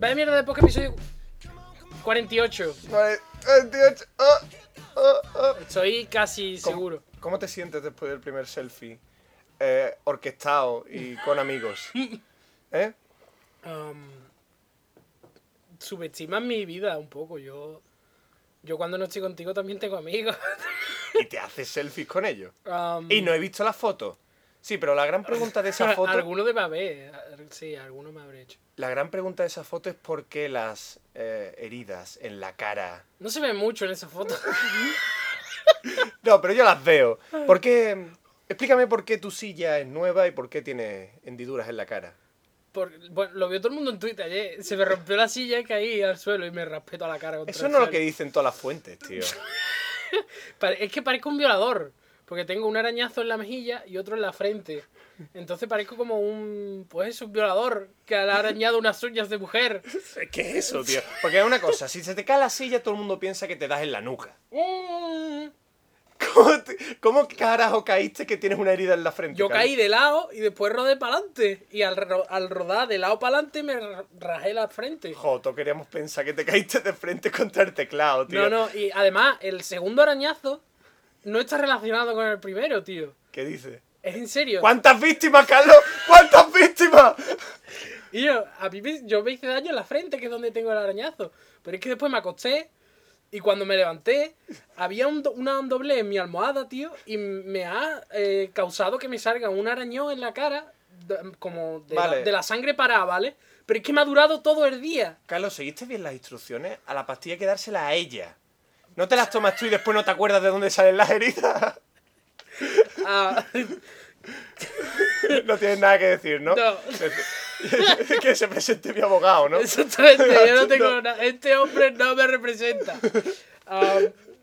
Vaya mierda de podcast episodio 48. Vale, 28. ah, ah, ah. Estoy casi ¿Cómo- seguro. ¿Cómo te sientes después del primer selfie? Eh, orquestado y con amigos. ¿Eh? Um, subestimas mi vida un poco. Yo, yo cuando no estoy contigo también tengo amigos. Y te haces selfies con ellos. Um, Y no he visto las fotos. Sí, pero la gran pregunta de esa foto. Alguno debe haber. Sí, alguno me habré hecho. La gran pregunta de esa foto es por qué las eh, heridas en la cara. No se ve mucho en esa foto. No, pero yo las veo. ¿Por qué? Explícame por qué tu silla es nueva y por qué tiene hendiduras en la cara. Por- bueno, lo vio todo el mundo en Twitter ayer. Se me rompió la silla y caí al suelo y me raspé toda la cara. contra Eso no es lo que dicen todas las fuentes, tío. Es que parezco un violador. Porque tengo un arañazo en la mejilla y otro en la frente. Entonces parezco como un. Pues un violador que le ha arañado unas uñas de mujer. ¿Qué es eso, tío? Porque es una cosa, si se te cae la silla, todo el mundo piensa que te das en la nuca. Mm. ¿Cómo, te- cómo carajo caíste que tienes una herida en la frente? Yo caí de lado y después rodé para adelante. Y al, ro- al rodar de lado para adelante me ra- rajé la frente. Joto, queríamos pensar que te caíste de frente contra el teclado, tío. No, no, y además el segundo arañazo no está relacionado con el primero, tío. ¿Qué dices? Es en serio. ¿Cuántas víctimas, Carlos? ¿Cuántas víctimas? Y yo, a mí me, yo me hice daño en la frente, que es donde tengo el arañazo. Pero es que después me acosté y cuando me levanté, había un, una doble en mi almohada, tío, y me ha eh, causado que me salga un arañón en la cara, de- como de, Vale. la, de la sangre parada, ¿vale? Pero es que me ha durado todo el día. Carlos, ¿seguiste bien las instrucciones? A la pastilla hay que dársela a ella. No te las tomas tú y después no te acuerdas de dónde salen las heridas. Ah, no tienes nada que decir, ¿no? No. que se presente mi abogado, ¿no? exactamente, yo no tengo No. nada. Este hombre no me representa. Ah,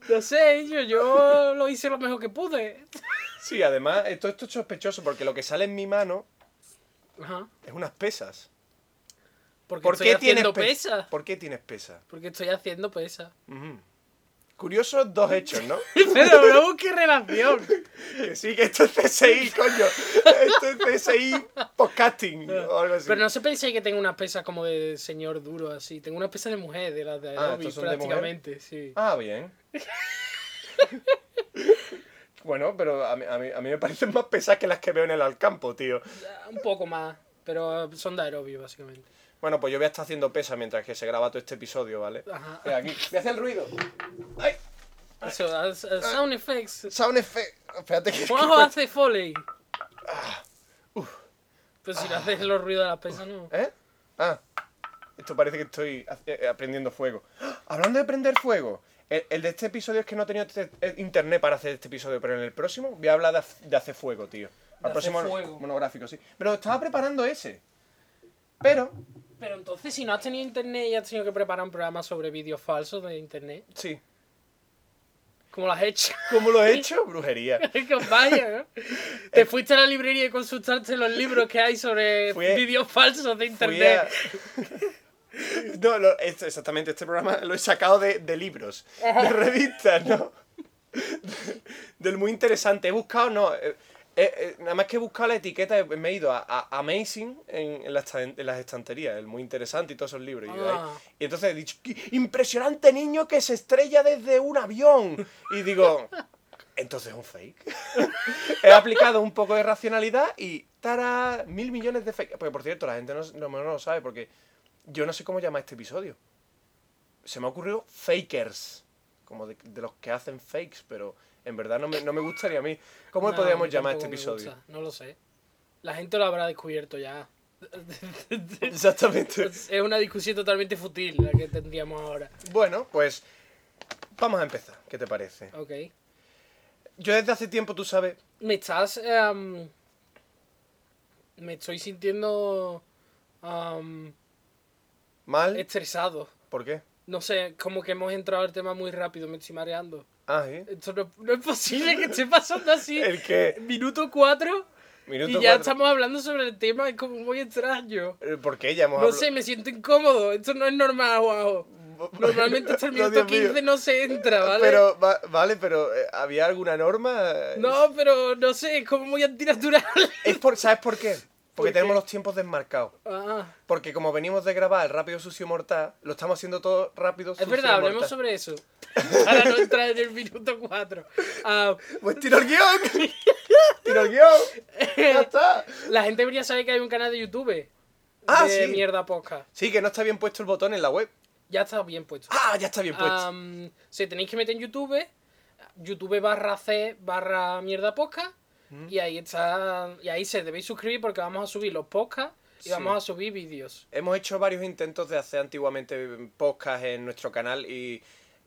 no sé, yo, yo lo hice lo mejor que pude. Sí, además, esto, esto es sospechoso porque lo que sale en mi mano Ajá. es unas pesas. Porque ¿Por estoy qué tienes pe- pesas. ¿Por qué tienes pesas? Porque estoy haciendo pesas. Ujú. Curiosos dos hechos, ¿no? Pero no busques relación. que sí, que esto es CSI, coño. Esto es CSI podcasting o algo así. Pero no se penséis que tengo unas pesas como de señor duro así. Tengo unas pesas de mujer, de las de Ah, Adobe, prácticamente, sí. Ah, bien. bueno, pero a mí, a, mí, a mí me parecen más pesadas que las que veo en el Alcampo, tío. Un poco más, pero son de aerobio, básicamente. Bueno, pues yo voy a estar haciendo pesas mientras que se graba todo este episodio, ¿vale? Ajá. Mira, aquí. Voy a hacer el ruido. ¡Ay! Eso, as- sound effects. Sound effect. Espérate que... Juanjo hace foley. Ah, Pero si no haces los ruidos de las pesas, no. ¿Eh? Ah. Esto parece que estoy eh, aprendiendo fuego. ¡Ah! Hablando de prender fuego. El, el de este episodio es que no he tenido este- eh, internet para hacer este episodio, pero en el próximo voy a hablar de, hacer fuego, tío. Al próximo fuego. monográfico, sí. Pero estaba preparando ese. Pero, Pero entonces, si no has tenido internet y has tenido que preparar un programa sobre vídeos falsos de internet, sí. ¿cómo lo has hecho? ¿Cómo lo he hecho? Brujería. que vaya, ¿no? Te fuiste a la librería y consultaste los libros que hay sobre Fui vídeos falsos de internet. a- No, lo- exactamente, este programa lo he sacado de, de libros, de revistas, ¿no? Del muy interesante. He buscado, no, eh, eh, eh, nada más que he buscado la etiqueta, eh, me he ido a, a Amazing en, en las, estan- en las estanterías, el muy interesante y todos esos libros. Y, ahí- Ah. y entonces he dicho, "¡Qué impresionante niño que se estrella desde un avión. Y digo, entonces es un fake. He aplicado un poco de racionalidad y ¡tara! Mil millones de fake. Porque por cierto, la gente no, no, no lo sabe porque yo no sé cómo llama este episodio. Se me ha ocurrido fakers. Como de, de los que hacen fakes, pero en verdad no me, no me gustaría a mí. ¿Cómo No, podríamos llamar este episodio? gusta, No lo sé. La gente lo habrá descubierto ya. Exactamente. es una discusión totalmente fútil la que tendríamos ahora. Bueno, pues vamos a empezar. ¿Qué te parece? Ok. Yo desde hace tiempo, tú sabes, Me estás. em, me estoy sintiendo. em, mal. estresado. ¿Por qué? No sé, como que hemos entrado al tema muy rápido, me estoy mareando. Ah, ¿sí? Esto no, no es posible que esté pasando así. El que... Minuto 4 Minuto y ya cuatro. estamos hablando sobre el tema, es como muy extraño. Eh, ¿Por qué? Ya hemos No sé, me siento incómodo. Esto no es normal, guau. Normalmente hasta el minuto Dios mío. 15 no se entra, ¿vale? Pero, va- vale, pero eh, ¿había alguna norma? No, pero no sé, es como muy antinatural. Es por, ¿Sabes por qué? Porque ¿Por tenemos los tiempos desmarcados. Ah, Porque como venimos de grabar el Rápido Sucio Mortal, lo estamos haciendo todo rápido, es sucio, verdad, hablemos mortal. sobre eso. Para no entrar en el minuto 4. Pues tiro el guion. tiro el guion. Ya está. la gente debería saber que hay un canal de YouTube. Ah, de sí. mierda podcast. Sí, que no está bien puesto el botón en la web. Ya está bien puesto. Ah, ya está bien puesto. Am, si tenéis que meter en YouTube, YouTube barra C barra mierda podcast. Mm. Y ahí está. Y ahí se debéis suscribir porque vamos a subir los podcasts y Sí. vamos a subir vídeos. Hemos hecho varios intentos de hacer antiguamente podcast en nuestro canal y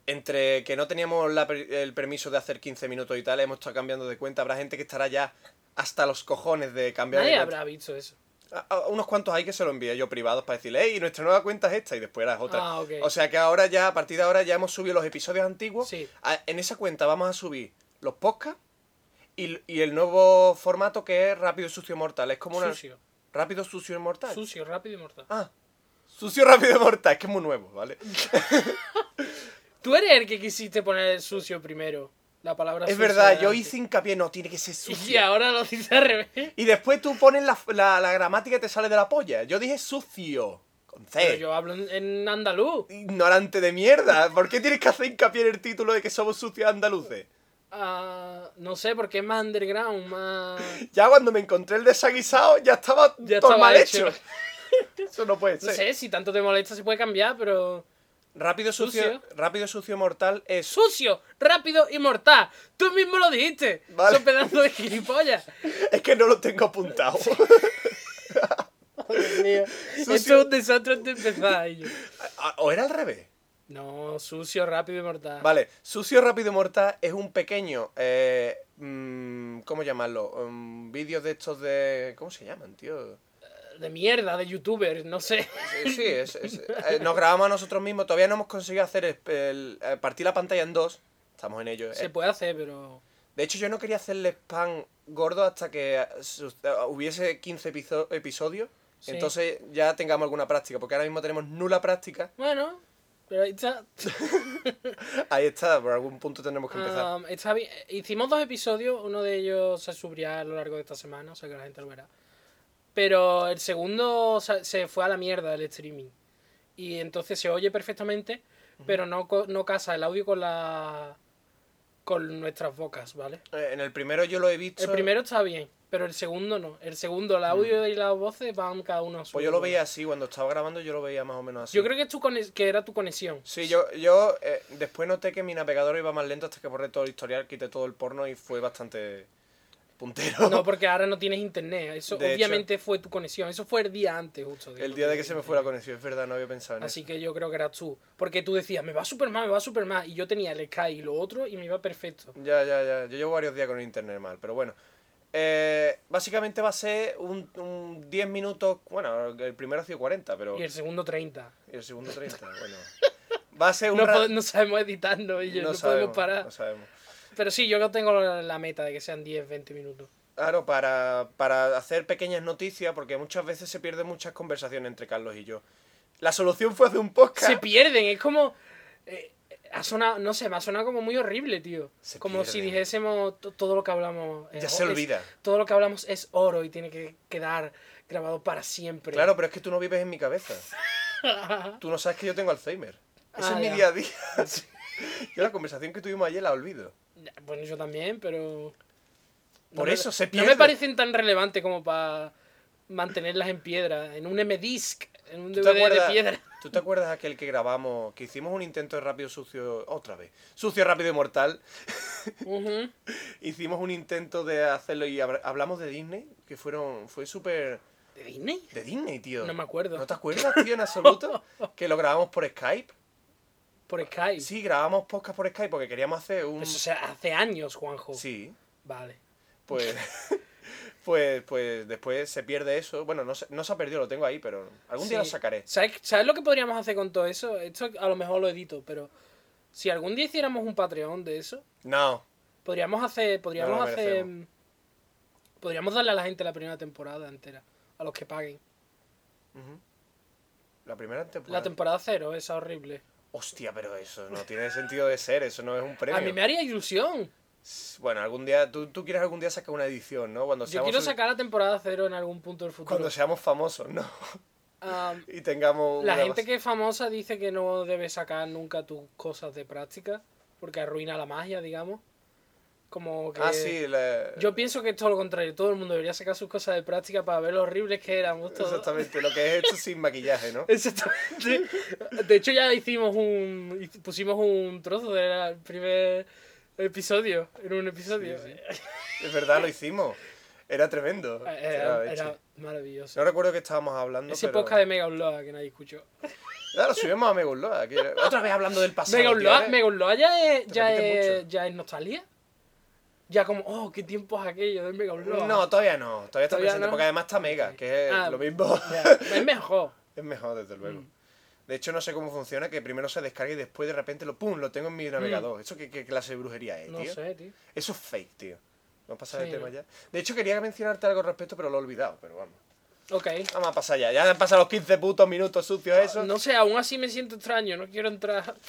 entre que no teníamos la el permiso de hacer 15 minutos y tal, hemos estado cambiando de cuenta. Habrá gente que estará ya hasta los cojones de cambiar de Nadie cuenta. habrá visto eso. A- a- unos cuantos hay que se lo envié yo privados para decirle, hey, nuestra nueva cuenta es esta y después era otra. Ah, ok. O sea que ahora ya, a partir de ahora ya hemos subido los episodios antiguos. Sí. A- En esa cuenta vamos a subir los podcasts y, y el nuevo formato que es Rápido Sucio Mortal. Es como una... Sucio. Rápido Sucio Mortal. Sucio, rápido y mortal. Ah, Sucio Rápido Mortal, es que es muy nuevo, ¿vale? Tú eres el que quisiste poner sucio primero. La palabra es sucio verdad, yo hice hincapié, no, tiene que ser Y sucio. ahora lo dices al revés. Y después tú pones la, la- la gramática y te sale de la polla. Yo dije sucio, con C. Pero yo hablo en, en andaluz. Ignorante de mierda. ¿Por qué tienes que hacer hincapié en el título de que somos sucios andaluces? Ah, no sé, porque es más underground, más. Ya cuando me encontré el desaguisado ya estaba Ya todo estaba mal hecho. hecho. Eso no puede No ser. sé, si tanto te molesta se puede cambiar, pero. Rápido sucio, Sucio. rápido sucio mortal es Sucio, rápido y mortal. Tú mismo lo dijiste. Vale. Son pedazos de gilipollas. es que no lo tengo apuntado. Dios mío. Sucio. Esto es un desastre antes de empezar. Ah, o era al revés. No, sucio, rápido y mortal. Vale, Sucio Rápido y Mortal es un pequeño. Eh, mm, ¿Cómo llamarlo? Um, Vídeos de estos de. ¿Cómo se llaman, tío? De mierda, de youtubers, no sé. Sí, sí, es- es- eh, nos grabamos a nosotros mismos. Todavía no hemos conseguido hacer el, el- eh, partir la pantalla en dos. Estamos en ello. Se eh. puede hacer, pero. De hecho, yo no quería hacerle spam gordo hasta que eh, eh, hubiese 15 episo- episodios. Sí. Entonces ya tengamos alguna práctica. Porque ahora mismo tenemos nula práctica. Bueno, pero ahí está. Ahí está, por algún punto tendremos que empezar. Um, está bien. Hicimos dos episodios, uno de ellos se subirá a lo largo de esta semana, o sea que la gente lo verá. Pero el segundo se fue a la mierda el streaming. Y entonces se oye perfectamente, pero no, no casa el audio con la con nuestras bocas, ¿vale? Eh, en el primero yo lo he visto. El primero está bien, pero el segundo no. El segundo, el audio y las voces van cada uno a su Pues yo lo veía así, cuando estaba grabando yo lo veía más o menos así. Yo creo que, es tu que era tu conexión. Sí, yo, yo eh, después noté que mi navegador iba más lento hasta que borré todo el historial, quité todo el porno y fue bastante puntero. No, porque ahora no tienes internet. Eso De hecho- obviamente fue tu conexión. Eso fue el día antes, justo. el día de que se me fue la conexión, es verdad, no había pensado en Así que yo creo que eras tú. Porque tú decías, me va súper mal, me va súper mal. Y yo tenía el Sky y lo otro y me iba perfecto. Ya, ya, ya. Yo llevo varios días con el internet mal, pero bueno. Eh, básicamente va a ser un, un 10 minutos. Bueno, el primero ha sido 40, pero. Y el segundo 30. y el segundo 30. Bueno. Va a ser un. No, ra- no sabemos editarnos y yo, no, sabemos, podemos parar. no sabemos. Pero sí, yo no tengo la, la meta de que sean 10, 20 minutos. Claro, para, para hacer pequeñas noticias, porque muchas veces se pierden muchas conversaciones entre Carlos y yo. La solución fue hacer un podcast. Se pierden, es como... eh, ha sonado, no sé, me ha sonado como muy horrible, tío. Se como si dijésemos to- todo lo que hablamos... es Ya se es- olvida. todo lo que hablamos es oro y tiene que quedar grabado para siempre. Claro, pero es que tú no vives en mi cabeza. Tú no sabes que yo tengo Alzheimer. Ese Ah, es mi ya. día a día. Yo la conversación que tuvimos ayer la olvido. Bueno, yo también, pero... Por eso se No pierde. me parecen tan relevantes como para mantenerlas en piedra, en un M-Disc, en un ¿Tú DVD acuerdas, de piedra. ¿Tú te acuerdas aquel que grabamos, que hicimos un intento de rápido sucio, otra vez, sucio, rápido y mortal? Hicimos un intento de hacerlo y hablamos de Disney, que fueron, fue súper... ¿De Disney? De Disney, tío. No me acuerdo. ¿No te acuerdas, tío, en absoluto? que lo grabamos por Skype. Por Skype. Sí, grabamos podcast por Skype porque queríamos hacer un... Eso o sea, hace años, Juanjo. Sí, Vale. pues... Pues, pues después se pierde eso. Bueno, no se, no se ha perdido, lo tengo ahí, pero algún día lo sacaré. ¿Sabes, ¿Sabes lo que podríamos hacer con todo eso? Esto a lo mejor lo edito, pero si algún día hiciéramos un Patreon de eso, No, podríamos hacer, podríamos No hacer, podríamos darle a la gente la primera temporada entera, a los que paguen. la primera temporada. La temporada cero, esa horrible. Hostia, pero eso no tiene sentido de ser, eso no es un premio. A mí me haría ilusión. Bueno, algún día, tú, tú quieres algún día sacar una edición, ¿no? Cuando Yo seamos, quiero sacar la temporada cero en algún punto del futuro. cuando seamos famosos, ¿no? Am, y tengamos... la gente que es famosa dice que no debes sacar nunca tus cosas de práctica porque arruina la magia, digamos. Como que... Ah, sí, la- Yo pienso que es todo lo contrario. Todo el mundo debería sacar sus cosas de práctica para ver lo horribles que éramos todos. Exactamente, lo que es esto sin maquillaje, ¿no? Exactamente. De hecho, ya hicimos un. Pusimos un trozo del primer episodio. En un episodio. Sí, Es verdad, lo hicimos. Era tremendo. Era, Era maravilloso. No recuerdo qué estábamos hablando, Ese pero... podcast de Mega Unloa que nadie escuchó. Ya lo subimos a Mega Unloa, que- Otra vez hablando del pasado, Mega Unloa, ¿eh? Mega Unloa ya es, ya, es, ya es nostalgia. Ya como, oh, qué tiempos aquello del Mega Unloa. No, todavía no. Todavía está Todavía presente, no. porque además está Mega, que es Ah, lo mismo. Es mejor. es mejor, desde luego. Mm. De hecho, no sé cómo funciona, que primero se descargue y después de repente lo pum, lo tengo en mi navegador. ¿Eso qué, qué clase de brujería es. No tío? sé, tío. Eso es fake, tío. Vamos a pasar Sí, de tema ¿no? ya. De hecho, quería mencionarte algo al respecto, pero lo he olvidado, pero vamos. Ok. Vamos a pasar ya. Ya han pasado los 15 putos minutos sucios eso. No sé, aún así me siento extraño. No quiero entrar.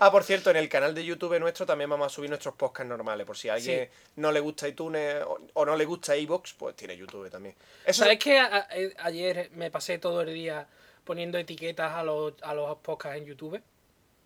Ah, por cierto, en el canal de YouTube nuestro también vamos a subir nuestros podcasts normales. Por si a alguien Sí. no le gusta iTunes o, no le gusta iVoox, pues tiene YouTube también. Eso ¿Sabes que a- a- eh, ayer me pasé todo el día poniendo etiquetas a los, a los podcasts en YouTube?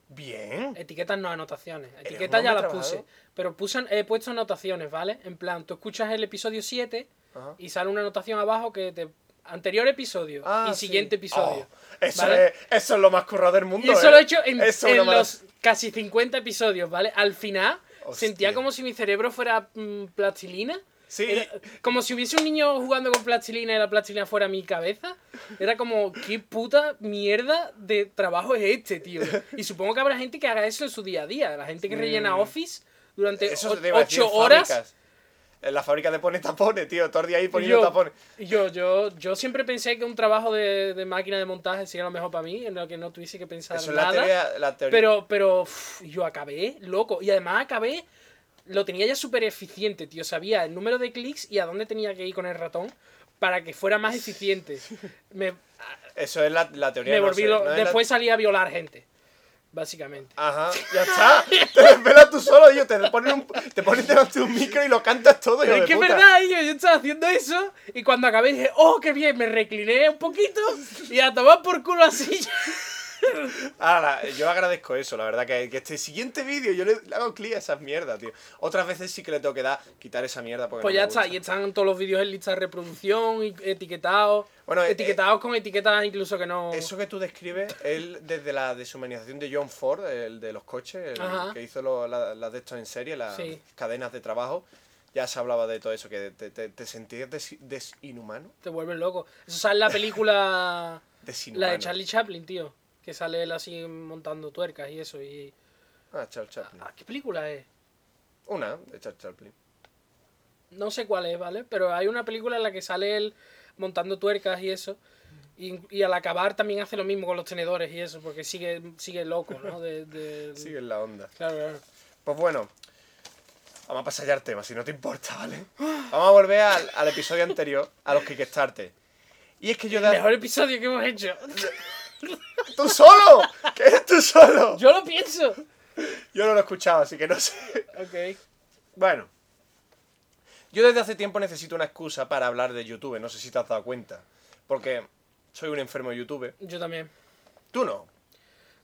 Bien. Etiquetas no anotaciones. Etiquetas ya las puse. Pero puse, he puesto anotaciones, ¿vale? En plan, tú escuchas el episodio 7 Ajá. y sale una anotación abajo que te... Anterior episodio Ah, y sí. siguiente episodio. Oh, eso, ¿vale? es, eso es lo más currado del mundo. Y eso ¿eh? lo he hecho en, Eso los casi 50 episodios, ¿vale? Al final Hostia. sentía como si mi cerebro fuera mm, plastilina. Sí. Era como si hubiese un niño jugando con plastilina y la plastilina fuera mi cabeza. Era como, qué puta mierda de trabajo es este, tío. Y supongo que habrá gente que haga eso en su día a día. La gente que rellena Office durante Mm. Eso te ocho horas. fábricas. En la fábrica de pone tapones, tío. Todo el día ahí poniendo Yo, tapones. yo, yo, yo siempre pensé que un trabajo de, de máquina de montaje sería lo mejor para mí, en lo que no tuviese que pensar Eso es la nada. teoría. La teoría. Pero, pero uf, yo acabé loco. Y además acabé, lo tenía ya súper eficiente, tío. Sabía el número de clics y a dónde tenía que ir con el ratón para que fuera más eficiente. Me, Eso es la, la teoría. me no volví sé, lo- no es la- Después salí a violar gente, básicamente. Ajá, ya está. te desvelas tú solo, tío. Te ponen, un, te ponen delante de un micro y lo cantas todo. Pero es que es verdad, yo, yo estaba haciendo eso y cuando acabé dije, oh, qué bien, me recliné un poquito y a tomar por culo así. Ahora, yo agradezco eso, la verdad, que, que este siguiente vídeo yo le, le hago clic a esas mierdas, tío. Otras veces sí que le tengo que dar, quitar esa mierda porque Pues no ya me está, y están todos los vídeos en lista de reproducción, y etiquetados. Bueno, eh, etiquetados con etiquetas incluso que no. Eso que tú describes, él desde la deshumanización de John Ford, el de los coches, el que hizo lo- la- las de estos en serie, las Sí. cadenas de trabajo, ya se hablaba de todo eso, que te, te, te sentías des- desinhumano. Te vuelves loco. Eso sale en la película. Desinhumano. la de Charlie Chaplin, tío. Que sale él así montando tuercas y eso. y Ah, Charles Chaplin. ah, ¿Qué película es? Una de Charles Chaplin. No sé cuál es, ¿vale? Pero hay una película en la que sale él montando tuercas y eso. Y, y al acabar también hace lo mismo con los tenedores y eso, porque sigue, sigue loco, ¿no? De, de- Sigue en la onda. Claro, claro. Pues bueno, vamos a pasar ya al tema, si no te importa, ¿vale? Vamos a volver al, al episodio anterior, a los Kickstarter. Y es que yo... El da- mejor episodio que hemos hecho. ¡Tú solo! ¿Qué eres tú solo? Yo lo pienso. Yo no lo he escuchado, así que no sé. Ok. Bueno. Yo desde hace tiempo necesito una excusa para hablar de YouTube, no sé si te has dado cuenta. Porque soy un enfermo de YouTube. Yo también. Tú no.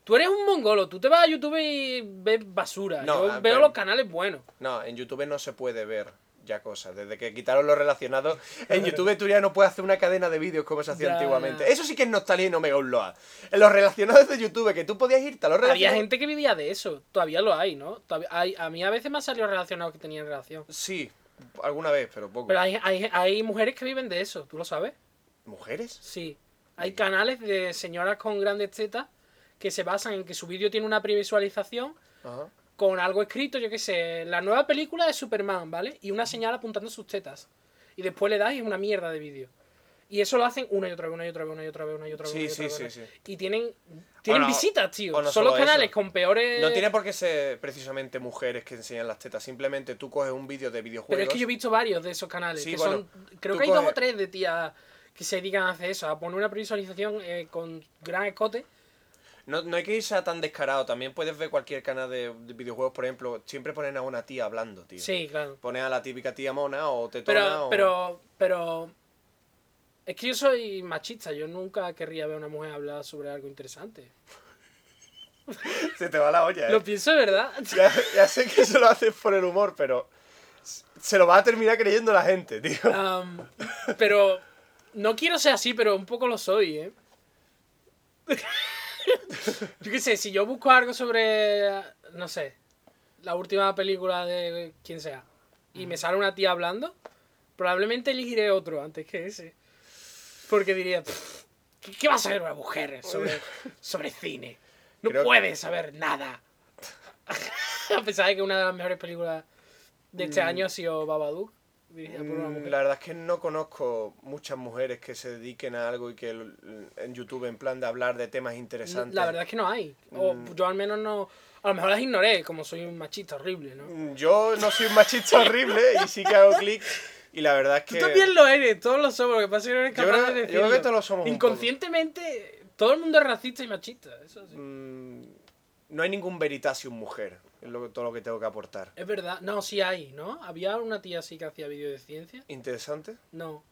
Tú eres un mongolo, tú te vas a YouTube y ves basura. No, Yo veo los canales buenos. No, en YouTube no se puede ver ya cosas. Desde que quitaron los relacionados, en YouTube tú ya no puedes hacer una cadena de vídeos como se hacía Ya, antiguamente. ya. Eso sí que es nostalgia y no mega unload. En los relacionados de YouTube, que tú podías irte a los Había relacionados... gente que vivía de eso. Todavía lo hay, ¿no? Todavía hay, a mí a veces me ha salido relacionado que tenían relación. Sí, alguna vez, pero poco. Pero hay, hay, hay mujeres que viven de eso, ¿tú lo sabes? ¿Mujeres? Sí. Hay canales de señoras con grandes tetas que se basan en que su vídeo tiene una previsualización Ajá. Con algo escrito, yo qué sé, la nueva película de Superman, ¿vale? Y una señal apuntando sus tetas. Y después le das y es una mierda de vídeo. Y eso lo hacen una y otra vez, una y otra vez, una y otra vez, una y otra vez. Sí, sí, otra sí, vez. sí. Y tienen, tienen no- visitas, tío. no Son los canales eso. con peores... No tiene por qué ser precisamente mujeres que enseñan las tetas. Simplemente tú coges un vídeo de videojuegos. Pero es que yo he visto varios de esos canales. Sí, que bueno, son, creo que hay dos o tres de tías que se dedican a hacer eso, a poner una previsualización eh, con gran escote. No, no hay que irse a tan descarado. También puedes ver cualquier canal de, de videojuegos, por ejemplo. Siempre ponen a una tía hablando, tío. Sí, claro. Pones a la típica tía mona o tetona Pero, o... pero, pero. Es que yo soy machista. Yo nunca querría ver a una mujer hablar sobre algo interesante. Se te va la olla, ¿eh? Lo pienso de verdad. Ya, ya sé que eso lo haces por el humor, pero... Se lo va a terminar creyendo la gente, tío. Pero. No quiero ser así, pero un poco lo soy, ¿eh? yo qué sé, si yo busco algo sobre. No sé. La última película de quien sea. Y me sale una tía hablando. Probablemente elegiré otro antes que ese. Porque diría. "Pff, ¿Qué, va a saber una mujer sobre, sobre cine? No Creo que- puede saber nada. a pesar de que una de las mejores películas de este año ha sido Babadook. Dirigida por una Mm, mujer. La verdad es que no conozco muchas mujeres que se dediquen a algo y que en YouTube, en plan de hablar de temas interesantes. La verdad es que no hay. O Mm. yo al menos no. A lo mejor las ignoré, como soy un machista horrible, ¿no? Mm, Yo no soy un machista horrible y sí que hago clic. Y la verdad es que. Tú también lo eres, todos lo somos, lo que pasa es que no eres Yo capaz creo- de yo decirlo. creo que todos lo somos Inconscientemente, todo el mundo es racista y machista, eso sí. Mm, no hay ningún Veritasium mujer. Es lo, todo lo que tengo que aportar. Es verdad. No, sí hay, ¿no? Había una tía así que hacía vídeos de ciencia. ¿Interesante? No.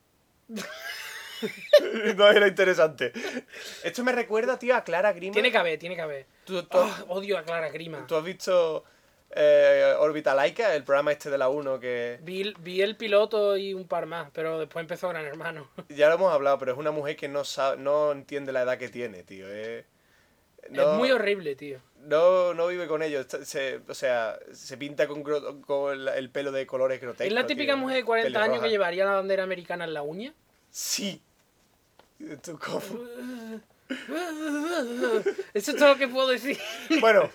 no era interesante. Esto me recuerda, tío, a Clara Grima. Tiene que haber, tiene que haber. ¿Tú, tú- Ah, odio a Clara Grima. tú has visto eh, el programa este de la 1 que. Vi, el- vi el piloto y un par más, pero después empezó Gran Hermano. Ya lo hemos hablado, pero es una mujer que no sabe, no entiende la edad que tiene, tío. eh. No, Es muy horrible, tío. No, no vive con ellos. Se, o sea, se pinta con, con el, el pelo de colores grotescos. ¿Es la típica tío, mujer de 40 años que llevaría la bandera americana en la uña? Sí. Tú, ¿cómo? Eso es todo lo que puedo decir. Bueno.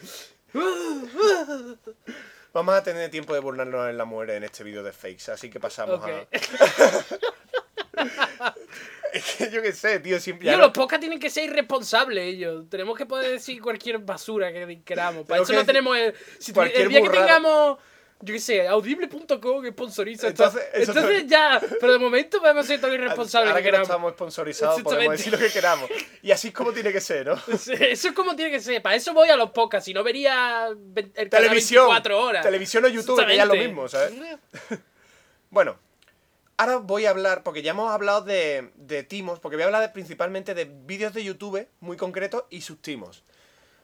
Vamos a tener tiempo de burlarnos en la mujer en este vídeo de fakes, así que pasamos a. Es que yo qué sé, tío, siempre. Tío, no- los podcasts tienen que ser irresponsables ellos. Tenemos que poder decir cualquier basura que queramos. Para Tengo eso que no tenemos el, si el día que tengamos, yo qué sé, audible.com que sponsoriza esto. Entonces, eso Entonces ya, pero de momento podemos ser todo irresponsables Ahora que que no estamos sponsorizados, podemos decir lo que queramos. Y así es como tiene que ser, ¿no? Eso es como tiene que ser. Para eso voy a los podcasts. Si no vería ve- el Televisión. 24 horas. Televisión o YouTube, que ya es lo mismo, ¿sabes? Bueno, ahora voy a hablar, porque ya hemos hablado de, de timos, porque voy a hablar de- principalmente de vídeos de YouTube muy concretos y sus timos.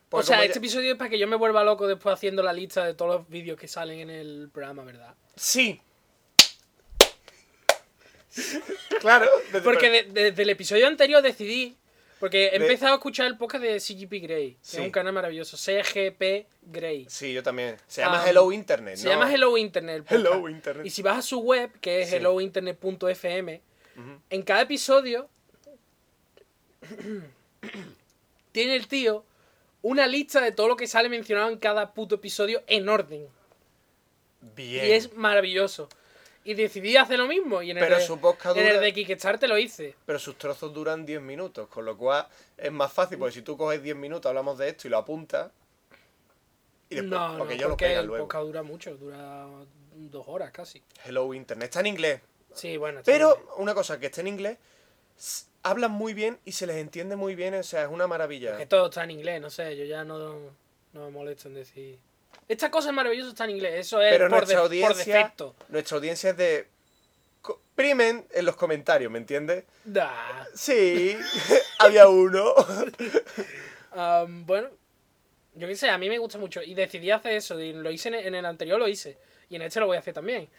O sea, ya- este episodio es para que yo me vuelva loco después haciendo la lista de todos los vídeos que salen en el programa, ¿verdad? Sí. claro. desde- Porque de- desde el episodio anterior decidí. Porque he empezado a escuchar el podcast de CGP Grey, que Sí. es un canal maravilloso. CGP Grey. Sí, yo también. Se llama Ah, Hello Internet, Se ¿no? llama Hello Internet. Hello Internet. Y si vas a su web, que es Sí. hellointernet.fm, Ujú. en cada episodio tiene el tío una lista de todo lo que sale mencionado en cada puto episodio en orden. Bien. Y es maravilloso. Y decidí hacer lo mismo. Y en el, Pero de, su podcast en el dura- de Kickstarter lo hice. Pero sus trozos duran 10 minutos, con lo cual es más fácil, porque si tú coges 10 minutos, hablamos de esto y lo apuntas. Y después, no, no, porque ellos lo porque pegan el luego. podcast dura mucho, dura dos horas casi. Hello Internet. Está en inglés. Sí, bueno. está Pero bien. una cosa, que esté en inglés, hablan muy bien y se les entiende muy bien, o sea, es una maravilla. Que todo está en inglés, no sé, yo ya no, no me molesto en decir... Esta cosa es maravillosa, está en inglés, eso es Pero por, nuestra de- por audiencia, defecto. nuestra audiencia es de... Primen en los comentarios, ¿me entiendes? Nah. Sí, había uno. Am, bueno, yo qué sé, a mí me gusta mucho. Y decidí hacer eso, y lo hice en el, anterior, lo hice. Y en este lo voy a hacer también.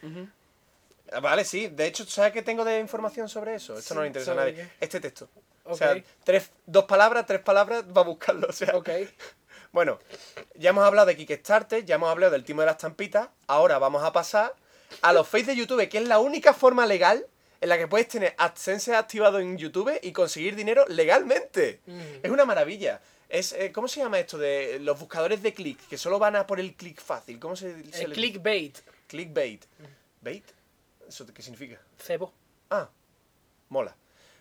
Ah, Vale, sí. De hecho, ¿sabes qué tengo de información sobre eso? Esto no Sí, le interesa a ¿sobre nadie. qué? Este texto. O Ok. sea, tres, dos palabras, tres palabras, va a buscarlo. O sea, Ok. Bueno, ya hemos hablado de Kickstarter, ya hemos hablado del timo de las estampitas. Ahora vamos a pasar a los face de YouTube, que es la única forma legal en la que puedes tener AdSense activado en YouTube y conseguir dinero legalmente. Mm. Es una maravilla. Es, eh, ¿Cómo se llama esto? De los buscadores de clic, que solo van a por el clic fácil. ¿Cómo se, se El le- clickbait, Clickbait. ¿Bait? ¿Eso qué significa? cebo. Ah, mola.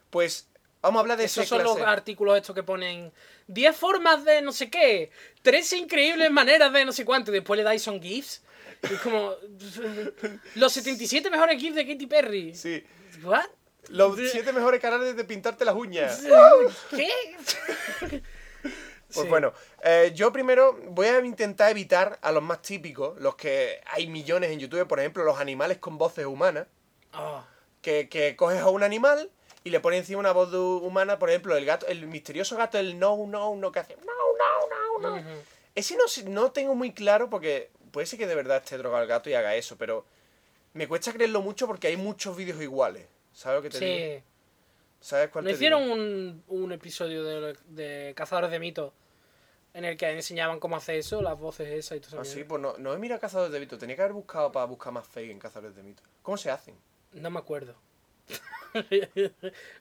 Pues vamos a hablar de Esos son los artículos estos que ponen 10 formas de no sé qué, 13 increíbles maneras de no sé cuánto, y después le dais son GIFs. Y es como. Los 77 mejores GIFs de Katy Perry. Sí. ¿What? Los siete mejores canales de pintarte las uñas. ¿Qué? Pues Sí. bueno, eh, yo primero voy a intentar evitar a los más típicos, los que hay millones en YouTube, por ejemplo, los animales con voces humanas, Ah, que, que coges a un animal y le pones encima una voz humana, por ejemplo, el gato, el misterioso gato, el no, no, no, que hace no, no, no, no. ujú. Ese no, no tengo muy claro porque puede ser que de verdad esté drogado el gato y haga eso, pero me cuesta creerlo mucho porque hay muchos vídeos iguales. ¿Sabes lo que te digo? Sí. ¿Sabes cuál ¿No te hicieron digo? un, un episodio de, de Cazadores de Mitos en el que enseñaban cómo hacer eso, las voces esas y todo Ah, eso? sí, pues no, no he mirado Cazadores de Mitos. Tenía que haber buscado para buscar más fake en Cazadores de Mitos. ¿Cómo se hacen? No me acuerdo.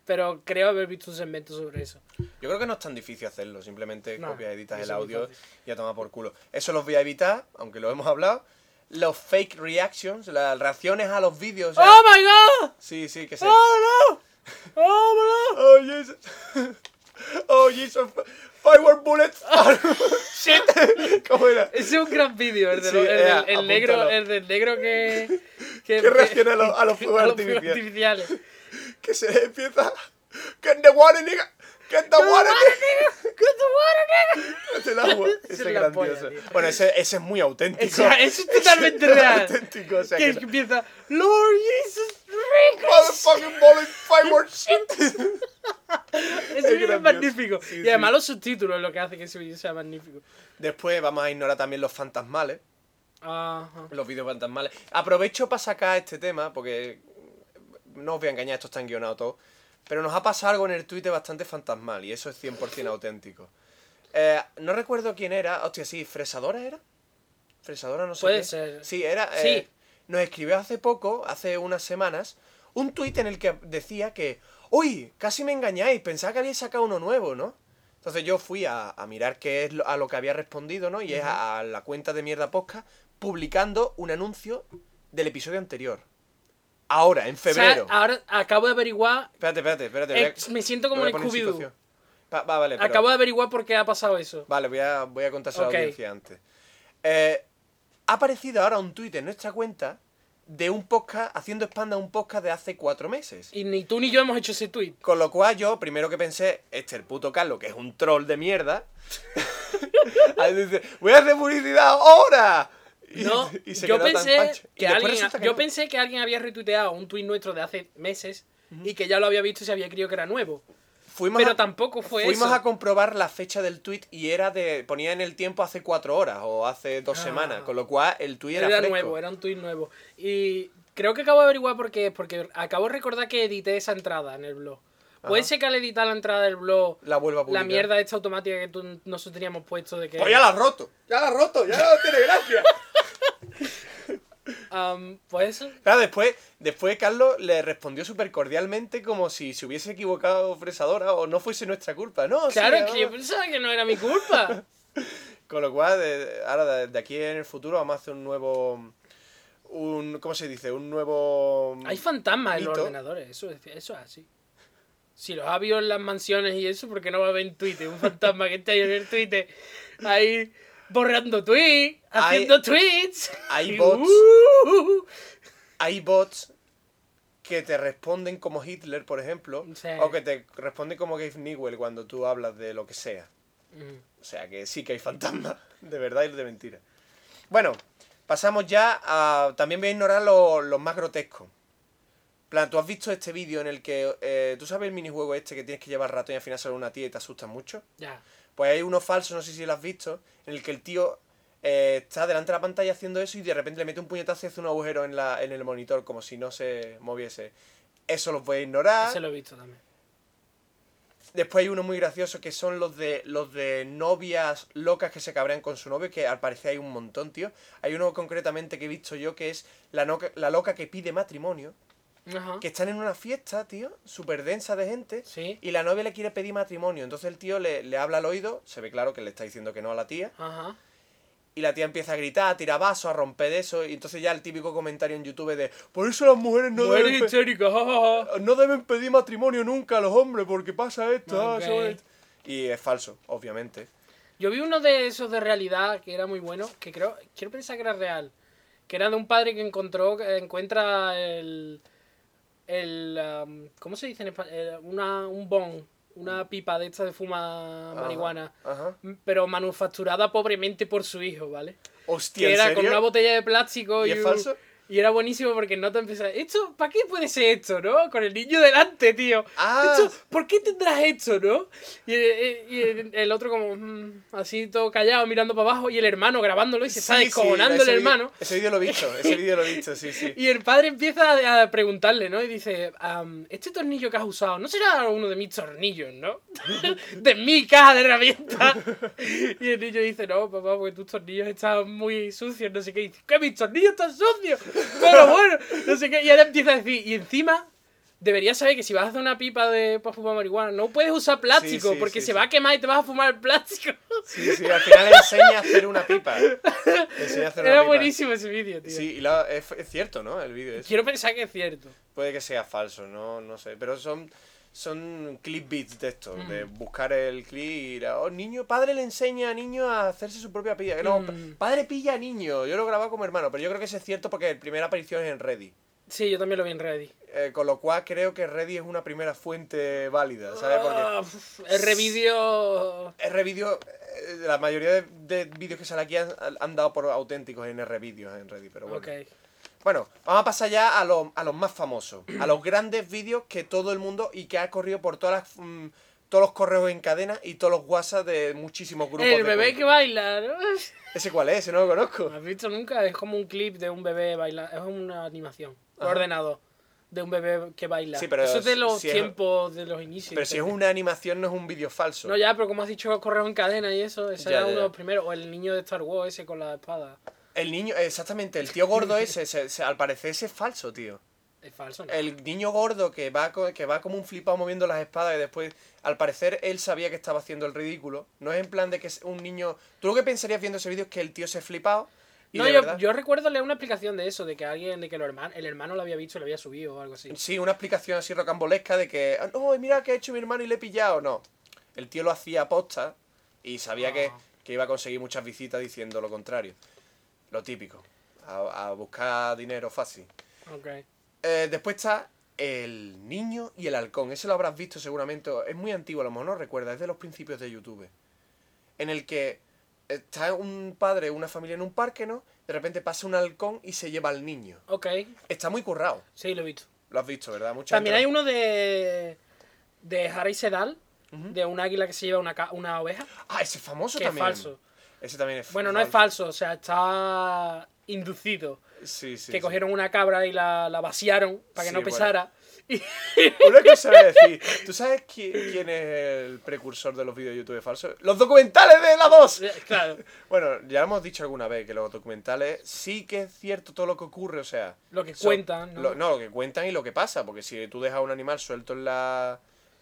Pero creo haber visto un segmento sobre eso. Yo creo que no es tan difícil hacerlo. Simplemente No, copias, editas el audio y a tomar por culo. Eso los voy a evitar, aunque lo hemos hablado. Los fake reactions, las reacciones a los vídeos. o sea, ¡Oh my god! Sí, sí, que se... ¡Oh no! ¡Oh no! Oh, Jesus. Oh, Jesus. Firework bullets. ¡Shit! ¿Cómo era? Ese es un gran vídeo, el, de Sí, lo- el eh, del- el negro, el del negro que. Que reacciona a los- a los fuegos artificiales. artificiales. Que se empieza... Get the water, nigga. Get the water, nigga. Get the water, nigga. Get el agua. Ese es es grandioso. polla, bueno, ese, ese es muy auténtico. Eso, eso es totalmente Ese es real. auténtico, o sea Que que... empieza. Lord Jesus. Motherfucking bullet firework shit. Ese vídeo es magnífico. Sí, y además sí. los subtítulos es lo que hace que ese vídeo sea magnífico. Después vamos a ignorar también los fantasmales. Ajá. Los vídeos fantasmales. Aprovecho para sacar este tema, porque no os voy a engañar, esto está guionado todo. Pero nos ha pasado algo en el Twitter bastante fantasmal y eso es 100% auténtico. Eh, no recuerdo quién era. Hostia, sí, ¿Fresadora era? ¿Fresadora no sé Puede qué? ser. Sí, era... Sí. Nos escribió hace poco, hace unas semanas, un tuit en el que decía que... ¡Uy! Casi me engañáis, pensaba que habíais sacado uno nuevo, ¿no? Entonces yo fui a, a mirar qué es lo- a lo que había respondido, ¿no? Y es a, a la cuenta de Mierda Podcast publicando un anuncio del episodio anterior. Ahora, en O sea, febrero. ahora acabo de averiguar. Espérate, espérate, espérate. a- me siento como en Scooby-Doo. Va, va, vale, pero- Acabo de averiguar por qué ha pasado eso. Vale, voy a, voy a contárselo Ok. a la audiencia antes. Eh, ha aparecido ahora un tuit en nuestra cuenta de un podcast, haciendo spam a un podcast de hace cuatro meses. Y ni tú ni yo hemos hecho ese tweet. Con lo cual yo, primero que pensé, este el puto Carlos, que es un troll de mierda. Ahí dice, voy a hacer publicidad ahora. Y, No, y se yo pensé que alguien, yo no. pensé que alguien había retuiteado un tuit nuestro de hace meses y que ya lo había visto y se había creído que era nuevo. Fuimos Pero a- tampoco fue Fuimos eso. a comprobar la fecha del tweet y era de. ponía en el tiempo hace cuatro horas o hace dos Ah. semanas. Con lo cual el tweet era, Era, fresco. nuevo, era un tuit nuevo. Y creo que acabo de averiguar por qué. Porque acabo de recordar que edité esa entrada en el blog. Puede Ajá. ser que al editar la entrada del blog, La vuelvo a la publicar. mierda esta automática que tú- nosotros teníamos puesto de que. Pues ya la has roto. Ya la has roto. Ya no tiene gracia. Am, pues eso. Claro, después, después Carlos le respondió súper cordialmente como si se hubiese equivocado fresadora o no fuese nuestra culpa. No, sí, Claro, además- que yo pensaba que no era mi culpa. Con lo cual, de- ahora de, aquí en el futuro vamos a hacer un nuevo... Un, ¿Cómo se dice? Un nuevo... Hay fantasmas en los ordenadores, eso es, eso es así. Si los ha habido en las mansiones y eso, ¿por qué no va a haber en Twitter? Un fantasma que está ahí en el Twitter, ahí borrando tweets, Hay- haciendo tweets. hay bots. uh, Hay bots que te responden como Hitler, por ejemplo, Sí. o que te responden como Gabe Newell cuando tú hablas de lo que sea. mm, O sea que sí que hay fantasmas, de verdad y de mentira. Bueno, pasamos ya a... También voy a ignorar lo- los más grotescos. Plan, ¿tú has visto este vídeo en el que... eh, ¿Tú sabes el minijuego este que tienes que llevar ratón y al final sale una tía y te asustas mucho? Ya. Pues hay uno falso, no sé si lo has visto, en el que el tío eh, está delante de la pantalla haciendo eso y de repente le mete un puñetazo y hace un agujero en, la, en el monitor, como si no se moviese. Eso los voy a ignorar. Ese lo he visto también. Después hay uno muy gracioso que son los de los de novias locas que se cabrean con su novio, que al parecer hay un montón, tío. Hay uno concretamente que he visto yo que es la, noca- la loca que pide matrimonio, Ajá. que están en una fiesta, tío, súper densa de gente, Sí. y la novia le quiere pedir matrimonio. Entonces el tío le, le habla al oído, se ve claro que le está diciendo que no a la tía, Ajá. y la tía empieza a gritar, a tirar vasos, a romper de eso, y entonces ya el típico comentario en YouTube de, por eso las mujeres no deben... no deben pedir matrimonio nunca a los hombres porque pasa esto. ah, Ok. eso es- Y es falso, obviamente. Yo vi uno de esos de realidad que era muy bueno, que creo, quiero pensar que era real. Que era de un padre que encontró, encuentra el, el, um, ¿cómo se dice en español? Eh, Una, un bon, una pipa de esta de fuma marihuana, Ajá. pero manufacturada pobremente por su hijo, ¿vale? Hostia, que ¿en era con una botella de plástico ¿Y y, es un- falso? Y era buenísimo porque no te empezaba, esto, ¿para qué puede ser esto, no? Con el niño delante, tío. Ah. Esto, ¿Por qué tendrás esto, no? Y, el- y el, el otro como mm, así todo callado mirando para abajo y el hermano grabándolo y se está sí, descojonando el hermano. Ese vídeo lo he visto, ese vídeo lo he visto, sí, sí. Y el padre empieza a preguntarle, ¿no? Y dice, "Am, este tornillo que has usado, ¿no será uno de mis tornillos, no? de mi caja de herramientas. y el niño dice, no, papá, porque tus tornillos están muy sucios, no sé qué. Y dice, ¿qué? ¿Mis tornillos están sucios? Pero bueno, no sé qué. Y ahora empieza a decir, y encima... Deberías saber que si vas a hacer una pipa de para fumar marihuana, no puedes usar plástico sí, porque sí, se va a quemar y te vas a fumar el plástico. Sí, sí, al final enseña a hacer una pipa. Enseña a hacer una Era pipa. buenísimo ese vídeo, tío. Sí, y la- es, es cierto, ¿no? El vídeo es. Quiero pensar que es cierto. Puede que sea falso, no, no sé. Pero son, son clickbaits de esto, Mm. de buscar el clip y ir a, oh, niño, padre le enseña a niño a hacerse su propia pilla. No, Mm. padre pilla a niño. Yo lo grababa como hermano, pero yo creo que eso es cierto porque la primera aparición es en Reddit. Sí, yo también lo vi en Reddit. Eh, con lo cual creo que Reddit es una primera fuente válida, ¿sabes? Porque uf, el revídeo. R-Video, eh, la mayoría de, de vídeos que salen aquí han, han dado por auténticos en R-Videos en Reddit, pero bueno. Bueno, vamos a pasar ya a, los- a los más famosos, a los grandes vídeos que todo el mundo y que ha corrido por todas las, mm, todos los correos en cadena y todos los WhatsApp de muchísimos grupos. El de bebé que baila, ¿no? ¿Ese cuál es? Ese no lo conozco. ¿Has visto nunca? Es como un clip de un bebé bailando. Es una animación. Ajá. ordenador. De un bebé que baila. Sí, pero Eso es de los si es- tiempos de los inicios. Pero si es una animación no es un vídeo falso. No, ya, pero como has dicho, correo en cadena y eso. Ese Ya, era ya, uno de los primeros. O el niño de Star Wars ese con la espada. El niño, exactamente, el tío gordo ese, se- se- al parecer ese es falso, tío. Es falso, ¿no? El niño gordo que va, que va como un flipado moviendo las espadas y después, al parecer, él sabía que estaba haciendo el ridículo. No es en plan de que es un niño... Tú lo que pensarías viendo ese vídeo es que el tío se ha flipado y No, yo, verdad- yo recuerdo leer una explicación de eso, de que alguien, de que lo hermano, el hermano lo había visto y lo había subido o algo así. Sí, una explicación así rocambolesca de que, "Ah, no, mira que ha hecho mi hermano y le he pillado. No, el tío lo hacía a posta y sabía que, Ah. que iba a conseguir muchas visitas diciendo lo contrario. Lo típico, a, a buscar dinero fácil. Ok. Eh, después está el niño y el halcón. Ese lo habrás visto seguramente. Es muy antiguo, a lo mejor no recuerda. Es de los principios de YouTube. En el que está un padre, una familia en un parque, ¿no? De repente pasa un halcón y se lleva al niño. Ok. Está muy currado. Sí, lo he visto. Lo has visto, ¿verdad? Mucha También hay uno de. de Harry Sedal, de un águila que se lleva una, ca- una oveja, Ah, ese es famoso que es también. falso. Ese también es Bueno, no es falso, o sea, está inducido. Sí, sí. que sí. cogieron una cabra y la, la vaciaron para que Sí, no bueno. pesara. Y- Una cosa decir. ¿Tú sabes qui- quién es el precursor de los vídeos de YouTube falsos? ¡Los documentales de la 2! claro, Bueno, ya hemos dicho alguna vez que los documentales sí que es cierto todo lo que ocurre, o sea. lo que son- cuentan. ¿no? Lo, no, lo que cuentan y lo que pasa, porque si tú dejas a un animal suelto en la,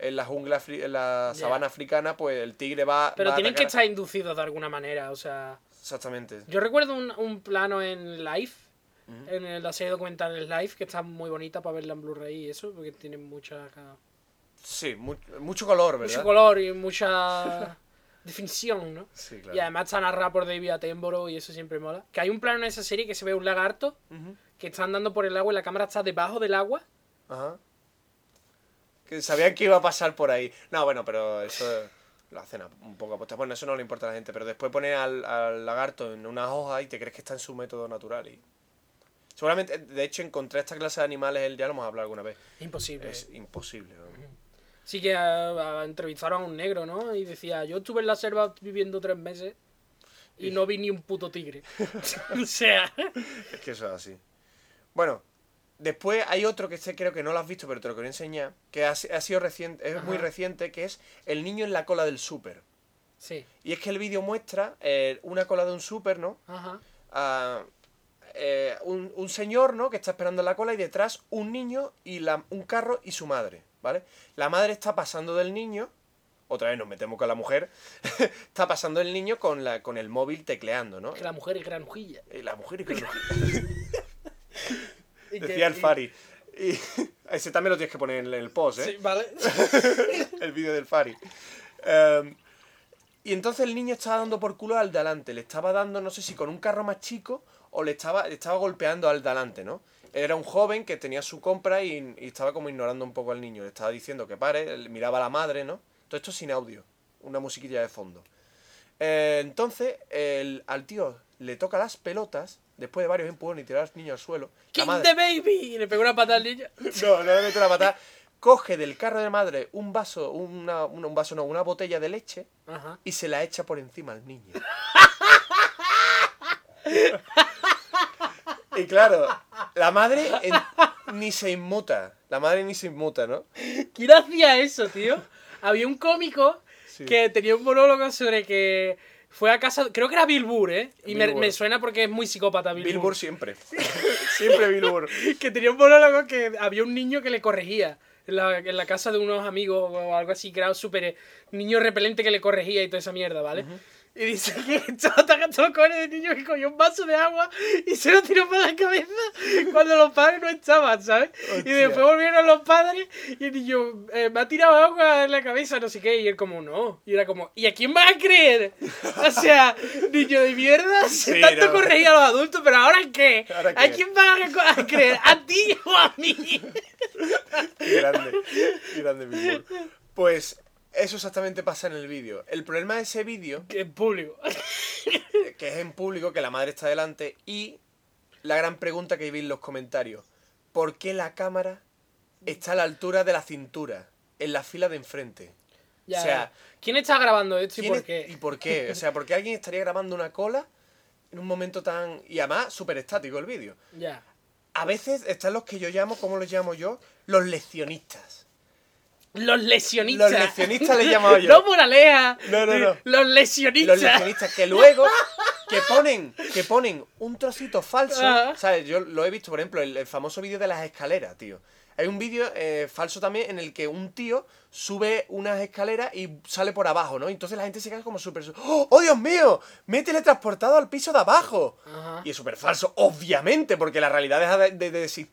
en la jungla, en la sabana africana, pues el tigre va. Pero va a tienen que estar inducidos de alguna manera, o sea. Exactamente. Yo recuerdo un, un plano en Live, Ujú. en la serie documental en Live, que está muy bonita para verla en Blu-ray y eso, porque tiene mucha, Sí, mu- mucho color, ¿verdad? mucho color y mucha definición, ¿no? Sí, claro. Y además está narrada por David Attenborough y eso siempre mola. Que hay un plano en esa serie que se ve un lagarto que está andando por el agua y la cámara está debajo del agua. Ajá. Que sabían que iba a pasar por ahí. No, bueno, pero eso lo hacen un poco aposta. Bueno, eso no le importa a la gente, pero después pone al, al lagarto en una hoja y te crees que está en su método natural. Y... Seguramente, de hecho, encontrar esta clase de animales, él ya lo hemos hablado alguna vez. Imposible. Es imposible. ¿no? Sí que ah, ah, entrevistaron a un negro, ¿no? Y decía, yo estuve en la selva viviendo tres meses y no vi ni un puto tigre. o sea, Es que eso es así. Bueno, después hay otro que este creo que no lo has visto, pero te lo quería enseñar, que ha, ha sido reciente, es muy reciente, que es El niño en la cola del súper. sí. Y es que el vídeo muestra eh, una cola de un súper, ¿no? Ajá. a, eh, un, un señor, ¿no? Que está esperando en la cola y detrás un niño y la- un carro y su madre, ¿vale? La madre está pasando del niño, otra vez nos metemos con la mujer, está pasando el niño con, la, con el móvil tecleando, ¿no? Que la mujer es granujilla. Y la mujer y que Y que- decía el y- Fari. Y ese también lo tienes que poner en el post, ¿eh? Sí, vale. el vídeo del Fari. Em, y entonces el niño estaba dando por culo al de adelante. Le estaba dando, no sé si con un carro más chico o le estaba, le estaba golpeando al de adelante, ¿no? Era un joven que tenía su compra y, y estaba como ignorando un poco al niño. Le estaba diciendo que pare, miraba a la madre, ¿no? Todo esto sin audio. Una musiquilla de fondo. Eh, entonces, el, al tío le toca las pelotas, después de varios empujones y tirar al niño al suelo. ¡King madre- the baby! Y le pegó una patada al niño. no, no le mete la patada. Coge del carro de madre un vaso, una, una- un vaso, no, una botella de leche Ajá. y se la echa por encima al niño. y claro, la madre en- ni se inmuta. La madre ni se inmuta, ¿no? ¿Quién hacía eso, tío? Había un cómico Sí. que tenía un monólogo sobre que fue a casa. Creo que era Bill Burr, ¿eh? Y me, Bill Burr. me suena porque es muy psicópata Bill, Bill Burr. Burr siempre. siempre Bill Burr. Que tenía un monólogo que había un niño que le corregía. En la, en la casa de unos amigos o algo así, que era súper eh, niño repelente que le corregía y toda esa mierda, ¿vale? Y dice que estaba tan todo con el niño que cogió un vaso de agua y se lo tiró por la cabeza cuando los padres no estaban, ¿sabes? Y Hostia. después volvieron los padres y el niño eh, me ha tirado agua en la cabeza, no sé qué, y él como, no. Y era como, ¿y a quién vas a creer? O sea, niño de mierda, Sí, tanto no. corregía a los adultos, pero ¿ahora qué? ¿Ahora ¿A qué? quién vas a, a creer? ¿A ti o a mí? Qué grande. Qué grande Bill Burr. Pues eso exactamente pasa en el vídeo. El problema de ese vídeo, Que en público. que es en público, que la madre está delante, y la gran pregunta que vi en los comentarios. ¿Por qué la cámara está a la altura de la cintura? En la fila de enfrente. Ya, O sea, ¿quién está grabando esto y ¿Quién por es- qué? ¿Y por qué? O sea, porque alguien estaría grabando una cola en un momento tan... Y además, súper estático el vídeo. Ya. A veces están los que yo llamo, ¿cómo los llamo yo? Los leccionistas. Los lesionistas. Los lesionistas les he llamado yo. No moraleja. No, no, no. Los lesionistas. Los leccionistas que luego que ponen que ponen un trocito falso, Ah. ¿sabes? Yo lo he visto, por ejemplo, el, el famoso vídeo de las escaleras, tío. Hay un vídeo eh, falso también en el que un tío sube unas escaleras y sale por abajo, ¿no? Entonces la gente se queda como súper... ¡Oh, ¡Oh, Dios mío! Me he teletransportado al piso de abajo. Y es súper falso, obviamente, porque la realidad de, de, de decir...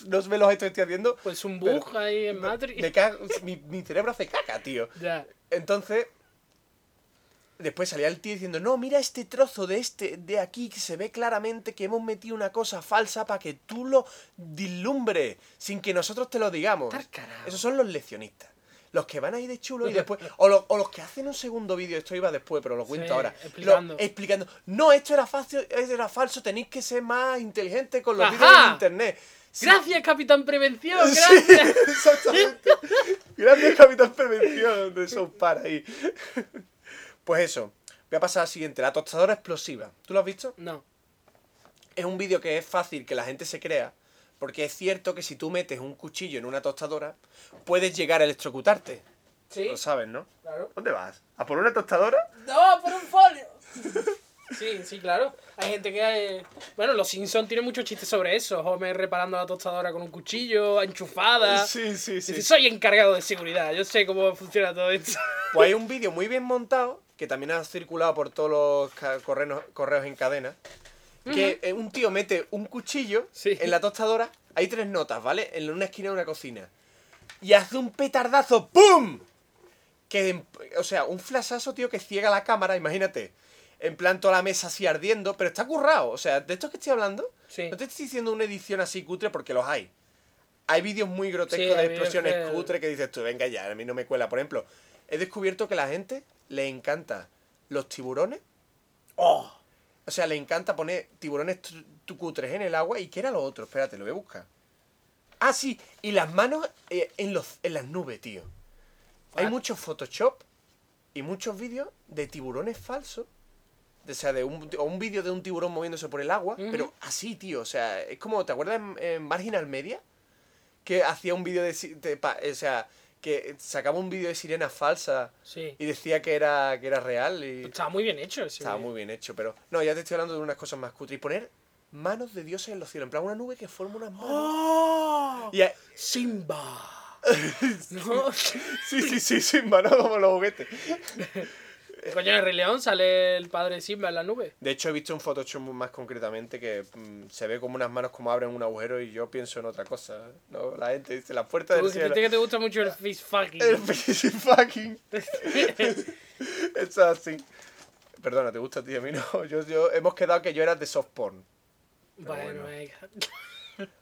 No ve los que estoy haciendo. Pues un Pero- bug ahí en Matrix. Me cago- mi, mi cerebro hace caca, tío. Ya. Entonces, después salía el tío diciendo, no, mira este trozo de este, de aquí, que se ve claramente que hemos metido una cosa falsa para que tú lo dislumbres, sin que nosotros te lo digamos. Esos son los leccionistas. Los que van ahí de chulo y después. O, lo- o los que hacen un segundo vídeo, esto iba después, pero lo cuento Sí, ahora. explicando. Lo- explicando. No, esto era falso, esto era falso, tenéis que ser más inteligentes con los vídeos de internet. Sí. Gracias, Capitán Prevención. Sí, Gracias. exactamente. Gracias, Capitán Prevención de South Park ahí. Pues eso. Voy a pasar al siguiente. La tostadora explosiva. ¿Tú lo has visto? No. Es un vídeo que es fácil que la gente se crea. Porque es cierto que si tú metes un cuchillo en una tostadora, puedes llegar a electrocutarte. Sí. Lo sabes, ¿no? Claro. ¿Dónde vas? ¿A por una tostadora? No, por un folio. Sí, sí, claro. Hay gente que... eh, Bueno, los Simpsons tienen muchos chistes sobre eso. Homer reparando la tostadora con un cuchillo, enchufada. Sí, sí, sí. Dice, soy encargado de seguridad. Yo sé cómo funciona todo esto. Pues hay un vídeo muy bien montado, que también ha circulado por todos los correos, correos en cadena, que eh, un tío mete un cuchillo Sí. en la tostadora, hay tres notas, ¿vale? En una esquina de una cocina. Y hace un petardazo, ¡pum! Que, o sea, un flashazo, tío, que ciega la cámara, imagínate. En plan, toda la mesa así ardiendo, pero está currado. O sea, de esto que estoy hablando, Sí. no te estoy diciendo una edición así cutre porque los hay. Hay vídeos muy grotescos Sí, de explosiones que- cutre que dices tú, venga ya, a mí no me cuela. Por ejemplo, he descubierto que a la gente le encanta los tiburones. ¡Oh! O sea, le encanta poner tiburones cutres en el agua. ¿Y qué era lo otro? Espérate, lo voy a buscar. Ah, sí, y las manos eh, en, los, en las nubes, tío. Hay muchos Photoshop y muchos vídeos de tiburones falsos. O sea, de un, o un vídeo de un tiburón moviéndose por el agua, pero así, tío. O sea, es como, ¿te acuerdas en, en Marginal Media? Que hacía un vídeo de, de pa- O sea, que sacaba un vídeo de sirena falsa Sí. y decía que era, que era real y... Estaba muy bien hecho ese Estaba muy bien hecho, pero... No, ya te estoy hablando de unas cosas más cutres. Y poner manos de dioses en los cielos. En plan, una nube que forma unas manos. ¡Oh! Y a- Simba. ¿No? Sí, sí, sí, sí, manos como los juguetes. Coño, en el Rey León sale el padre Simba en la nube. De hecho, he visto un Photoshop más concretamente que mm, se ve como unas manos como abren un agujero y yo pienso en otra cosa. No, la gente dice, la puerta del cielo. que te gusta mucho el fish fucking. El fishing fucking. Eso así. Perdona, ¿te gusta a ti? A mí no. Yo, yo, hemos quedado que yo era de soft porn. bueno, bueno.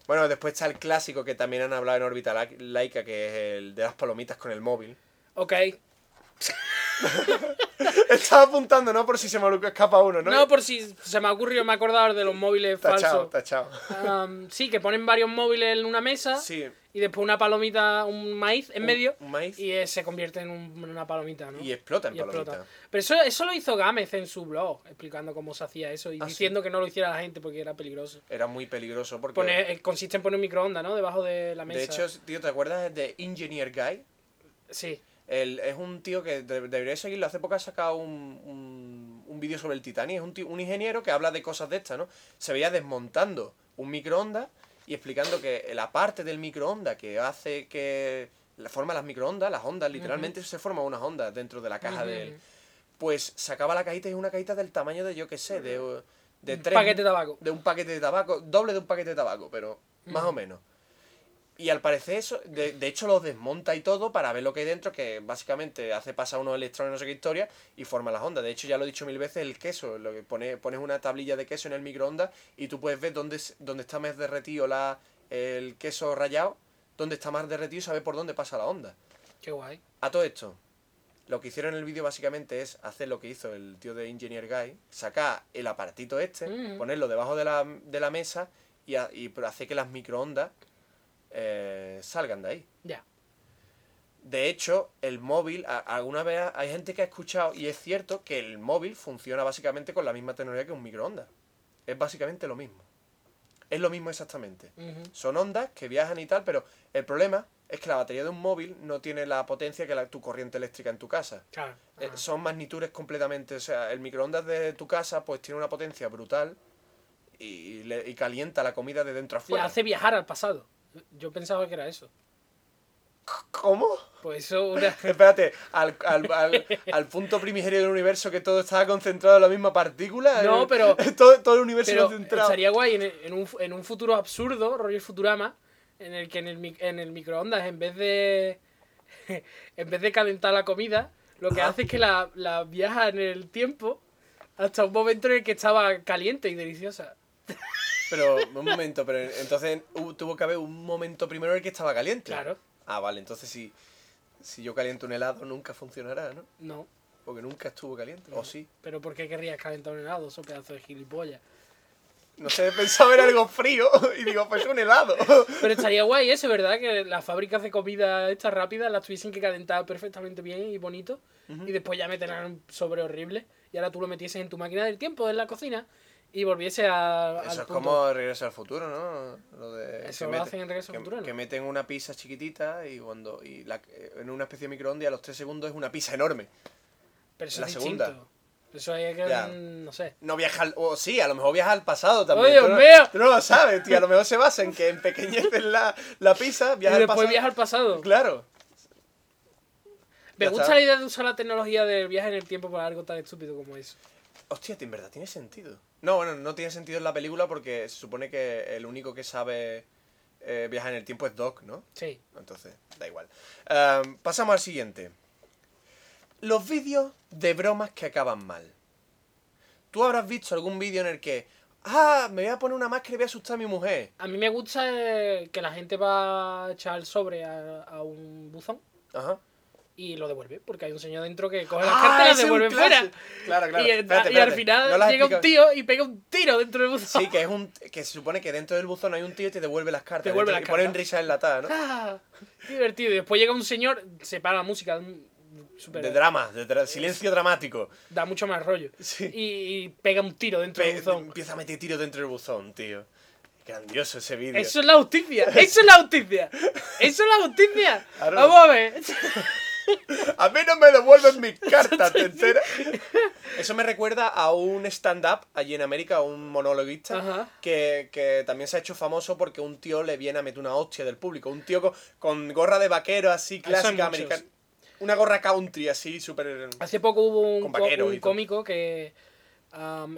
Bueno, después está el clásico que también han hablado en órbita Lai- laica, que es el de las palomitas con el móvil. Ok. Estaba apuntando, ¿no? Por si se me escapa uno, ¿no? No, por si se me ha ocurrido, me he acordado de los móviles Tachado, falsos. tachado. Am, sí, que ponen varios móviles en una mesa Sí. y después una palomita, un maíz en Un- medio un maíz. y eh, se convierte en, un- en una palomita, ¿no? Y explota en Y explota. palomita. Pero eso, eso lo hizo Gámez en su blog, explicando cómo se hacía eso y ¿Ah, sí? diciendo que no lo hiciera la gente porque era peligroso. Era muy peligroso porque... Poner- eh, consiste en poner un microondas, ¿no? Debajo de la mesa. de hecho, tío, ¿te acuerdas de Engineer Guy? sí. Él es un tío que de- debería seguirlo. Hace poco ha sacado un, un, un vídeo sobre el Titanic. Es un, tío- un ingeniero que habla de cosas de estas, ¿no? Se veía desmontando un microondas y explicando que la parte del microondas que hace que la forma las microondas, las ondas, literalmente se forman unas ondas dentro de la caja de él. Pues sacaba la cajita y es una cajita del tamaño de, yo qué sé, de, de Un tres- paquete de tabaco. de un paquete de tabaco, doble de un paquete de tabaco, pero más o menos. Y al parecer eso, de, de hecho lo desmonta y todo para ver lo que hay dentro, que básicamente hace pasar unos electrones, no sé qué historia, y forma las ondas. De hecho, ya lo he dicho mil veces, el queso, lo que pone, pones una tablilla de queso en el microondas y tú puedes ver dónde, dónde está más derretido la, el queso rallado, dónde está más derretido y saber por dónde pasa la onda. Qué guay. A todo esto, lo que hicieron en el vídeo básicamente es hacer lo que hizo el tío de Engineer Guy, sacar el aparatito este, Mm. ponerlo debajo de la, de la mesa y, ha- y hacer que las microondas eh, salgan de ahí. Ya. De hecho, el móvil, alguna vez hay gente que ha escuchado, y es cierto que el móvil funciona básicamente con la misma tecnología que un microondas. Es básicamente lo mismo. Es lo mismo exactamente. Son ondas que viajan y tal, pero el problema es que la batería de un móvil no tiene la potencia que la, tu corriente eléctrica en tu casa. Claro. Eh, son magnitudes completamente. O sea, el microondas de tu casa pues tiene una potencia brutal y, le- y calienta la comida de dentro a Le afuera. hace viajar al pasado. Yo pensaba que era eso. ¿Cómo? Pues eso una... Espérate, al, al, al, al punto primigenio del universo que todo estaba concentrado en la misma partícula. No, pero- Todo, todo el universo Pero concentrado. estaría guay en, en un, en un futuro absurdo, rollo Futurama, en el que en el, en el microondas, en vez de en vez de calentar la comida, lo que Ah. hace es que la, la viaja en el tiempo hasta un momento en el que estaba caliente y deliciosa. Pero, un momento, pero entonces tuvo que haber un momento primero en el que estaba caliente. Claro. Ah, vale, entonces si, si yo caliento un helado nunca funcionará, ¿no? No. Porque nunca estuvo caliente. O sí. Pero ¿por qué querrías calentar un helado? Eso pedazo de gilipollas. No sé, pensaba en algo frío y digo, pues un helado. Pero estaría guay eso, ¿verdad? Que las fábricas de comida estas rápidas las tuviesen que calentar perfectamente bien y bonito. Y después ya meterán un sobre horrible. Y ahora tú lo metieses en tu máquina del tiempo en la cocina y volviese a, al Eso es punto. como Regreso al Futuro, ¿no? Lo de, Eso lo hacen en Regreso al Futuro, ¿no? que meten una pizza chiquitita y cuando y la- en una especie de microondas y a los 3 segundos es una pizza enorme. Pero eso la es segunda. distinto. Eso hay que... Ya. No sé. No viaja al... O sí, a lo mejor viaja al pasado también. ¡Oh, Dios tú no, mío! tú no lo sabes, tío. A lo mejor se basa en que empequeñecen la, la pizza, Y viaja al después pasado. viaja al pasado. Claro. Me Ya gusta está. la idea de usar la tecnología del viaje en el tiempo para algo tan estúpido como eso. Hostia, en verdad tiene sentido. No, bueno, no tiene sentido en la película porque se supone que el único que sabe eh, viajar en el tiempo es Doc, ¿no? Sí. Entonces, da igual. Am, pasamos al siguiente. Los vídeos de bromas que acaban mal. Tú habrás visto algún vídeo en el que, ah, me voy a poner una máscara y voy a asustar a mi mujer. A mí me gusta eh, que la gente va a echar el sobre a, a un buzón Ajá. Y lo devuelve, porque hay un señor dentro que coge las Ah, cartas y las devuelve fuera. Claro, claro. Y, Espérate, y al final No llega un tío y pega un tiro dentro del buzón. Sí, que es un que se supone que dentro del buzón hay un tío y te devuelve las cartas. Te devuelve dentro- las y ponen cartas. risas enlatadas, ¿no? Ah, qué divertido. Y después llega un señor, se para la música, un- súper- De drama, de dra- silencio dramático. da mucho más rollo. Sí. Y, y pega un tiro dentro Pe- del buzón. empieza a meter tiros dentro del buzón, tío. Grandioso ese vídeo. Eso es la justicia. Eso es la justicia. Eso es la justicia. Vamos a ver. A mí no me devuelven mis cartas, ¿te enteras? Eso me recuerda a un stand-up allí en América, a un monologuista, que, que también se ha hecho famoso porque un tío le viene a meter una hostia del público. Un tío con, con gorra de vaquero así, hay clásica americana. Una gorra country así, súper... Hace poco hubo un, un cómico que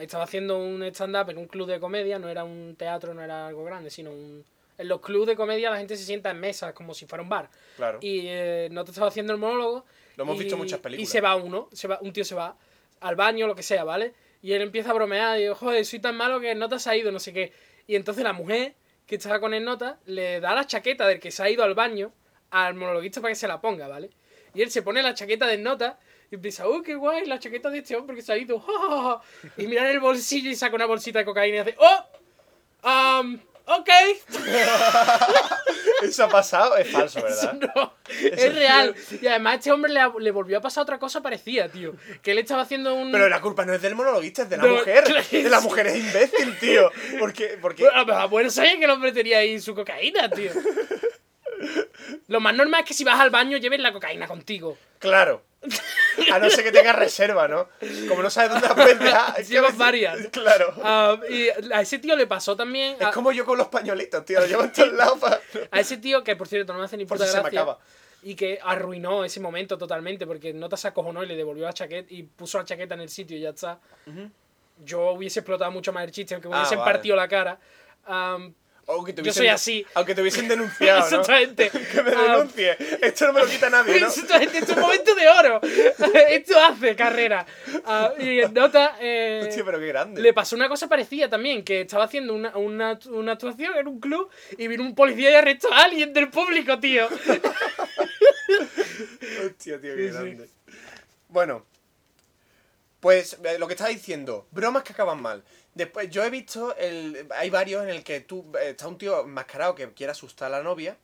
estaba haciendo un stand-up en un club de comedia, no era un teatro, no era algo grande, sino un... En los clubes de comedia la gente se sienta en mesas como si fuera un bar. Claro. Y eh, no te estaba haciendo el monólogo. Lo hemos y- visto en muchas películas. Y se va uno, se va, un tío se va al baño, lo que sea, ¿vale? Y él empieza a bromear y digo, joder, soy tan malo que no te has ido, no sé qué. Y entonces la mujer, que estaba con el nota, le da la chaqueta del que se ha ido al baño al monologuista para que se la ponga, ¿vale? Y él se pone la chaqueta del nota y empieza, ¡oh, qué guay! La chaqueta de este hombre que se ha ido. Y mira en el bolsillo y saca una bolsita de cocaína y hace, ¡oh! Um, ok. Eso ha pasado, es falso, Eso ¿verdad? no, es real. Y además a este hombre le, volvió a pasar otra cosa parecida, tío. Que él estaba haciendo un... Pero la culpa no es del monologuista, es de la No, mujer. claro, De la mujer es imbécil, tío. Porque, porque Bueno, bueno sabía que el hombre tenía ahí su cocaína, tío. Lo más normal es que si vas al baño lleves la cocaína contigo. claro. A no ser que tengas reserva, ¿no? Como no sabes dónde la puedes dejar. es que a Llevas varias. Claro. Ah, y a ese tío le pasó también. Es A, como yo con los pañuelitos, tío. Lo llevo en todos lados para... a ese tío, que por cierto no me hace ni Por si se me gracia. acaba. Y que arruinó ese momento totalmente porque Nota se acojonó y le devolvió la chaqueta y puso la chaqueta en el sitio y ya está. Yo hubiese explotado mucho más el chiste, aunque me Ah, hubiesen vale. partido la cara. Am, Aunque te Yo hubiesen- soy así. Aunque te hubiesen denunciado, ¿no? Exactamente. Que me Ah, denuncie. Esto no me lo quita nadie, ¿no? Exactamente, es un momento de oro. Esto hace carrera. Ah, y en Nota. eh, Hostia, pero qué grande. Le pasó una cosa parecida también, que estaba haciendo una, una, una actuación en un club y vino un policía y arrestó a alguien del público, tío. Hostia, tío, Sí, qué sí. grande. Bueno, pues eh, lo que estaba diciendo, bromas que acaban mal. Después, yo he visto, el, hay varios en el que tú, eh, está un tío enmascarado que quiere asustar a la novia.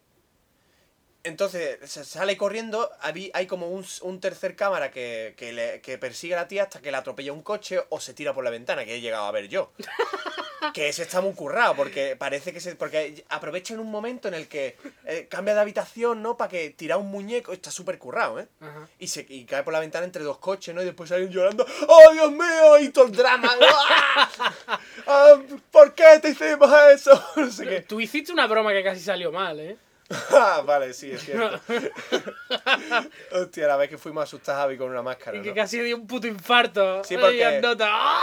Entonces se sale corriendo, hay como un, un tercer cámara que, que, le- que persigue a la tía hasta que la atropella un coche o se tira por la ventana, que he llegado a ver yo. que ese está muy currado, porque parece que se. Porque aprovechan un momento en el que eh, cambia de habitación, ¿no? Para que tira un muñeco. Está súper currado, ¿eh? Ajá. Y, se, y cae por la ventana entre dos coches, ¿no? Y después salen llorando. ¡Oh, Dios mío! Y todo el drama. ¡Ah! Ah, ¿Por qué te hicimos eso? No sé qué. Tú hiciste una broma que casi salió mal, ¿eh? Ah, vale, sí, es cierto. Hostia, la vez que fuimos a asustar a Javi con una máscara, Y que ¿no? casi dio un puto infarto. Sí, porque- Nota. ¡ah!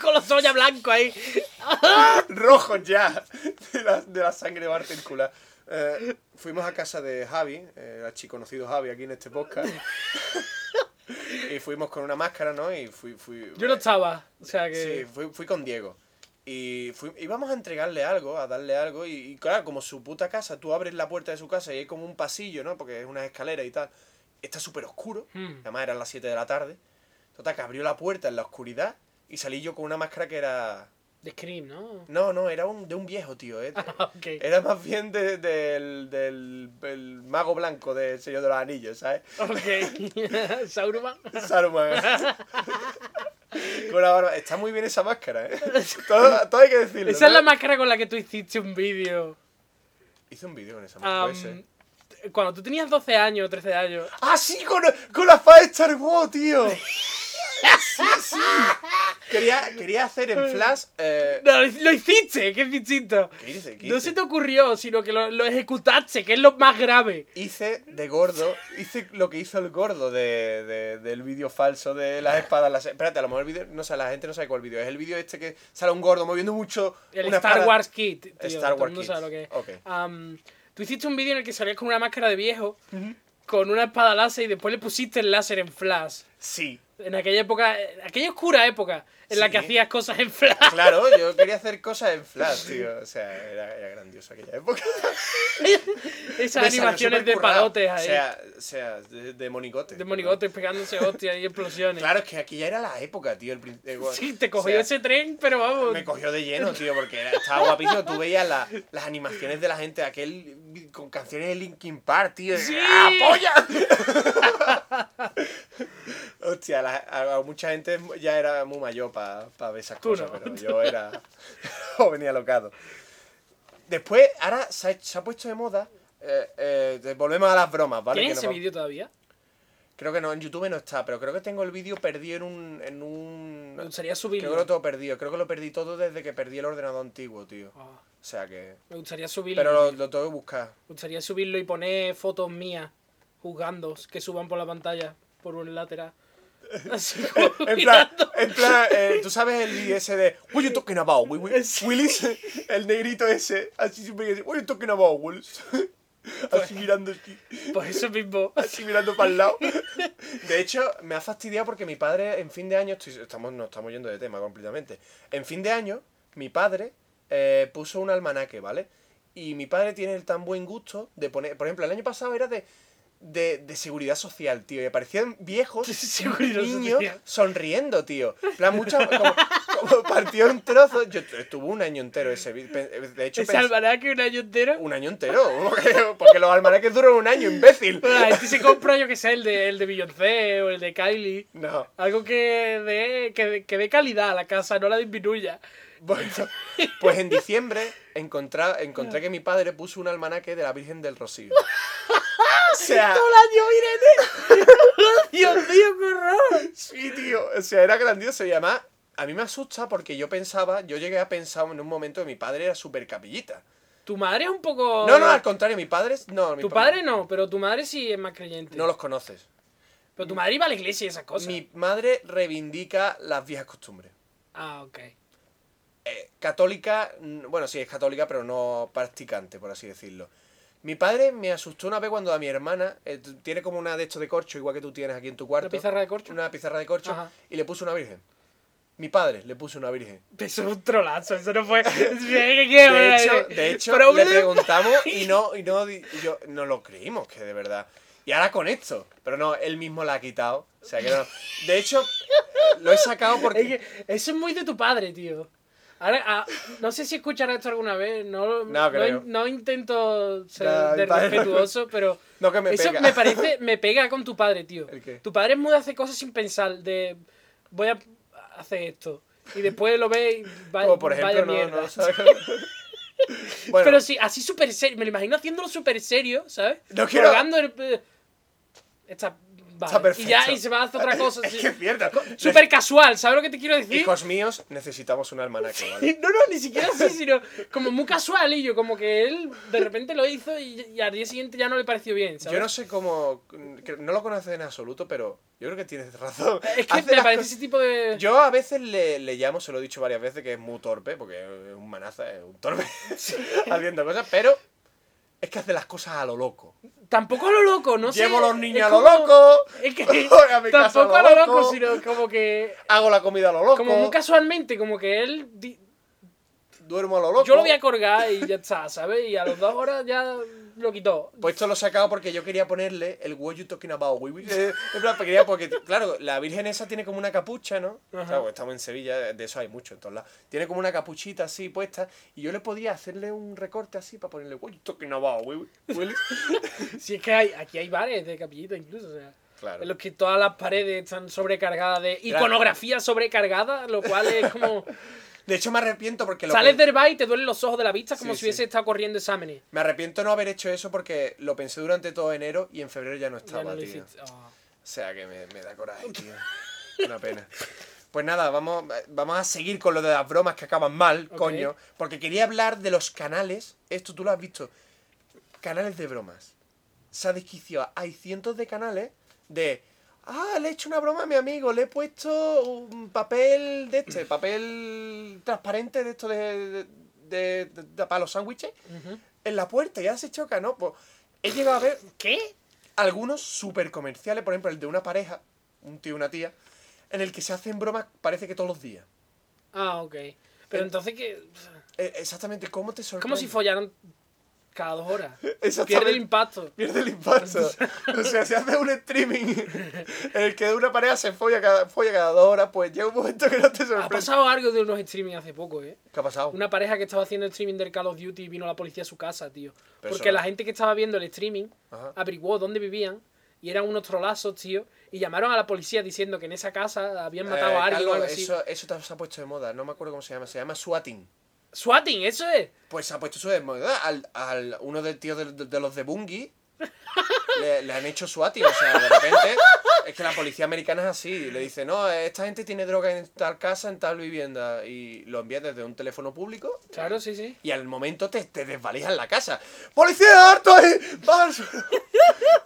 Con los ojos ya blancos ahí. rojos ya de la, de la sangre bartícula. Eh, fuimos a casa de Javi, eh, el conocido Javi aquí en este podcast. y fuimos con una máscara, ¿no? Y fui, fui Yo no estaba. O sea que. Sí, fui, fui con Diego. Y fui- íbamos a entregarle algo, a darle algo. Y, y claro, como su puta casa, tú abres la puerta de su casa y hay como un pasillo, ¿no? Porque es una escalera y tal. Está súper oscuro. Hmm. Además eran las 7 de la tarde. Total, que abrió la puerta en la oscuridad y salí yo con una máscara que era... De Scream, ¿no? No, no, era un, de un viejo, tío. ¿eh? ok. Era más bien de- del, del, del mago blanco del Señor de los Anillos, ¿sabes? Ok. Sauruman. Con la barba. Está muy bien esa máscara, ¿eh? Todo, todo hay que decirlo. Esa es la máscara con la que tú hiciste un vídeo. Hice un vídeo con esa máscara. cuando tú tenías 12 años, 13 años. ¡Ah, sí! Con, con la faz de Star Wars, tío. Sí, sí. Quería, quería hacer en Flash. eh, No, lo hiciste, que es distinto. ¿Qué hice? ¿Qué No hice? se te ocurrió, sino que lo, lo ejecutaste, que es lo más grave. Hice de gordo, hice lo que hizo el gordo de, de- del vídeo falso de las espadas. Las, espérate, a lo mejor el vídeo, no sé, la gente no sabe cuál vídeo es. El vídeo este que sale un gordo moviendo mucho. El una Star espada. Wars Kit, tío. Star Wars Kit. sabe lo que es. Ok. Am, tú hiciste un vídeo en el que salías con una máscara de viejo, con una espada láser y después le pusiste el láser en flash. Sí. En aquella época, aquella oscura época en la que hacías cosas en flash. Claro, yo quería hacer cosas en Flash, tío. O sea, era, era grandioso aquella época. Esas animaciones de palotes ahí. O sea, o sea de, de monigote. de monigotes pegándose hostias y explosiones. Claro, es que aquella era la época, tío. El, eh, Sí, te o cogió sea, ese tren, pero vamos. Me cogió de lleno, tío, porque era- estaba guapísimo. Tú veías la- las animaciones de la gente, aquel con canciones de Linkin Park, tío. ¡Sí! ¡Ah, polla! Hostia, la- a, a mucha gente ya era muy mayor para ver esas cosas, no. pero yo era joven y alocado. Después, ahora se ha, se ha puesto de moda. eh, eh, volvemos a las bromas, ¿vale? ¿Tienes ese vídeo todavía? Creo que no, en YouTube no está, pero creo que tengo el vídeo perdido en un. En un... Me gustaría Creo subirlo. que lo tengo perdido. Creo que lo perdí todo desde que perdí el ordenador antiguo, tío. Ah, O sea que. me gustaría subirlo. Pero lo, lo tengo que buscar. Me gustaría subirlo y poner fotos mías jugando que suban por la pantalla por un lateral. Así como En plan, en plan eh, tú sabes el ese de What you talking about, Sí. Willis? El negrito ese, así siempre que dice What you talking about, Willis? Así mirando así, Pues eso mismo. así mirando para el lado. De hecho, me ha fastidiado porque mi padre en fin de año, estoy- estamos, nos estamos yendo de tema completamente. En fin de año, mi padre eh, puso un almanaque, ¿vale? Y mi padre tiene el tan buen gusto de poner. Por ejemplo, el año pasado era de. De, de seguridad social, tío. Y aparecían viejos De niños social. sonriendo, tío. Plan, muchas. Como, como partido en trozos. Yo estuve un año entero ese. De hecho, Ese almanaque un año entero. un año entero. Porque, los almanaques duran un año, imbécil. Bueno, gente se compra, yo que sé, el de, el de Beyoncé o el de Kylie. No. Algo que dé que, que dé calidad a la casa, no la disminuya. Bueno, pues en diciembre encontré, encontré que mi padre puso un almanaque de la Virgen del Rocío. O sea, ¡Todo el año, Irene! ¡Dios mío, qué horror! sí, tío. O sea, era grandioso. Y además, a mí me asusta porque yo pensaba, yo llegué a pensar en un momento que mi padre era súper capillita. Tu madre es un poco. No, no, al contrario, mi padre No, mi Tu pa- padre no, pero tu madre sí es más creyente. No los conoces. Pero tu madre iba a la iglesia y esas cosas. Mi madre reivindica las viejas costumbres. Ah, ok. eh, católica, bueno, sí, es católica, pero no practicante, por así decirlo. Mi padre me asustó una vez cuando a mi hermana, eh, tiene como una de estos de corcho, igual que tú tienes aquí en tu cuarto. ¿Una pizarra de corcho? Una pizarra de corcho, Ajá. y le puso una virgen. Mi padre le puso una virgen. Eso es un trolazo, eso no fue. De hecho, de hecho le preguntamos y no, y no, y yo, no lo creímos, que de verdad. Y ahora con esto, pero no, él mismo la ha quitado. O sea que no. De hecho, lo he sacado porque. Es que eso es muy de tu padre, tío. Ahora, ah, no sé si escucharás esto alguna vez, no, No intento ser de respetuoso, pero No que me eso pega. me parece, me pega con tu padre, tío. ¿El qué? Tu padre es muy de hacer cosas sin pensar, de voy a hacer esto. Y después lo ve y va- Como por vaya ejemplo, no, mierda. bueno, Pero sí, así súper serio, me lo imagino haciéndolo súper serio, ¿sabes? No quiero- Colgando eh, Está, vale. perfecto. Y ya, y se va a hacer otra cosa. es que cierto. Súper casual, ¿sabes lo que te quiero decir? Hijos míos, necesitamos un almanaque, ¿vale? No, no, ni siquiera así, sino como muy casual y yo, como que él de repente lo hizo y, y al día siguiente ya no le pareció bien, ¿sabes? Yo no sé cómo. No lo conoces en absoluto, pero yo creo que tienes razón. Es que Hace me parece ese tipo de... Yo a veces le, le llamo, se lo he dicho varias veces, que es muy torpe, porque es un manaza, es un torpe haciendo cosas, pero es que hace las cosas a lo loco. Tampoco a lo loco, no sé. Llevo los niños a lo como- loco, Es que a mi tampoco a a lo lo loco, loco. sino como que... hago la comida a lo loco, Como muy casualmente, como que él... duermo a lo loco. Yo lo voy a colgar y ya está, ¿sabes? Y a las dos horas ya lo quitó. Pues esto lo he sacado porque yo quería ponerle el what you talking about, we- we- eh, En plan, quería porque, claro, la Virgen esa tiene como una capucha, ¿no? Claro, estamos en Sevilla, de eso hay mucho en todos lados. Tiene como una capuchita así puesta y yo le podía hacerle un recorte así para ponerle what you talking about, we-. Si es que hay, aquí hay bares de capillita incluso, o sea... Claro. En los que todas las paredes están sobrecargadas de iconografía sobrecargada, lo cual es como... De hecho, me arrepiento porque lo Sales del bar y te duelen los ojos de la vista como Sí, si hubiese sí. estado corriendo exámenes. Me arrepiento no haber hecho eso porque lo pensé durante todo enero y en febrero ya no Ya estaba, no tío. Ah. O sea que me, me da coraje, tío. Una pena. Pues nada, vamos, vamos a seguir con lo de las bromas que acaban mal, coño. Porque quería hablar de los canales. Esto tú lo has visto. Canales de bromas. Se ha desquiciado. Hay cientos de canales de. Ah, le he hecho una broma a mi amigo. Le he puesto un papel de este, papel transparente de esto de, de, de- de- para los sándwiches en la puerta. Ya se choca, ¿no? Pues he llegado a ver ¿Qué? algunos súper comerciales, por ejemplo, el de una pareja, un tío y una tía, en el que se hacen bromas, parece que todos los días. Ah, ok. Pero Eh, entonces que... Eh, exactamente, ¿cómo te sorprende? como si follaran cada dos horas. Pierde el impacto. Pierde el impacto. o sea, si haces un streaming en el que de una pareja se folla cada, folla cada dos horas, pues llega un momento que no te Ha sorprende. pasado algo de unos streaming hace poco, ¿eh? ¿Qué ha pasado? Una pareja que estaba haciendo el streaming del Call of Duty y vino la policía a su casa, tío. Pero Porque eso- la gente que estaba viendo el streaming Ajá. averiguó dónde vivían y eran unos trolazos, tío. Y llamaron a la policía diciendo que en esa casa habían matado Eh, a alguien o algo así. eso, eso se ha puesto de moda, no me acuerdo cómo se llama, se llama swatting. Swatting, eso es. Pues ha puesto eso de moda. Al, al uno del tío de, de- de los de Bungie le, le han hecho swatting. O sea, de repente es que la policía americana es así. Le dice, no, esta gente tiene droga en tal casa, en tal vivienda. Y lo envía desde un teléfono público. Claro, sí, sí. Y al momento te, te desvalijan la casa. ¡Policía, harto ahí! ¡Va al suelo!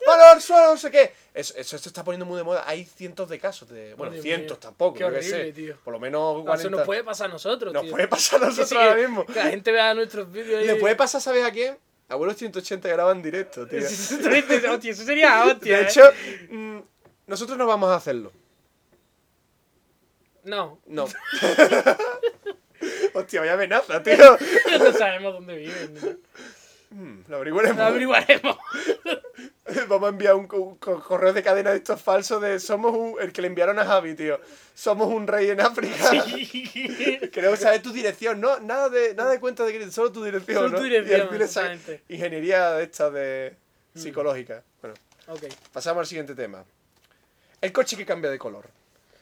¡Va al suelo! No sé qué. Eso, eso se está poniendo muy de moda. Hay cientos de casos de. Bueno, Dios cientos mío. tampoco. Qué horrible, sé. tío. Por lo menos No, 40. Eso nos puede pasar a nosotros, Nos tío. puede pasar a sí, nosotros ahora mismo. Que la gente vea nuestros vídeos ahí. Le puede pasar, ¿sabes a quién? Abuelos 180 graban directo, tío. Hostia, eso sería hostia. De ¿eh? hecho, mm, nosotros no vamos a hacerlo. No. No. Hostia, vaya amenaza, tío. no sabemos dónde viven. Mm, lo averiguaremos. Lo averiguaremos. Vamos a enviar un, co- co- correo de cadena de estos falsos de somos un, el que le enviaron a Javi, tío. Somos un rey en África. Queremos saber tu dirección, no, nada de, nada de cuenta de que solo tu dirección, Solo ¿no? tu dirección, Y esa ingeniería esta de psicológica. Bueno, ok. pasamos al siguiente tema. El coche que cambia de color.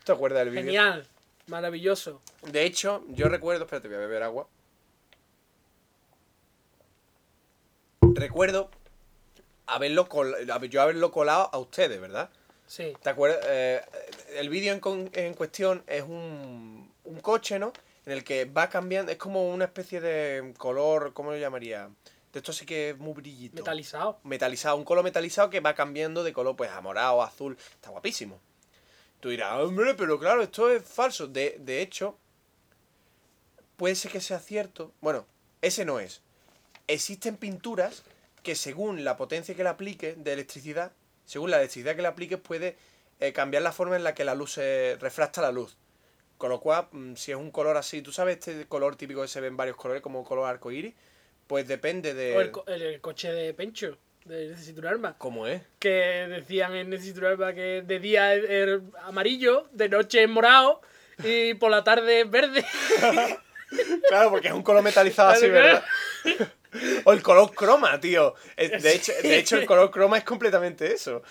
¿Te acuerdas del vídeo? Genial. Maravilloso. De hecho, yo recuerdo, espérate, voy a beber agua. Recuerdo haberlo col- yo haberlo colado a ustedes, ¿verdad? Sí. ¿Te acuerdas? Eh, el vídeo en, con- en cuestión es un, un coche, ¿no? En el que va cambiando, es como una especie de color, ¿cómo lo llamaría? De esto sí que es muy brillito. Metalizado. Metalizado, un color metalizado que va cambiando de color, pues a morado, azul. Está guapísimo. Tú dirás, hombre, pero claro, esto es falso. De, de hecho, puede ser que sea cierto. Bueno, ese no es. Existen pinturas que según la potencia que le aplique de electricidad, según la electricidad que le apliques, puede eh, cambiar la forma en la que la luz se refracta la luz. Con lo cual, mm, si es un color así, tú sabes este color típico que se ve en varios colores, como color arcoíris, pues depende de. O el, co- el- el coche de Pencho. De Necesito un arma. ¿Cómo es? Que decían en Necesito un arma que de día es es amarillo, de noche es morado y por la tarde es verde. Claro, porque es un color metalizado así, ¿verdad? O el color croma, tío. Eh, De hecho, de hecho, el color croma es completamente eso.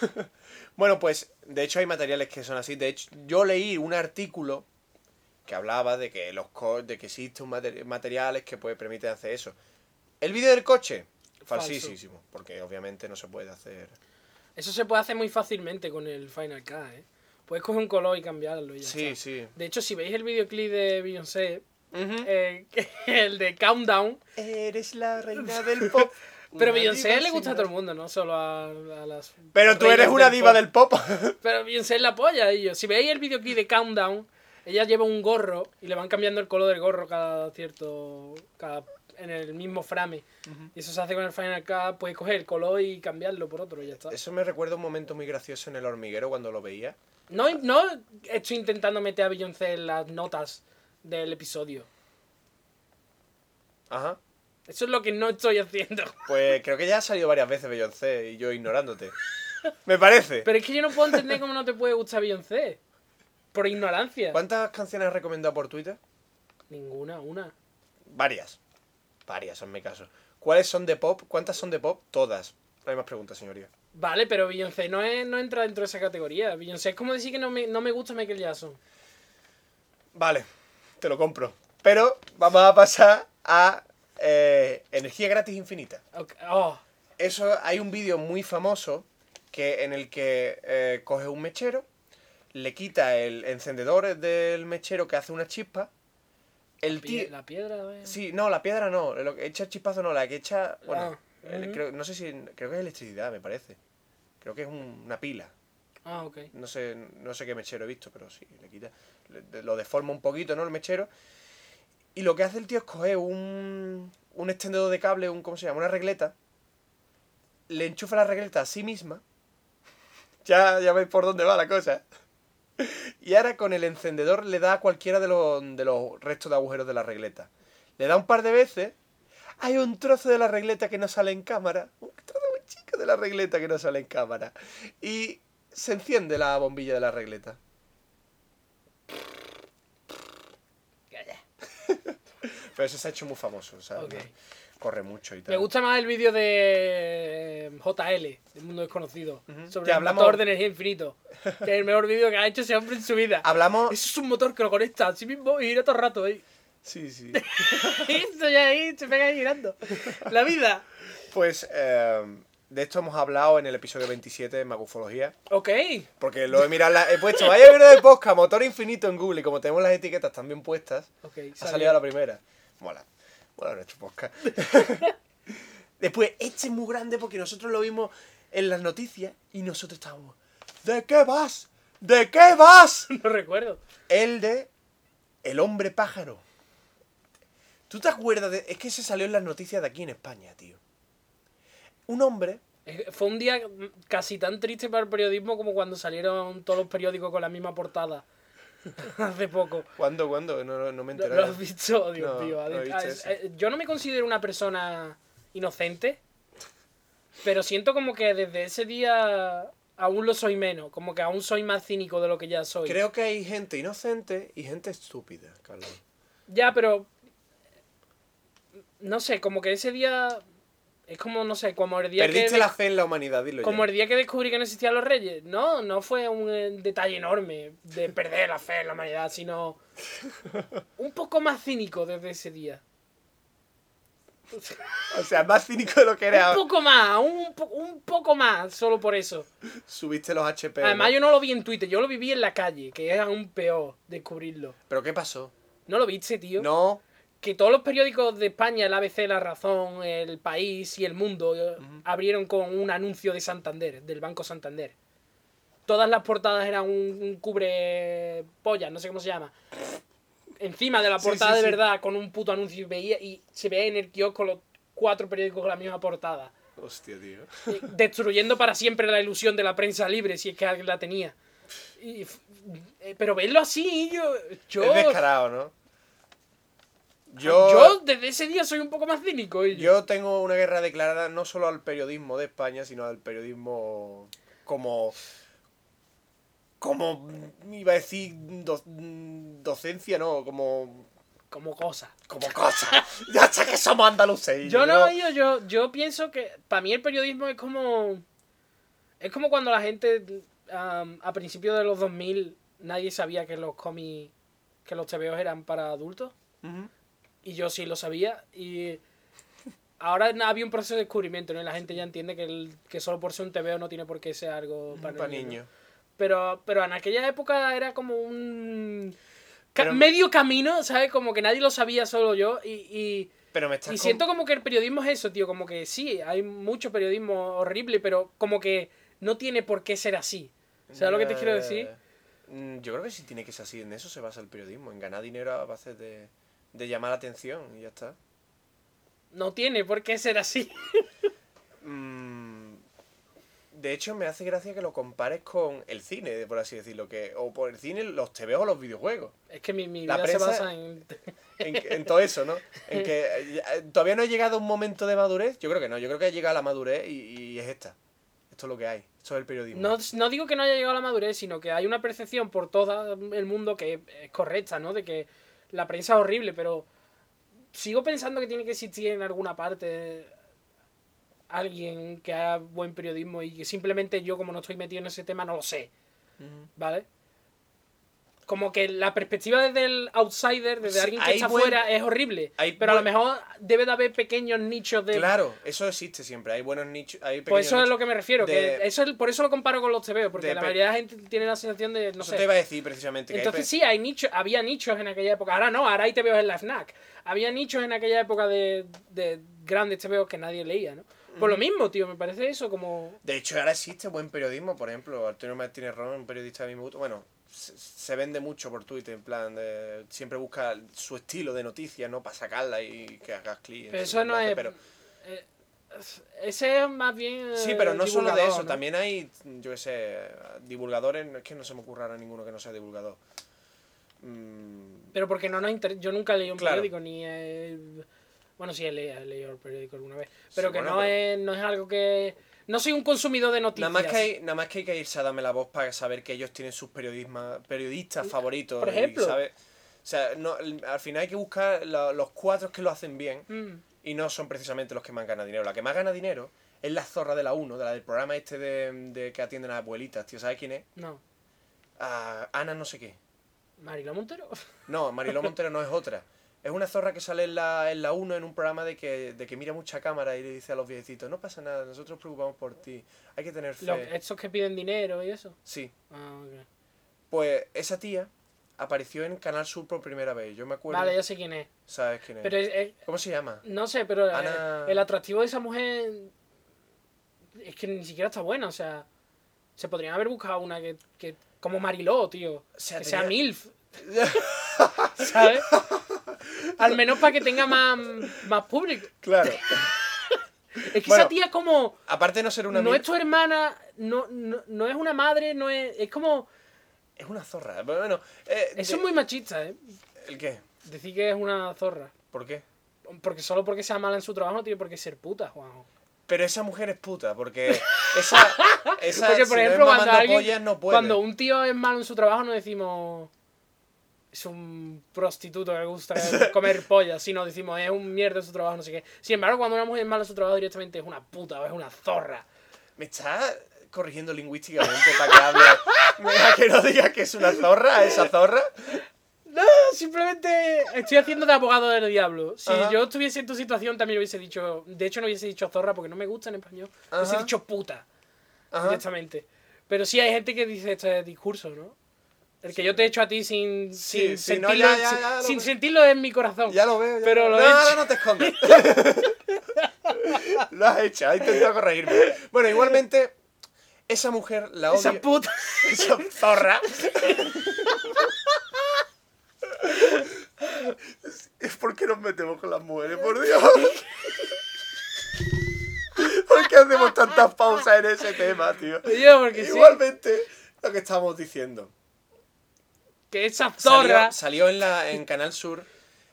Bueno, pues, de hecho hay materiales que son así. De hecho, yo leí un artículo que hablaba de que los co- de que existen mate- materiales que pues, permiten hacer eso. El vídeo del coche, Falso. falsísimo, porque obviamente no se puede hacer. Eso se puede hacer muy fácilmente con el Final Cut, ¿eh? Puedes coger un color y cambiarlo y ya Sí, está. sí. De hecho, si veis el videoclip de Beyoncé, eh, el de Countdown, Eres la reina del pop. pero una Beyoncé le gusta a todo el mundo, no solo a, a las... Pero tú eres una diva pop. del pop. Pero Beyoncé es la polla, ellos. Si veis el videoclip de Countdown, ella lleva un gorro y le van cambiando el color del gorro cada cierto... Cada, en el mismo frame. Y eso se hace con el Final Cut, puedes coger el color y cambiarlo por otro y ya está. Eso me recuerda un momento muy gracioso en el hormiguero cuando lo veía. No, no estoy intentando meter a Beyoncé en las notas del episodio. Ajá. Eso es lo que no estoy haciendo. Pues creo que ya ha salido varias veces Beyoncé y yo ignorándote. Me parece. Pero es que yo no puedo entender cómo no te puede gustar Beyoncé. Por ignorancia. ¿Cuántas canciones has recomendado por Twitter? Ninguna, una. Varias. Varias, en mi caso. ¿Cuáles son de pop? ¿Cuántas son de pop? Todas. No hay más preguntas, señoría. Vale, pero Beyoncé no, es, no entra dentro de esa categoría. Beyoncé es como decir que no me, no me gusta Michael Jackson. Vale, te lo compro. Pero vamos a pasar a eh, energía gratis infinita. Oh, Eso hay un vídeo muy famoso que en el que eh, coge un mechero, le quita el encendedor del mechero que hace una chispa. El pie- tío, la piedra. eh. Sí, no, la piedra no. Lo que echa el chispazo no, la que echa. Bueno, Ah, el- ujú. creo, no sé si. Creo que es electricidad, me parece. Creo que es un- una pila. Ah, ok. No sé, no sé qué mechero he visto, pero sí, le quita. le- lo deforma un poquito, ¿no? El mechero. Y lo que hace el tío es coger un. Un extendedor de cable, un. ¿Cómo se llama? Una regleta. Le enchufa la regleta a sí misma. Ya, ya veis por dónde va la cosa. Y ahora con el encendedor le da a cualquiera de los, de los restos de agujeros de la regleta. Le da un par de veces. Hay un trozo de la regleta que no sale en cámara. Un trozo muy chico de la regleta que no sale en cámara. Y se enciende la bombilla de la regleta. Pero eso se ha hecho muy famoso. Ok. Corre mucho y tal. Me gusta más el vídeo de JL, del mundo desconocido, sobre Que el hablamos- motor de energía infinito. Que es el mejor vídeo que ha hecho ese hombre en su vida. Hablamos. Eso es un motor que lo conecta a sí mismo y gira todo el rato ahí. Sí, sí. Esto ya ahí se pega ahí girando. La vida. Pues eh, de esto hemos hablado en el episodio 27 de Magufología. Ok. Porque lo he mirado, la- he puesto, vaya video de podcast, motor infinito en Google, y como tenemos las etiquetas también puestas, Ok. ha salió. salido la primera. Mola. Mola nuestro podcast. Después, este es muy grande porque nosotros lo vimos en las noticias y nosotros estábamos. ¿De qué vas? ¿De qué vas? No recuerdo. El de El hombre pájaro. ¿Tú te acuerdas de.? Es que se salió en las noticias de aquí en España, tío. Un hombre. Fue un día casi tan triste para el periodismo como cuando salieron todos los periódicos con la misma portada. hace poco. ¿Cuándo, cuándo? No, no- me he ¿Lo, has visto? Dios No, mío. no Ah, eh, Yo no me considero una persona inocente, pero siento como que desde ese día aún lo soy menos, como que aún soy más cínico de lo que ya soy. Creo que hay gente inocente y gente estúpida, Carlos. Ya, pero no sé, como que ese día es como no sé, como el día que Perdiste la fe en la humanidad, dilo como ya. el día que descubrí que no existían los reyes. No, no fue un eh, detalle enorme de perder la fe en la humanidad, sino un poco más cínico desde ese día. O sea, más cínico de lo que era. Un poco más, un, po- un poco más, solo por eso. Subiste los HP. Además, ¿no? yo no lo vi en Twitter, yo lo viví en la calle, que es aún peor descubrirlo. ¿Pero qué pasó? ¿No lo viste, tío? No. Que todos los periódicos de España, el ABC, La Razón, El País y El Mundo, eh, abrieron con un anuncio de Santander, del Banco Santander. Todas las portadas eran un, un cubre pollas, no sé cómo se llama. Encima de la portada sí, de sí. verdad, con un puto anuncio y veía y se veía en el kiosco los cuatro periódicos con la misma portada. Hostia, tío. Destruyendo para siempre la ilusión de la prensa libre, si es que alguien la tenía. Y eh, pero verlo así, yo. Yo, Es descarado, ¿no? Yo, yo desde ese día soy un poco más cínico. y yo tengo una guerra declarada no solo al periodismo de España, sino al periodismo como. Como. iba a decir. do- docencia, no, como. Como cosa. Como cosa. ya sé que somos andaluces. Yo no, yo, yo, yo pienso que para mí el periodismo es como. Es como cuando la gente a principios de los 2000 nadie sabía que los cómics, que los TVOs eran para adultos. Ujú. Y yo sí lo sabía. Y ahora había un proceso de descubrimiento, ¿no? Y la gente ya entiende que, el, que solo por ser un TVO no tiene por qué ser algo para, Para niños, ¿no? niños. Pero, pero en aquella época era como un... ca- Pero- medio camino, ¿sabes? Como que nadie lo sabía, solo yo. Y, y, Pero me estás y siento como que el periodismo es eso, tío. Como que sí, hay mucho periodismo horrible, pero como que no tiene por qué ser así. ¿Sabes lo que te quiero decir? Mm, Yo creo que sí tiene que ser así. En eso se basa el periodismo. En ganar dinero a base de, de llamar la atención y ya está. No tiene por qué ser así. Mm, De hecho, me hace gracia que lo compares con el cine, por así decirlo. Que, o por el cine, los TV o los videojuegos. Es que mi, mi La vida se basa en... En, en todo eso, ¿no? En que eh, todavía no he llegado a un momento de madurez. Yo creo que no. Yo creo que he llegado a la madurez y, y es esta. Esto es lo que hay. Esto es el periodismo. No, no digo que no haya llegado a la madurez, sino que hay una percepción por todo el mundo que es correcta, ¿no? De que la prensa es horrible, pero sigo pensando que tiene que existir en alguna parte alguien que haga buen periodismo y que simplemente yo, como no estoy metido en ese tema, no lo sé. ¿vale? Como que la perspectiva desde el outsider, desde alguien que hay está buen- fuera, es horrible. hay pero a lo mejor debe de haber pequeños nichos de Claro, eso existe siempre. Hay buenos nichos. Hay Pues eso es nichos. lo que me refiero, de- que eso es- por eso lo comparo con los TVO, porque de la mayoría de la gente tiene la sensación de, no Eso sé. te iba a decir precisamente. Que Entonces sí, hay nichos, había nichos en aquella época. Ahora no, ahora hay TVOs en la FNAC. Había nichos en aquella época de, de grandes TVOs que nadie leía, ¿no? Por lo mismo, tío, me parece eso como... De hecho, ahora existe buen periodismo. Por ejemplo, Antonio Martínez Ron, un periodista de mi gusto. Bueno, se, se vende mucho por Twitter. En plan, de- siempre busca su estilo de noticias, ¿no? Para sacarla y que hagas clic. Pero eso no es... Pero, eh, ese es más bien... sí, pero no solo de eso. ¿no? También hay, yo qué sé, divulgadores. Es que no se me ocurra ahora ninguno que no sea divulgador. Mm, Pero porque no nos inter- Yo nunca he leído un Claro. periódico, ni. Bueno, sí, he leído, he leído el periódico alguna vez. Pero que bueno, no, pero- Es, no es algo que... No soy un consumidor de noticias. Nada más, que hay, nada más que hay que irse a darme la voz para saber que ellos tienen sus periodistas favoritos. Por y, ejemplo. ¿sabes? O sea, no, al final hay que buscar lo- los cuatro que lo hacen bien Mm. y no son precisamente los que más ganan dinero. La que más gana dinero es la zorra de la 1, de la del programa este de, de que atienden a las abuelitas, tío. ¿Sabes quién es? No. Ah, Ana no sé qué. Marilo Montero. No, Mariló Montero no es otra. Es una zorra que sale en la, en la 1 en un programa de que, de que mira mucha cámara y le dice a los viejecitos, no pasa nada, nosotros nos preocupamos por ti, hay que tener fe. Los- estos que piden dinero y eso. Sí, Ah, ok. Pues esa tía apareció en Canal Sur por primera vez. Yo me acuerdo. Vale, ya sé quién es. ¿Sabes quién es? Pero es- es- ¿Cómo se llama? no sé, pero Ana- el atractivo de esa mujer es que ni siquiera está buena. O sea, se podrían haber buscado una que, que como Mariló, tío. sea, que sea MILF. ¿Sabes? Al menos para que tenga más, más público. Claro. Es que Bueno, esa tía como... Aparte de no ser una No es tu hermana, no, no, no es una madre, no es... Es como... Es una zorra. Pero bueno, eh, Eso de- es muy machista, ¿eh? ¿El qué? Decir que es una zorra. ¿Por qué? Porque solo porque sea mala en su trabajo no tiene por qué ser puta, Juanjo. Pero esa mujer es puta, porque esa. esa Porque, si por no ejemplo, cuando, alguien- pollas, no puede. cuando un tío es malo en su trabajo, no decimos. Es un prostituto que le gusta comer pollas, sino decimos es un mierda su trabajo, no sé qué. Sin embargo, cuando una mujer es mala su trabajo, directamente es una puta o es una zorra. ¿Me estás corrigiendo lingüísticamente para que hable? Mira, que no digas que es una zorra, esa zorra. No, simplemente estoy haciendo de abogado del diablo. Si Ajá. yo estuviese en tu situación, también hubiese dicho. De hecho, no hubiese dicho zorra porque no me gusta en español. Hubiese Ajá. dicho puta. Ajá. directamente. Pero sí hay gente que dice este discurso, ¿no? El que yo te he hecho a ti sin, sin, sí, no, sentirlo, ya, ya, sin- ya sentirlo en mi corazón. Ya lo veo. ya Pero lo veo. he no, hecho. no, no te escondas. lo has hecho, has intentado corregirme. Bueno, igualmente, esa mujer la odio. Esa puta. Esa zorra. Es porque nos metemos con las mujeres, por Dios. ¿Por qué hacemos tantas pausas en ese tema, tío? Yo, porque sí. Igualmente, lo que estamos diciendo. Que esa zorra. Salió, salió en, la, en Canal Sur.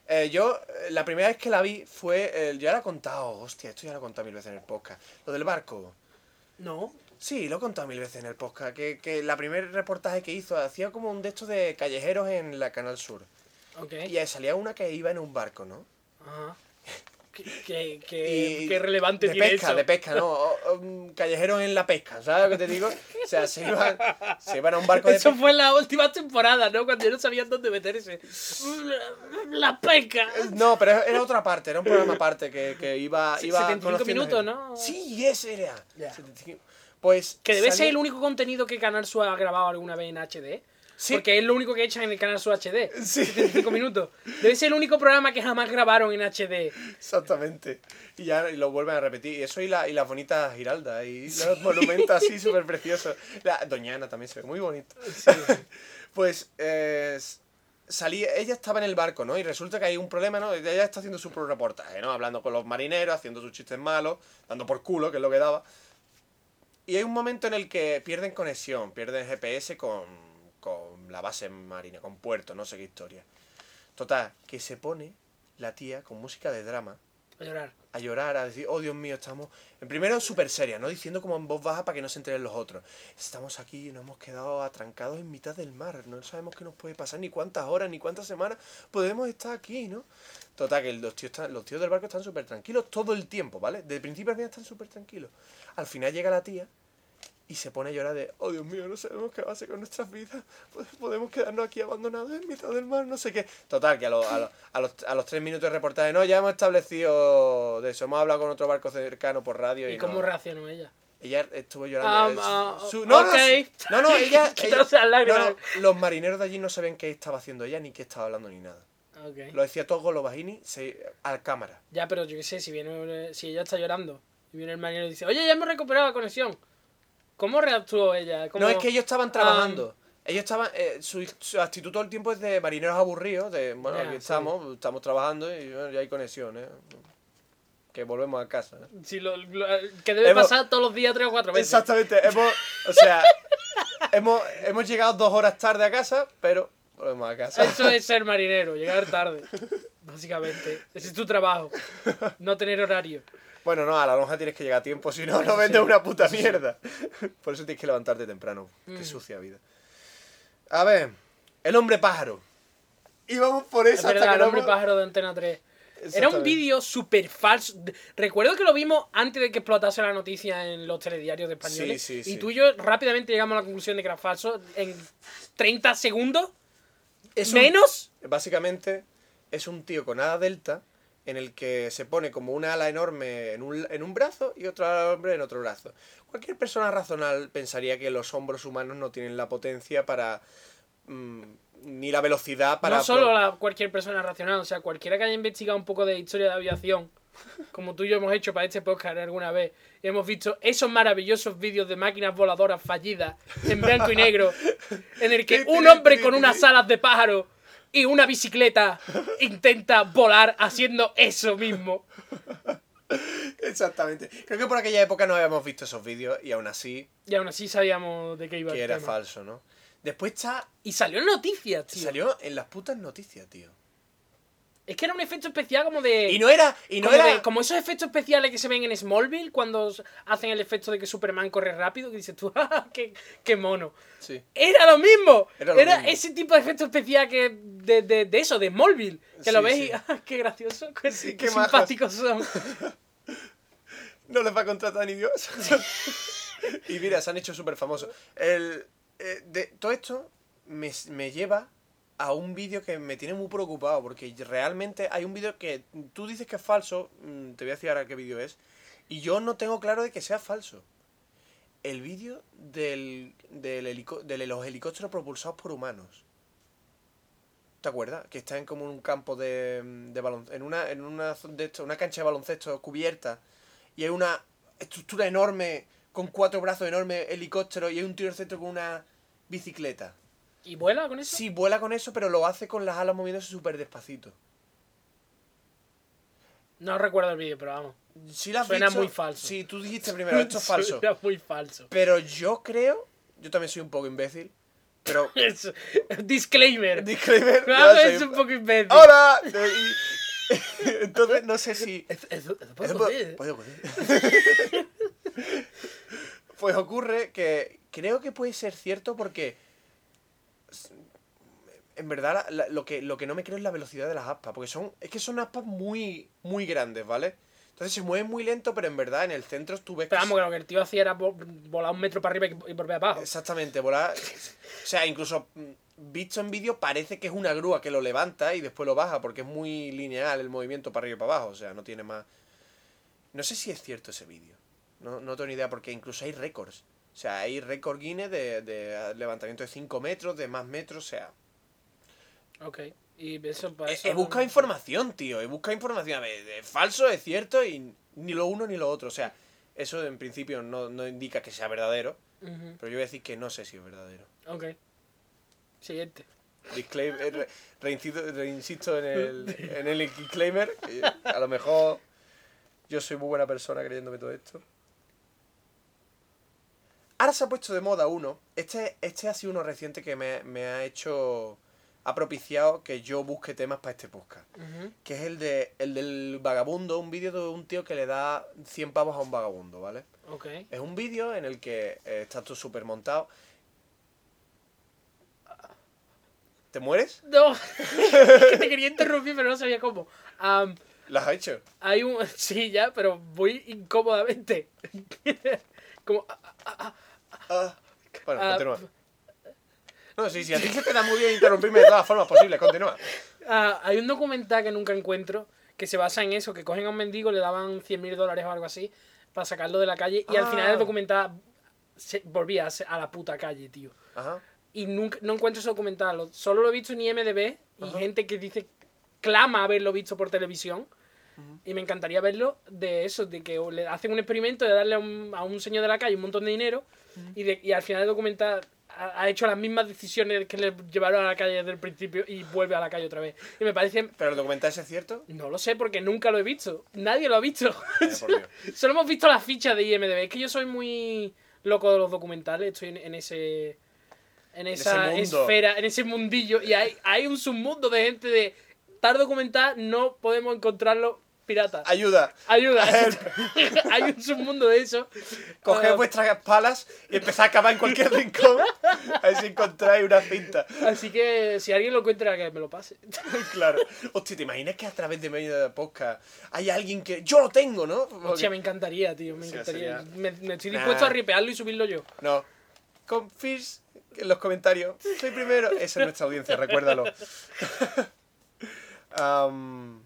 Eh, yo, eh, la primera vez que la vi fue. eh, ya lo he contado, hostia, esto ya lo he contado mil veces en el podcast. Lo del barco. No. Sí, lo he contado mil veces en el podcast. Que, que la primer reportaje que hizo hacía como un de estos de callejeros en la Canal Sur. Ok. Y ahí salía una que iba en un barco, ¿no? Ajá. ¿Qué, qué, qué- relevante de tiene pesca, eso? de pesca, ¿no? O- o, callejeros en la pesca, ¿sabes lo que te digo? O sea, se iban, se iban a un barco de Eso pesca. fue en la última temporada, ¿no? Cuando no sabían dónde meterse. La pesca. No, pero era otra parte, era un programa aparte que, que iba, Sí, iba 75 conociendo minutos. ¿no? Sí, ese era. 75. Pues Que debe ser salió- el único contenido que Canal Sur ha grabado alguna vez en HD. Sí. Porque es lo único que echan en el Canal Sur HD. Sí. 75 minutos. Debe ser el único programa que jamás grabaron en HD. Exactamente. Y ya lo vuelven a repetir. Y eso y, la, y las bonitas giraldas y los monumentos así súper preciosos. La Doñana también se ve muy bonito. pues eh, salí, ella estaba en el barco, ¿no? Y resulta que hay un problema, ¿no? Ella está haciendo su propio reportaje, ¿no? Hablando con los marineros, haciendo sus chistes malos, dando por culo, que es lo que daba. Y hay un momento en el que pierden conexión, pierden GPS con, con la base marina, con puerto, no sé qué historia. Total, que se pone la tía con música de drama A llorar. a llorar, a decir, oh Dios mío, estamos. En primero súper seria, ¿no? Diciendo como en voz baja para que no se enteren los otros. Estamos aquí y nos hemos quedado atrancados en mitad del mar. No sabemos qué nos puede pasar, ni cuántas horas, ni cuántas semanas podemos estar aquí, ¿no? Total, que los tíos, están- los tíos del barco están súper tranquilos todo el tiempo, ¿vale? De principio al final están súper tranquilos. Al final llega la tía y se pone a llorar de, oh Dios mío, no sabemos qué va a hacer con nuestras vidas. Pod- Podemos quedarnos aquí abandonados en mitad del mar, no sé qué. Total, que a, los- a, los- a los, a los tres minutos de reportaje, no, ya hemos establecido de eso, hemos hablado con otro barco cercano por radio y, ¿Y cómo no. reaccionó ella? Ella estuvo llorando. Ah, ah, su- no, no, ella, no, los marineros de allí no sabían qué estaba haciendo ella ni qué estaba hablando ni nada. Lo decía todo lo bajini se, a cámara. Ya, pero yo qué sé, si viene si ella está llorando y viene el marinero y dice, oye, ya hemos recuperado la conexión. ¿Cómo reactuó ella? ¿Cómo- No, es que ellos Ah. estaban trabajando. Ellos estaban. eh, su, su actitud todo el tiempo es de marineros aburridos. De bueno, Ya, aquí sí. estamos, estamos trabajando y bueno, ya hay conexión, ¿eh? Que volvemos a casa. ¿eh? Si lo- lo- que debe Hemos- pasar todos los días tres o cuatro veces. Exactamente. Hemos, o sea, hemos, hemos llegado dos horas tarde a casa, pero volvemos a casa. Eso es ser marinero, llegar tarde. Básicamente. Ese es tu trabajo. No tener horario. Bueno, no, a la lonja tienes que llegar a tiempo, si no, no vendes sí. una puta mierda. Por eso tienes que levantarte temprano. Qué Mm. sucia vida. A ver, el hombre pájaro. Y vamos por Es eso hasta verdad, que el hombre pájaro de Antena 3. Era un vídeo súper falso. Recuerdo que lo vimos antes de que explotase la noticia en los telediarios de españoles. Sí, sí, y tú y yo rápidamente llegamos a la conclusión de que era falso en 30 segundos. Es un- ¿Menos? Básicamente es un tío con ala delta en el que se pone como una ala enorme en un, en un brazo y otro ala hombre en otro brazo. Cualquier persona razonable pensaría que los hombros humanos no tienen la potencia para... mm, ni la velocidad para... no solo la, cualquier persona racional, o sea, cualquiera que haya investigado un poco de historia de aviación, como tú y yo hemos hecho para este podcast alguna vez, y hemos visto esos maravillosos vídeos de máquinas voladoras fallidas en blanco y negro, en el que un hombre con unas alas de pájaro y una bicicleta intenta volar haciendo eso mismo. Exactamente. Creo que por aquella época no habíamos visto esos vídeos y aún así Y aún así sabíamos de qué iba que el era tema. falso, ¿no? Después está. Y salió en noticias, tío. Salió en las putas noticias, tío. Es que era un efecto especial como de. Y no era. Y no como, era. de- como esos efectos especiales que se ven en Smallville cuando hacen el efecto de que Superman corre rápido, que dices tú, ¡ah, qué, qué mono! Sí. Era lo mismo. Era Era, lo mismo. ese tipo de efecto especial que de, de, de eso, de Smallville. Que lo ves sí. y ¡ah, qué gracioso! ¡Qué, Sí, qué qué majos. simpáticos son! No les va a contratar ni Dios. y mira, se han hecho súper famosos. El, eh, de, todo esto me, me lleva a un vídeo que me tiene muy preocupado, porque realmente hay un vídeo que tú dices que es falso, mm, te voy a decir ahora qué vídeo es, y yo no tengo claro de que sea falso. El vídeo del, del helico- de los helicópteros propulsados por humanos. ¿Te acuerdas? Que como en un campo de, de baloncesto, en una, en una, de esto, una cancha de baloncesto cubierta y hay una estructura enorme con cuatro brazos enormes, helicóptero y hay un el centro con una bicicleta. ¿Y vuela con eso? Sí, vuela con eso, pero lo hace con las alas moviéndose súper despacito. No recuerdo el vídeo, pero vamos. Sí la has Suena muy falso. Sí, tú dijiste primero, esto es falso. Era muy falso. Pero yo creo, yo también soy un poco imbécil, pero... Es- Disclaimer. Disclaimer, Claro, yo soy es un poco imbécil. ¡Hola! Entonces, no sé si... Eso- eso- eso puede Eso ocurrir, puede- puede ocurrir. pues ocurre que creo que puede ser cierto porque en verdad la- la- lo, que, lo que no me creo es la velocidad de las aspas, porque son es que son aspas muy muy grandes, ¿vale? Entonces se mueven muy lento, pero en verdad en el centro tú ves Pero que vamos, que lo que el tío hacía era vo- volar un metro para arriba y y volver abajo. Exactamente, volar. O sea, incluso mm, visto en vídeo parece que es una grúa que lo levanta y después lo baja porque es muy lineal el movimiento para arriba y para abajo. O sea, no tiene más. No sé si es cierto ese vídeo. No, no tengo ni idea porque incluso hay récords. O sea, hay récord Guinness de, de levantamiento de 5 metros, de más metros. O sea, Ok. Y eso, para he, eso he buscado información, tío. He buscado información. A ver, es falso, es cierto y ni lo uno ni lo otro. O sea, eso en principio no, no indica que sea verdadero. Pero yo voy a decir que no sé si es verdadero. Ok. Siguiente. Disclaimer, eh, re- reinsisto en el, en el disclaimer. A lo mejor yo soy muy buena persona creyéndome todo esto. Ahora se ha puesto de moda uno. Este, este ha sido uno reciente que me, me ha hecho. Ha propiciado que yo busque temas para este podcast. Que es el, de, el del vagabundo. Un vídeo de un tío que le da 100 pavos a un vagabundo, ¿vale? Ok. Es un vídeo en el que eh, está todo súper montado. ¿Te mueres? No, que te quería interrumpir, pero no sabía cómo. Am, ¿Lo has hecho? hay un. Sí, ya, pero muy incómodamente. Como. ah, ah, ah, Ah, bueno, Ah, continúa. No, sí, sí, a ti se te da muy bien interrumpirme de todas formas posibles, continúa. ah, hay un documental que nunca encuentro que se basa en eso: que cogen a un mendigo, le daban 100 mil dólares o algo así para sacarlo de la calle y al final el documental se volvía a, la puta calle, tío. Ajá. y nunca, no encuentro ese documental. Lo- Solo lo he visto en IMDB y Ajá. gente que dice, clama haberlo visto por televisión. Y me encantaría verlo de eso, de que le hacen un experimento de darle a un, a un señor de la calle un montón de dinero y, de- y al final el documental ha, ha hecho las mismas decisiones que le llevaron a la calle desde el principio y vuelve a la calle otra vez. Y me parece... ¿Pero el documental ese es cierto? No lo sé porque nunca lo he visto. Nadie lo ha visto. Solo hemos visto las fichas de IMDB. Es que yo soy muy loco de los documentales. Estoy en, en ese. En esa ese mundo. esfera, en ese mundillo. Y hay, hay un submundo de gente de. Tal documental no podemos encontrarlo pirata. Ayuda. Ayuda. hay un submundo de eso. Coged Ah, vuestras palas y empezad a cavar en cualquier rincón a ver si encontráis una cinta. Así que si alguien lo encuentra, que me lo pase. Claro. Hostia, ¿te imaginas que a través de medio de podcast hay alguien que. Yo lo tengo, ¿no? Porque- Hostia, me encantaría, tío. Me Sí, encantaría. sería- Me, me estoy Nah. dispuesto a ripearlo y subirlo yo. No. Con Fish en los comentarios. Soy primero. Esa es nuestra audiencia, recuérdalo. Am,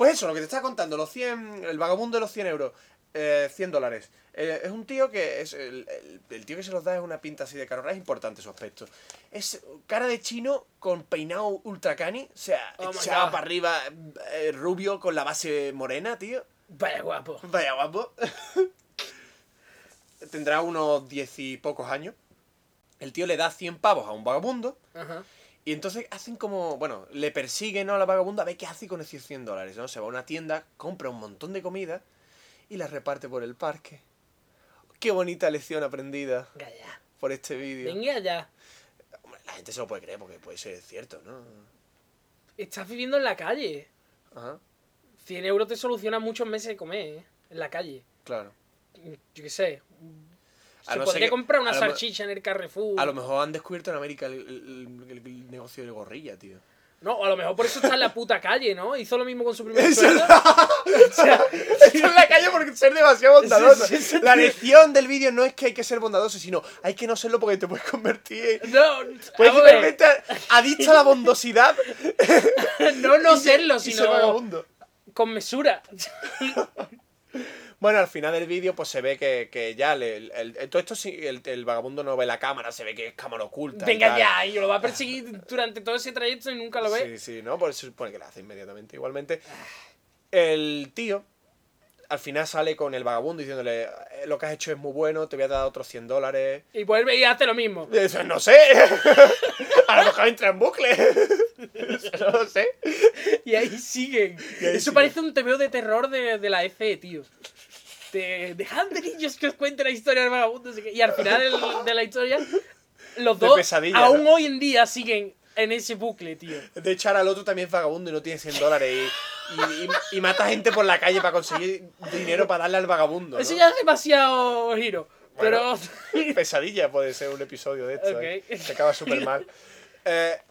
pues eso, lo que te estaba contando, los 100, el vagabundo de los 100 euros, eh, 100 dólares. Eh, es un tío que es. El, el- el tío que se los da es una pinta así de carrera, es importante su aspecto. Es cara de chino con peinado ultra cani, o sea, Oh echado para arriba, eh, rubio con la base morena, tío. Vaya guapo. Vaya guapo. Tendrá unos diez y pocos años. El tío le da 100 pavos a un vagabundo. Ajá. Y entonces hacen como. Bueno, le persiguen ¿no? a la vagabunda a ver qué hace con esos 100 dólares. ¿no? Se va a una tienda, compra un montón de comida y la reparte por el parque. Qué bonita lección aprendida. Calla. por este vídeo. Venga ya. Hombre, La gente se lo puede creer porque puede ser cierto, ¿no? Estás viviendo en la calle. Ajá, 100 euros te soluciona muchos meses de comer, ¿eh? En la calle. claro. Yo qué sé. A Se no podría que- comprar una salchicha en el Carrefour. A lo mejor han descubierto en América el, el- el- el negocio de gorrilla, tío. No, a lo mejor por eso está en la puta calle, ¿no? Hizo lo mismo con su primer sueldo. O sea, Está en la calle por ser demasiado bondadoso. Sí, sí, sí. La lección del vídeo no es que hay que ser bondadoso, sino hay que no serlo porque te puedes convertir en... no, Puedes convertirte adicto a la bondosidad no no serlo, ser sino con mesura. Bueno, al final del vídeo pues se ve que, que ya le- el, el- todo esto sí, el, el vagabundo no ve la cámara, se ve que es cámara oculta. y Venga tal. ya, y lo va a perseguir durante todo ese trayecto y nunca lo ve. Sí, sí, no, por eso se supone que lo hace inmediatamente. Igualmente, el tío al final sale con el vagabundo diciéndole, "Eh, lo que has hecho es muy bueno, te voy a dar otros 100 dólares. Y vuelve y hace lo mismo. Eso no sé. A lo mejor entra en bucle. Eso no lo sé. Y ahí siguen. Y ahí Eso siguen. parece un TVO de terror de, de la ECE, tío. Dejad de niños que os cuente la historia del vagabundo. Y al final del- de la historia, los De dos aún ¿no? hoy en día siguen en ese bucle, tío. De echar al otro también es vagabundo y no tiene 100 dólares. Y, y- y- y mata gente por la calle para conseguir dinero para darle al vagabundo. ¿no? Eso ya es demasiado giro. Bueno. Pero. Pesadilla puede ser un episodio de esto. Ok. ¿eh? Se acaba súper mal. Eh,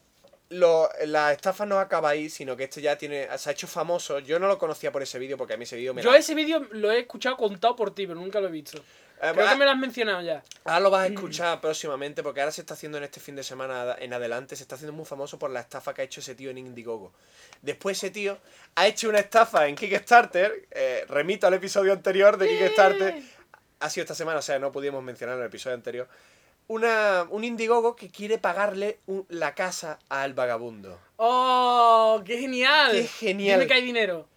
lo- la estafa no acaba ahí, sino que este ya tiene, se ha hecho famoso. Yo no lo conocía por ese vídeo porque a mí ese vídeo me Yo ese vídeo lo he escuchado contado por ti, pero nunca lo he visto. Eh, Creo ah, que me lo has mencionado ya. Ahora lo vas a escuchar próximamente porque ahora se está haciendo en este fin de semana en adelante, se está haciendo muy famoso por la estafa que ha hecho ese tío en Indiegogo. Después ese tío ha hecho una estafa en Kickstarter, eh, remito al episodio anterior de Kickstarter, ha sido esta semana, o sea, no pudimos mencionar en el episodio anterior, una, un Indiegogo que quiere pagarle un- la casa al vagabundo. ¡Oh! ¡Qué genial! Qué genial. Dime que hay dinero.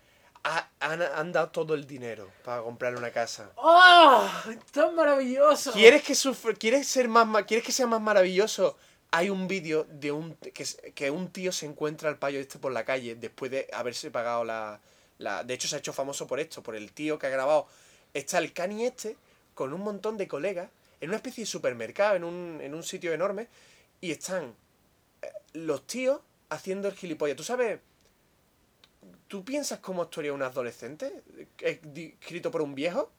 Ha- han, han dado todo el dinero para comprarle una casa. ¡Oh! ¡Tan maravilloso! ¿Quieres que, sufra- ¿Quieres ser más ¿Quieres que sea más maravilloso? Hay un vídeo de un que, que un tío se encuentra al payo este por la calle después de haberse pagado la, la- De hecho, se ha hecho famoso por esto, por el tío que ha grabado. Está el cani este con un montón de colegas en una especie de supermercado, en un, en un sitio enorme, y están eh, los tíos haciendo el gilipollas. ¿Tú sabes? ¿Tú piensas cómo actuaría un adolescente eh, escrito por un viejo?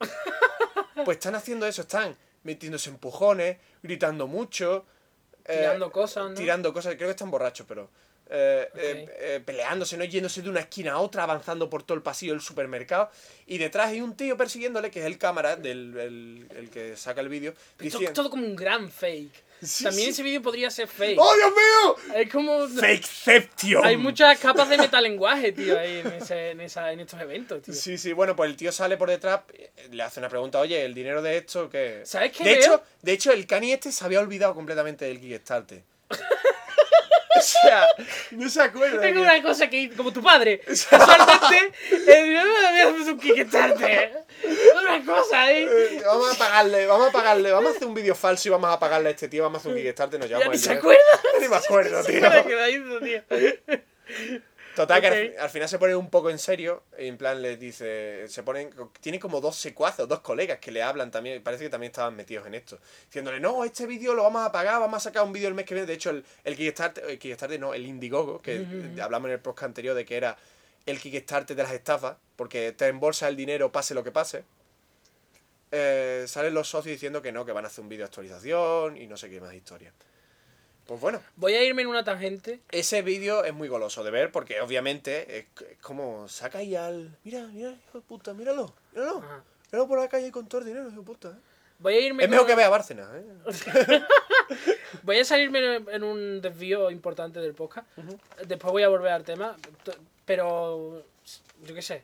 Pues están haciendo eso, están metiéndose empujones, gritando mucho. eh, Tirando cosas, ¿no? Tirando cosas, creo que están borrachos, pero. Eh, eh, eh, peleándose, ¿no? Yéndose de una esquina a otra, avanzando por todo el pasillo del supermercado. Y detrás hay un tío persiguiéndole, que es el cámara, del, el, el que saca el vídeo. Diciendo- todo como un gran fake. Sí, También sí. ese vídeo podría ser fake. ¡Oh, Dios mío! Es como. ¡Fakeception! Hay muchas capas de metalenguaje, tío, ahí en, ese- en, esa, en estos eventos, tío. Sí, sí, bueno, pues el tío sale por detrás, le hace una pregunta, oye, ¿el dinero de esto qué? ¿Sabes qué De veo? hecho, de hecho, el cani este se había olvidado completamente del Kickstarter. o sea, no se acuerda. Tengo una cosa que, como tu padre, casualmente, eh, hacer un Kickstarter. Una cosa. Eh, Vamos a pagarle, vamos a pagarle, vamos a hacer un vídeo falso y vamos a pagarle a este tío, vamos a hacer un Kickstarter y nos Ya llevamos ni se acuerda. Ni me acuerdo, tío. Para que hizo, tío. Total, que al, al final se pone un poco en serio. y En plan, le dice. Se ponen. Tiene como dos secuazos, dos colegas que le hablan también. Parece que también estaban metidos en esto. Diciéndole, no, este vídeo lo vamos a pagar, vamos a sacar un vídeo el mes que viene. De hecho, el, el Kickstarter. El Kickstarter, no, el Indiegogo, que hablamos en el podcast anterior de que era el Kickstarter de las estafas, porque te embolsa el dinero, pase lo que pase. Eh, salen los socios diciendo que no, que van a hacer un vídeo de actualización y no sé qué más historia. Pues bueno. Voy a irme en una tangente. Ese vídeo es muy goloso de ver porque obviamente es, es como saca ahí al... Mira, mira, hijo de puta, míralo, míralo. Ajá. Míralo por la calle con todo el dinero, hijo de puta. ¿eh? Voy a irme Es mejor que vea Bárcena, ¿eh? Voy a salirme en un desvío importante del podcast. Después voy a volver al tema. Pero, yo qué sé.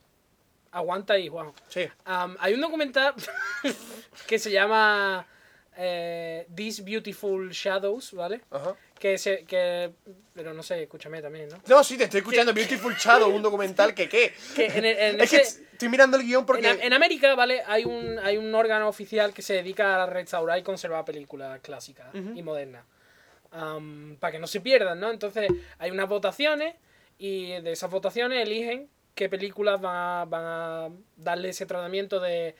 Aguanta ahí, Juan. Sí. Hay un documental que se llama eh, These Beautiful Shadows, ¿vale? Ajá. Que se. Que, pero no sé, escúchame también, ¿no? No, sí, te estoy escuchando Beautiful Shadow, un documental que qué. Que en, el- en Es que estoy mirando el guion porque... en, en América, ¿vale? Hay un, hay un órgano oficial que se dedica a restaurar y conservar películas clásicas y modernas. para que no se pierdan, ¿no? Entonces, hay unas votaciones y de esas votaciones eligen qué películas van a, van a darle ese tratamiento de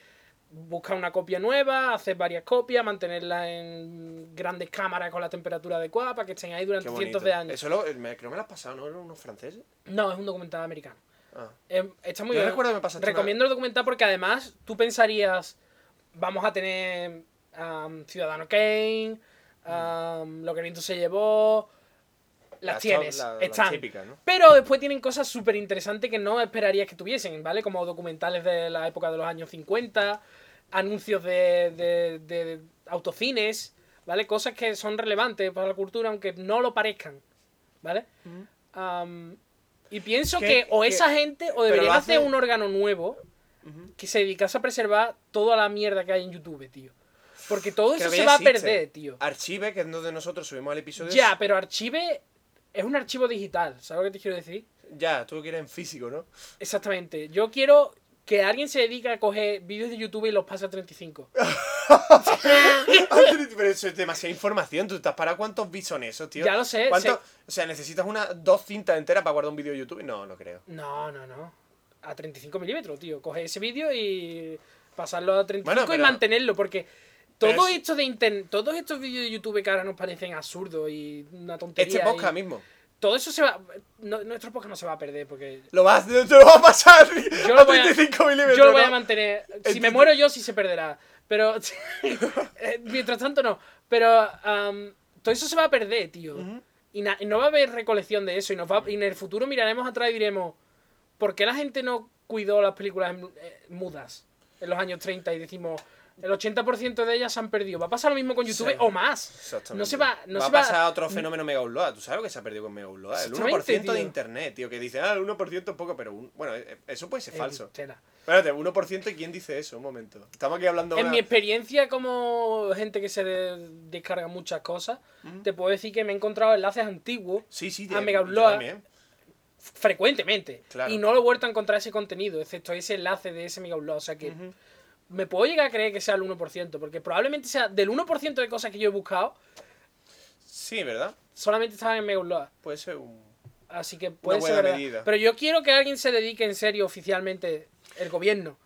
buscar una copia nueva, hacer varias copias, mantenerlas en grandes cámaras con la temperatura adecuada para que estén ahí durante cientos de años. Eso lo, me, creo que me lo has pasado, ¿no? ¿Eran unos franceses? No, es un documental americano. Ah. Eh, está muy Yo bien. recuerdo que me Recomiendo el documental porque además tú pensarías, vamos a tener um, Ciudadano Kane, um, Lo que el viento se llevó, las Las tienes, las están. típicas, ¿no? Pero después tienen cosas súper interesantes que no esperarías que tuviesen, ¿vale? Como documentales de la época de los años 50, anuncios de, de, de autocines, ¿vale? Cosas que son relevantes para la cultura, aunque no lo parezcan, ¿vale? Y pienso Que- que, o que- esa gente o deberían hacer hace- un órgano nuevo que se dedicase a preservar toda la mierda que hay en YouTube, tío. Porque todo eso se va a perder, tío. Archive, que es donde nosotros subimos el episodio. Ya, pero Archive es un archivo digital, ¿sabes lo que te quiero decir? Ya, tú lo quieres en físico, ¿no? Exactamente. Yo quiero que alguien se dedique a coger vídeos de YouTube y los pase a 35. pero eso es demasiada información. ¿Tú estás para cuántos bits son esos, tío? Ya lo sé, ¿Cuánto- sé. O sea, ¿necesitas una, dos cintas enteras para guardar un vídeo de YouTube? No, no creo. No, no, no. A 35 milímetros, tío. Coge ese vídeo y pasarlo a 35 Bueno, y pero- mantenerlo, porque todo es- esto de internet, todos estos vídeos de YouTube que ahora nos parecen absurdos y una tontería. Este podcast y- mismo. Todo eso se va. no- nuestro podcast no se va a perder porque. Lo vas, te lo vas a pasar Yo a lo voy a, 35 milímetros. yo lo voy a mantener. Si me muero yo, sí se perderá. Pero. eh, mientras tanto, no. Pero. am, todo eso se va a perder, tío. y no va a haber recolección de eso. Y, nos va, y en el futuro miraremos atrás y diremos. ¿Por qué la gente no cuidó las películas eh, mudas en los años 30 y decimos. El 80% de ellas se han perdido. Va a pasar lo mismo con YouTube Sí. o más. Exactamente. No se va. No va se a va pasar otro fenómeno mega upload. ¿Tú sabes lo que se ha perdido con mega upload? El Exactamente, 1% de internet, tío. Que dice, ah, el 1% es poco, pero un- bueno, eh, eso puede ser Eh, falso. tela. Espérate, 1% y quién dice eso, un momento. Estamos aquí hablando En una- mi experiencia como gente que se de- descarga muchas cosas, te puedo decir que me he encontrado enlaces antiguos Sí, sí, a Mega Upload frecuentemente. Claro. Y no lo he vuelto a encontrar ese contenido, excepto ese enlace de ese Mega Upload. O sea que me puedo llegar a creer que sea el 1%, porque probablemente sea del 1% de cosas que yo he buscado, Sí, ¿verdad? solamente estaban en Mega Upload. Puede ser un... Así que puede buena ser verdad. medida. Pero yo quiero que alguien se dedique en serio oficialmente, el gobierno,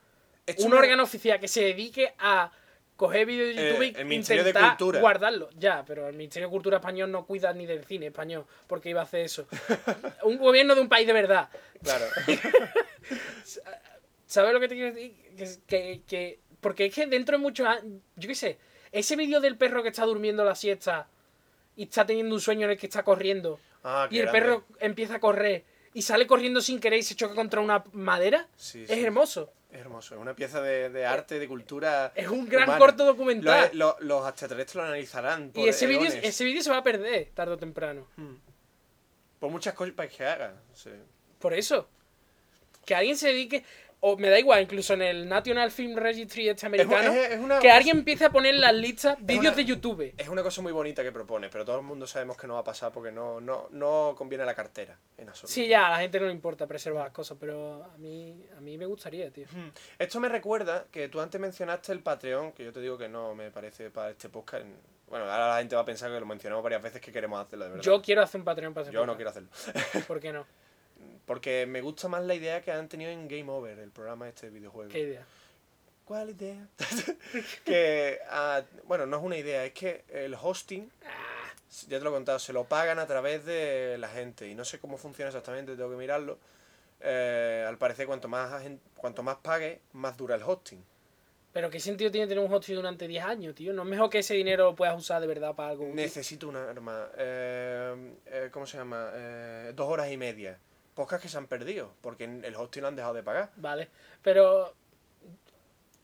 Esto un me- órgano oficial que se dedique a coger vídeos de Eh, YouTube el de intentar Cultura. guardarlo. Ya, pero el Ministerio de Cultura español no cuida ni del cine español, porque iba a hacer eso. un gobierno de un país de verdad. Claro. ¿Sabes lo que te quiero decir? Que, que, que- porque es que dentro de muchos años, yo qué sé, ese vídeo del perro que está durmiendo la siesta y está teniendo un sueño en el que está corriendo Ah, y el grande. perro empieza a correr y sale corriendo sin querer y se choca contra una madera, Sí, es sí. hermoso. Es hermoso, es una pieza de, de arte, de cultura. Es un gran humana. corto documental. Lo- lo- los extraterrestres lo analizarán. Por Y ese vídeo ese vídeo se va a perder tarde o temprano. Por muchas cosas que hagan. sí. Por eso. Que alguien se dedique. O me da igual, incluso en el National Film Registry este americano. es- es una- que alguien empiece a poner en las listas vídeos de YouTube. Es una cosa muy bonita que propone, pero todo el mundo sabemos que no va a pasar porque no, no, no conviene a la cartera, en absoluto. Sí, ya, a la gente no le importa preservar las cosas, pero a mí, a mí me gustaría, tío. Mm. Esto me recuerda que tú antes mencionaste el Patreon, que yo te digo que no me parece para este podcast. Bueno, ahora la gente va a pensar que lo mencionamos varias veces que queremos hacerlo, de verdad. Yo quiero hacer un Patreon para ese Yo no quiero hacerlo. ¿Por qué no? Porque me gusta más la idea que han tenido en Game Over, el programa este de videojuegos. ¿Qué idea? ¿Cuál idea? que, ah, bueno, no es una idea, es que el hosting, ya te lo he contado, se lo pagan a través de la gente y no sé cómo funciona exactamente, tengo que mirarlo. Eh, al parecer, cuanto más, cuanto más pague, más dura el hosting. Pero ¿qué sentido tiene tener un hosting durante 10 años, tío? ¿No es mejor que ese dinero lo puedas usar de verdad para algo? Necesito una arma. Eh, eh, ¿Cómo se llama? Eh, dos horas y media. Podcast que se han perdido, porque el hosting lo han dejado de pagar. Vale. Pero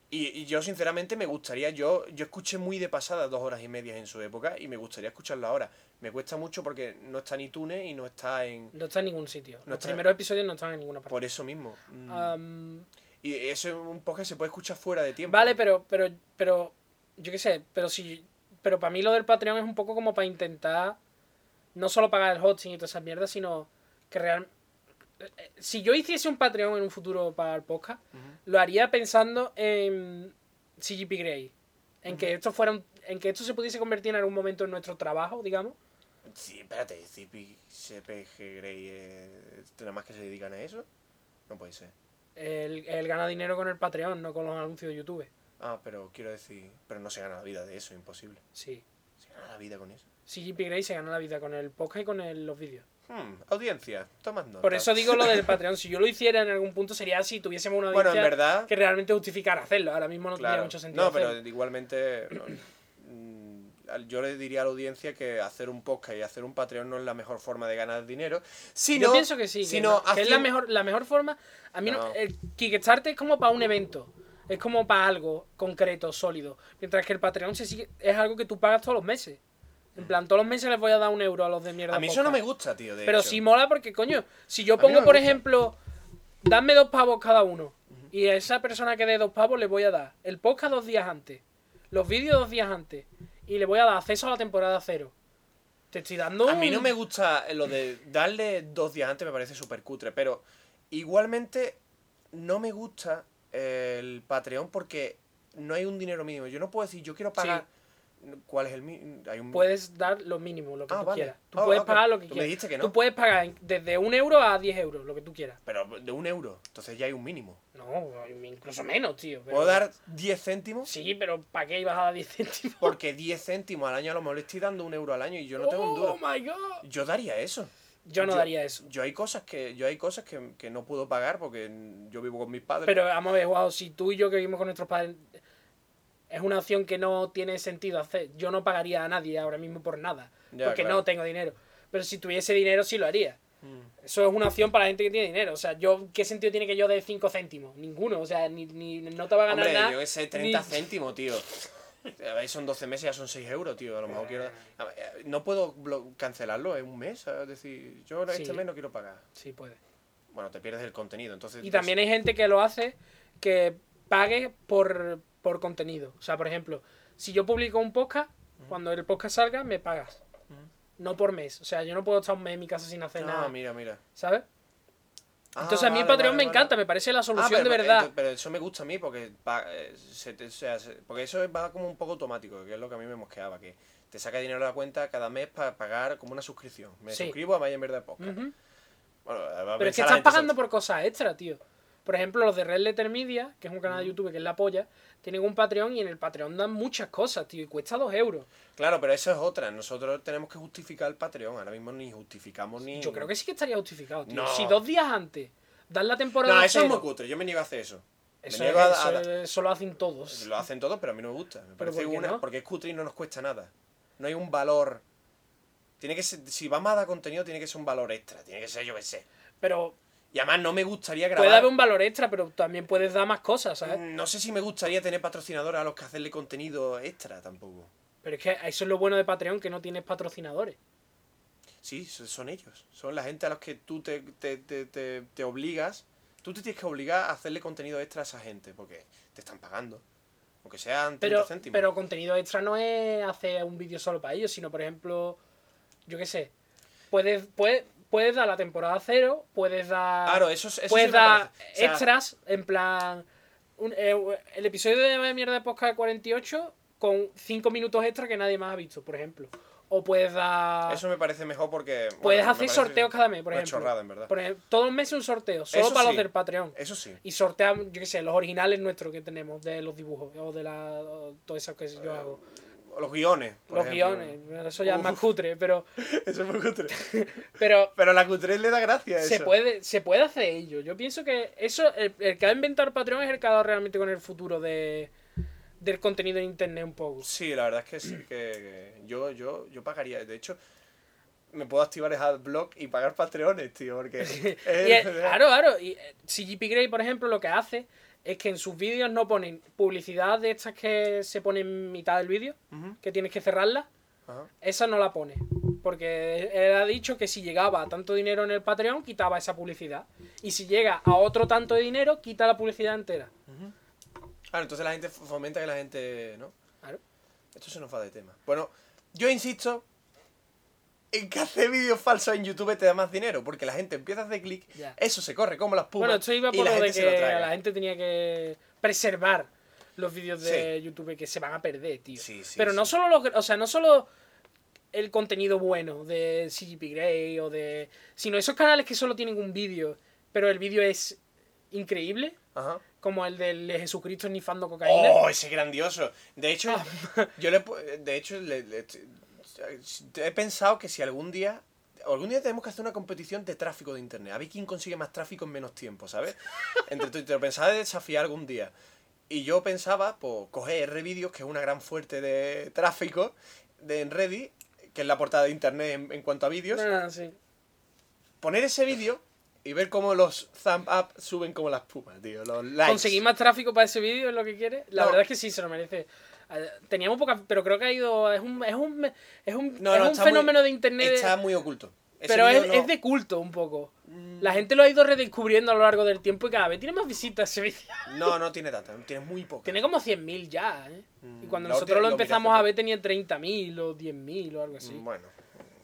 Y, y yo, sinceramente, me gustaría. Yo, yo escuché muy de pasada dos horas y media en su época y me gustaría escucharlo ahora. Me cuesta mucho porque no está en iTunes y no está en. no está en ningún sitio. No Los está- primeros episodios no están en ninguna parte. Por eso mismo. Mm. Y eso es un podcast que se puede escuchar fuera de tiempo. vale, pero, pero, pero, yo qué sé, pero si, pero para mí lo del Patreon es un poco como para intentar no solo pagar el hosting y todas esas mierdas, sino que real, si yo hiciese un Patreon en un futuro para el podcast, lo haría pensando en CGP Grey, en que esto fuera un- en que esto se pudiese convertir en algún momento en nuestro trabajo, digamos. Sí, espérate, CP, CPG Grey, eh, ¿nada más que se dedican a eso? No puede ser. El, el gana dinero con el Patreon, no con los anuncios de YouTube. Ah, pero quiero decir, pero no se gana la vida de eso, imposible. Sí. Se gana la vida con eso. CGP Grey se gana la vida con el podcast y con el- los vídeos. Hmm, audiencia, tomad nota. Por eso digo lo del Patreon. Si yo lo hiciera en algún punto sería si tuviésemos una Bueno, audiencia en verdad, que realmente justificara hacerlo. Ahora mismo no tendría claro. mucho sentido No, pero hacerlo. igualmente no, mm, yo le diría a la audiencia que hacer un podcast y hacer un Patreon no es la mejor forma de ganar dinero. Sino, Yo pienso que sí, que, no, que es la mejor, la mejor forma. A mí no- No. el Kickstarter es como para un evento. Es como para algo concreto, sólido. Mientras que el Patreon se sigue, es algo que tú pagas todos los meses. En plan, todos los meses les voy a dar un euro a los de mierda. A mí eso no me gusta, tío. De Pero hecho. sí mola porque, coño, si yo no pongo, por gusta. ejemplo, dadme dos pavos cada uno. Y a esa persona que dé dos pavos le voy a dar el podcast dos días antes. Los vídeos dos días antes. Y le voy a dar acceso a la temporada cero. Te estoy dando A mí no me gusta lo de darle dos días antes, me parece súper cutre, pero igualmente no me gusta el Patreon porque no hay un dinero mínimo. Yo no puedo decir, yo quiero pagar. ¿Cuál es el mínimo? Un... puedes dar lo mínimo, lo que Ah, tú vale. quieras. Tú Ah, puedes pagar lo que Tú me quieras. dijiste que no. Tú puedes pagar desde un euro a 10 euros, lo que tú quieras. Pero de un euro. Entonces ya hay un mínimo. No, incluso menos, tío. pero- ¿Puedo dar 10 céntimos? Sí, pero ¿para qué ibas a dar 10 céntimos? Porque 10 céntimos al año a lo mejor le estoy dando un euro al año y yo no tengo un duro. Oh my god. Yo daría eso. Yo no daría eso. Yo hay cosas que, yo hay cosas que, que no puedo pagar porque yo vivo con mis padres. Pero vamos a ver, wow, si tú y yo que vivimos con nuestros padres es una opción que no tiene sentido hacer. Yo no pagaría a nadie ahora mismo por nada, Ya, porque claro. no tengo dinero. Pero si tuviese dinero sí lo haría. Mm. Eso es una opción para la gente que tiene dinero. O sea, yo ¿qué sentido tiene que yo dé 5 céntimos? Ninguno. O sea, ni, ni no te va a ganar Hombre, nada. yo que sé, 30 ni- céntimos, tío. A ver, son 12 meses, ya son 6 euros, tío. A lo mejor quiero. ver, eh, No puedo cancelarlo en un mes. Es decir, yo este Sí. mes no quiero pagar. Sí, puede. Bueno, te pierdes el contenido. Entonces, Y también hay gente que lo hace que pague por, por contenido. O sea, por ejemplo, si yo publico un podcast, cuando el podcast salga, me pagas. No por mes. O sea, yo no puedo estar un mes en mi casa sin hacer Ah, nada. mira, mira. ¿Sabes? Ah, Entonces a mí vale, Patreon vale, me vale. encanta, me parece la Ah, solución pero, de verdad. ento- pero eso me gusta a mí porque, eh, se te- o sea, se- porque eso va como un poco automático, que es lo que a mí me mosqueaba, que te saca dinero de la cuenta cada mes para pagar como una suscripción. Me Sí. suscribo a Vaya en Verdad Podcast. Bueno, va a Pero es que estás pagando por cosas extra, tío. Por ejemplo, los de Red Letter Media, que es un canal de YouTube que es la polla, tienen un Patreon y en el Patreon dan muchas cosas, tío, y cuesta dos euros. Claro, pero eso es otra. Nosotros tenemos que justificar el Patreon. Ahora mismo ni justificamos ni. Yo creo que sí que estaría justificado, tío. No. Si dos días antes dan la temporada No, eso es muy cutre. Yo me niego a hacer eso. Me eso, niego a- eso- a- eso lo hacen todos. Lo hacen todos, pero a mí no me gusta. Me parece ¿por qué una. no? Porque es cutre y no nos cuesta nada. No hay un valor. Tiene que ser. Si vamos a dar contenido, tiene que ser un valor extra. Tiene que ser, yo qué sé. Pero Y además no me gustaría grabar. puede haber un valor extra, pero también puedes dar más cosas, ¿sabes? Mm, No sé si me gustaría tener patrocinadores a los que hacerle contenido extra tampoco. Pero es que eso es lo bueno de Patreon, que no tienes patrocinadores. Sí, so- son ellos. Son la gente a los que tú te, te, te, te, te obligas. Tú te tienes que obligar a hacerle contenido extra a esa gente porque te están pagando. Aunque sean 30 Pero, céntimos. pero contenido extra no es hacer un vídeo solo para ellos, sino, por ejemplo, yo qué sé, puedes, puedes, puedes dar la temporada cero, puedes dar, Claro, eso, es- eso puedes sí dar parece. O sea, extras, en plan, un- eh, el episodio de Mierda de Podcast 48 con 5 minutos extra que nadie más ha visto, por ejemplo. O puedes dar... Eso me parece mejor porque. Puedes hacer sorteos cada mes, por ejemplo. chorrada, en verdad. Por ejemplo, todos los meses un sorteo, solo Eso para sí. los del Patreon. Eso sí. Y sorteamos, yo qué sé, los originales nuestros que tenemos, de los dibujos, o de la, o todo eso que yo hago. Los guiones. por Los ejemplo. guiones, eso ya es más cutre, pero, Eso es muy cutre. pero Pero la cutre le da gracia eso. se puede, se puede hacer ello. Yo pienso que eso, el, el que ha inventado el Patreon es el que ha dado realmente con el futuro de, del contenido en internet un poco. Sí, la verdad es que sí, que, que yo, yo, yo pagaría. De hecho, me puedo activar el adblock y pagar Patreones, tío, porque... Y claro, claro. Y eh, CGP Grey, por ejemplo, lo que hace es que en sus vídeos no ponen publicidad de estas que se pone en mitad del vídeo, que tienes que cerrarla. Esa no la pone. Porque él ha dicho que si llegaba a tanto dinero en el Patreon, quitaba esa publicidad. Y si llega a otro tanto de dinero, quita la publicidad entera. Claro, entonces la gente fomenta que la gente... ¿no? Claro. Esto se nos va de tema. Bueno, yo insisto en que hacer vídeos falsos en YouTube te da más dinero, porque la gente empieza a hacer clic, eso se corre como las pumas Bueno, esto iba por la lo de lo que la gente tenía que preservar los vídeos de YouTube que se van a perder, tío. Sí, sí, Pero no solo los, o sea, no solo el contenido bueno de CGP Grey o de. sino esos canales que solo tienen un vídeo, pero el vídeo es increíbles, Ajá. como el del Jesucristo nifando cocaína. ¡Oh, ese grandioso! De hecho, Ah. yo le, de hecho le- le- he pensado que si algún día algún día tenemos que hacer una competición de tráfico de internet. A ver quién consigue más tráfico en menos tiempo, ¿sabes? Entre tú y te lo pensaba de desafiar algún día. Y yo pensaba, pues, coger Rvideos, que es una gran fuerte de tráfico de en Reddit, que es la portada de internet en, en cuanto a vídeos, Ah, sí. poner ese vídeo y ver cómo los thumb up suben como las pumas, tío. Los likes. ¿Conseguir más tráfico para ese vídeo es lo que quiere? La No. verdad es que sí, se lo merece. Eh, Teníamos poca, pero creo que ha ido. Es un, es un, es un, No, es no, un muy- fenómeno de internet. Está muy oculto. Ese pero es, no- es de culto un poco. Mm. La gente lo ha ido redescubriendo a lo largo del tiempo y cada vez tiene más visitas ese. No, no tiene tanta, tiene muy poco. Tiene como 100.000 ya, ¿eh? Mm, Y cuando la nosotros lo empezamos a ver tenía 30.000 o 10.000 o algo así. Bueno,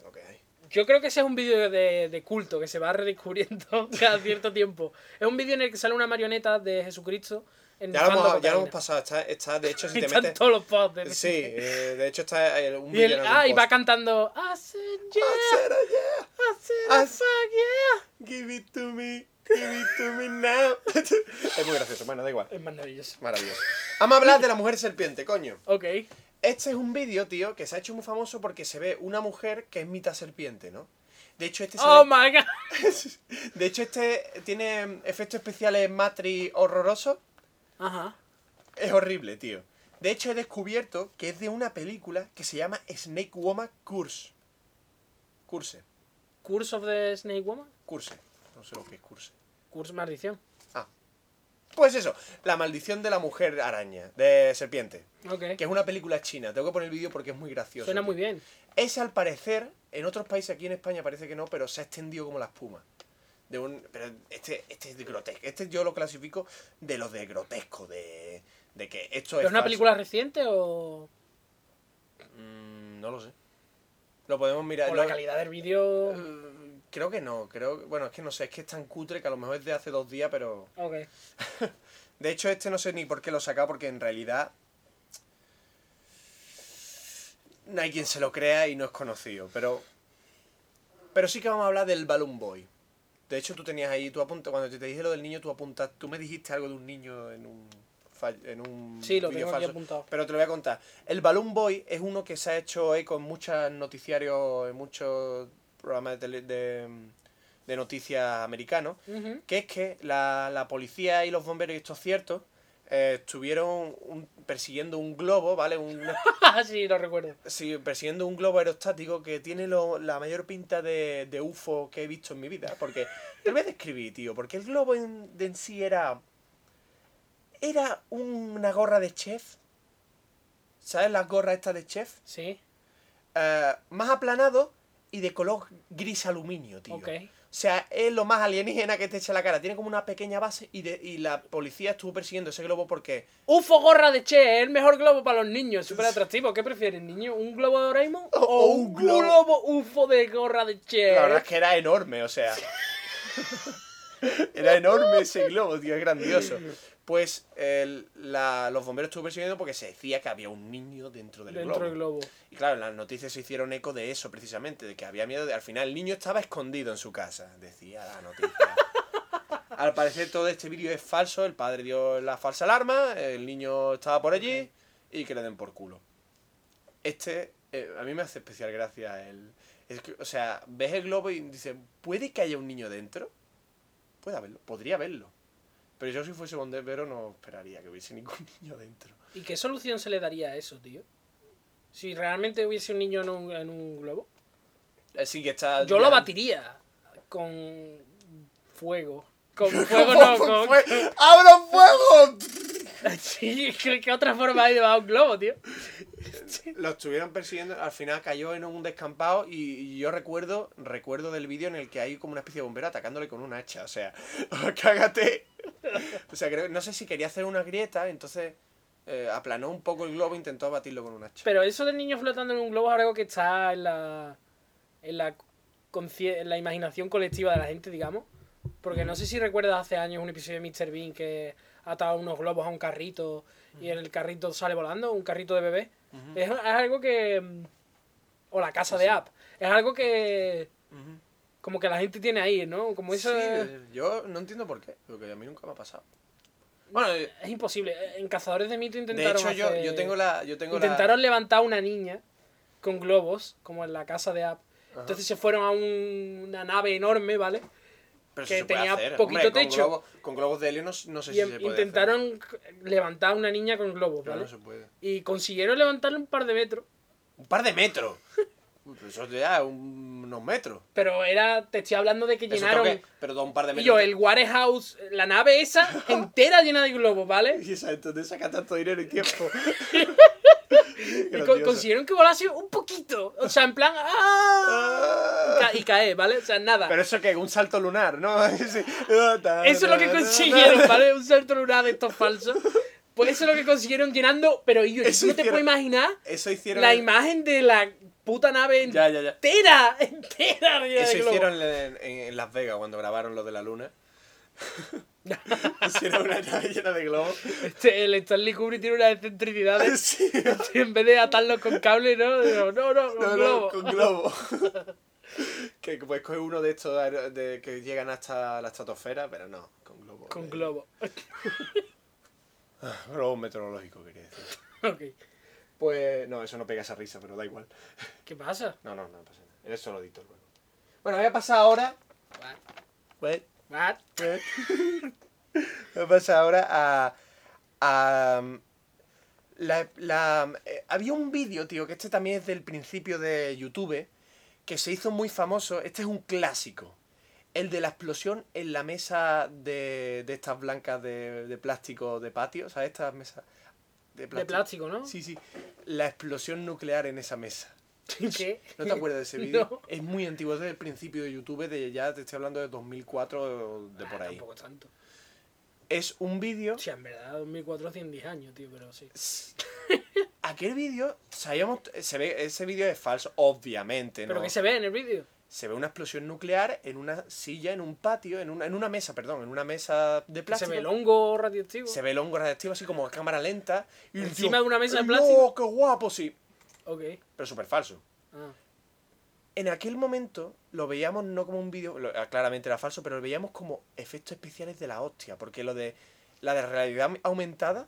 lo que hay. Yo creo que ese es un vídeo de, de culto que se va redescubriendo cada cierto tiempo. Es un vídeo en el que sale una marioneta de Jesucristo. Ya lo, hemos, ya lo hemos pasado, está, está de hecho, si te Están metes... todos los posts. de- Sí, eh, de hecho está un Y, ah, y va cantando. I said yeah, I said I I fuck yeah. Give it to me, give it to me now. es muy gracioso, bueno, da igual. Es maravilloso. Maravilloso. Vamos a hablar de la mujer serpiente, coño. Ok. Este es un vídeo, tío, que se ha hecho muy famoso porque se ve una mujer que es mitad serpiente, ¿no? De hecho, este Oh my god. De hecho, este tiene efectos especiales matri horrorosos. Ajá. Es horrible, tío. De hecho, he descubierto que es de una película que se llama Snake Woman Curse. Curse. Curse of the Snake Woman. Curse. No sé lo que es curse. Curse maldición. Ah. Pues eso, La maldición de la mujer araña, de serpiente. Ok. Que es una película china. Tengo que poner el vídeo porque es muy gracioso. Suena tío. muy bien. Ese al parecer, en otros países, aquí en España parece que no, pero se ha extendido como la espuma. De un, pero este, este es de grotesco. Este yo lo clasifico de los de grotesco, de, de que esto ¿Es es. una falso. película reciente o, Mm, no lo sé. Lo podemos mirar. o la lo- calidad del vídeo? Eh, Creo que no, creo bueno, es que no sé, es que es tan cutre que a lo mejor es de hace dos días, pero... Ok. De hecho, este no sé ni por qué lo he sacado, porque en realidad... No hay quien se lo crea y no es conocido, pero... Pero sí que vamos a hablar del Balloon Boy. De hecho, tú tenías ahí, tú apuntas, cuando te dije lo del niño, tú apuntas, tú me dijiste algo de un niño en un... En un Sí, lo tengo aquí falso. apuntado. Pero te lo voy a contar. El Balloon Boy es uno que se ha hecho eco en muchos noticiarios, en muchos programas de, tele- de, de noticias americanos, que es que la, la policía y los bomberos, y esto es cierto, eh, estuvieron un- persiguiendo un globo, ¿vale? Sí, lo recuerdo. sí, persiguiendo un globo aerostático que tiene lo- la mayor pinta de, de UFO que he visto en mi vida. Porque, te lo voy a describir, tío, porque el globo en, de en sí era... Era una gorra de chef. ¿Sabes las gorras estas de chef? Sí. Eh, más aplanado y de color gris aluminio, tío. Ok. O sea, es lo más alienígena que te echa la cara. Tiene como una pequeña base y, de, y la policía estuvo persiguiendo ese globo porque... UFO gorra de Che, es el mejor globo para los niños, súper atractivo. ¿Qué prefieres, niño? ¿Un globo de Doraemon? O- ¿O, o un un globo- globo UFO de gorra de Che? La verdad es que era enorme, o sea... era enorme ese globo, tío, es grandioso. Pues el- la- los bomberos estuvieron persiguiendo porque se decía que había un niño dentro del Dentro globo. del globo. Y claro, en las noticias se hicieron eco de eso precisamente, de que había miedo de... Al final el niño estaba escondido en su casa, decía la noticia. Al parecer todo este vídeo es falso, el padre dio la falsa alarma, el niño estaba por allí y que le den por culo. Este, eh, a mí me hace especial gracia el... es que, o sea, ves el globo y dices, ¿puede que haya un niño dentro? Puede haberlo, podría haberlo. Pero yo si fuese bombero no esperaría que hubiese ningún niño dentro. ¿Y qué solución se le daría a eso, tío? Si realmente hubiese un niño en un, en un globo. Así que está... Yo ya- lo batiría con fuego. Con fuego no, con... Fue- ¡Abro fuego! Sí, ¿qué, qué otra forma hay de bajar un globo, tío? Lo estuvieron persiguiendo, al final cayó en un descampado y, y yo recuerdo recuerdo del vídeo en el que hay como una especie de bombero atacándole con un hacha, o sea, cágate. O sea, creo, no sé si quería hacer una grieta, entonces eh, aplanó un poco el globo e intentó abatirlo con un hacha. Pero eso del niño flotando en un globo es algo que está en la. en la, en la imaginación colectiva de la gente, digamos. Porque no sé si recuerdas hace años un episodio de Mr. Bean que ataba unos globos a un carrito y el carrito sale volando, un carrito de bebé. es, es algo que. mm, O la casa de App. Es algo que. Como que la gente tiene ahí, ¿no? Como eso Sí, yo no entiendo por qué, porque a mí nunca me ha pasado. Bueno, eh, es imposible. En Cazadores de Mito de intentaron hecho yo, hacer- yo tengo la... Yo tengo la- Intentaron levantar a una niña con globos, como en la casa de App. Entonces se fueron a un- una nave enorme, ¿vale? Pero que se tenía hacer. poquito Hombre, techo. Con globos, con globos de helio no, no sé Y si se puede intentaron levantar a una niña con globos, ¿vale? no se puede. Y consiguieron levantarle un par de metros. Un par de metros. Pero eso ya es un- unos metros. Pero era, te estoy hablando de que Eso llenaron. toque, pero da un par de Y metros. yo, el warehouse, la nave esa, entera llena de globos, ¿vale? Y esa entonces saca tanto dinero y tiempo. Y con- consiguieron que volase un poquito. O sea, en plan. ¡ah! Ah. Y cae, ¿vale? O sea, nada. Pero eso que un salto lunar, ¿no? Eso es lo que consiguieron, ¿vale? Un salto lunar de estos falsos. Pues eso es lo que consiguieron llenando. Pero yo, Eso no te puedes imaginar Eso hicieron. la imagen de la puta nave Ya, ya, ya. entera, entera Eso hicieron en, en- en Las Vegas cuando grabaron lo de la luna. hicieron una nave llena de globos. Este, el Stanley Kubrick tiene unas excentricidades. Sí. en vez de atarlos con cable, ¿no? Digo, no, no, con No, no, globo. con globo. que pues coge uno de estos de, que llegan hasta la estratosfera, pero no, con globo. Con Eh, globo. Globo meteorológico, quería decir. ok. Pues no, eso no pega esa risa, pero da igual. ¿Qué pasa? No, no, no pasa nada. Eso lo edito luego. Bueno, voy a pasar ahora. What? What? Voy a pasar ahora a. a la, la- eh, había un vídeo, tío, que este también es del principio de YouTube, que se hizo muy famoso. Este es un clásico. El de la explosión en la mesa de, de estas blancas de, de plástico de patio, ¿sabes? Estas mesas de De plástico, ¿no? Sí, sí. La explosión nuclear en esa mesa. ¿Qué? ¿No te acuerdas de ese vídeo? No. Es muy antiguo, es del principio de YouTube, de ya te estoy hablando de 2004 o de por Ah, ahí. Tampoco tanto. Es un vídeo. O sea, en verdad, 2410 años, tío, pero sí. Aquel vídeo, sabíamos, se ve, ese vídeo es falso, obviamente, ¿no? ¿Pero qué se ve en el vídeo? Se ve una explosión nuclear en una silla, en un patio, en una, en una mesa, perdón, en una mesa de plástico. se ve el hongo radioactivo. Se ve el hongo radioactivo así como a cámara lenta. Y Encima tío, de una mesa de ¡No, plástico". qué guapo! Sí, Ok. pero súper falso. Ah. En aquel momento lo veíamos no como un vídeo, ah, claramente era falso, pero lo veíamos como efectos especiales de la hostia, porque lo de la de realidad aumentada,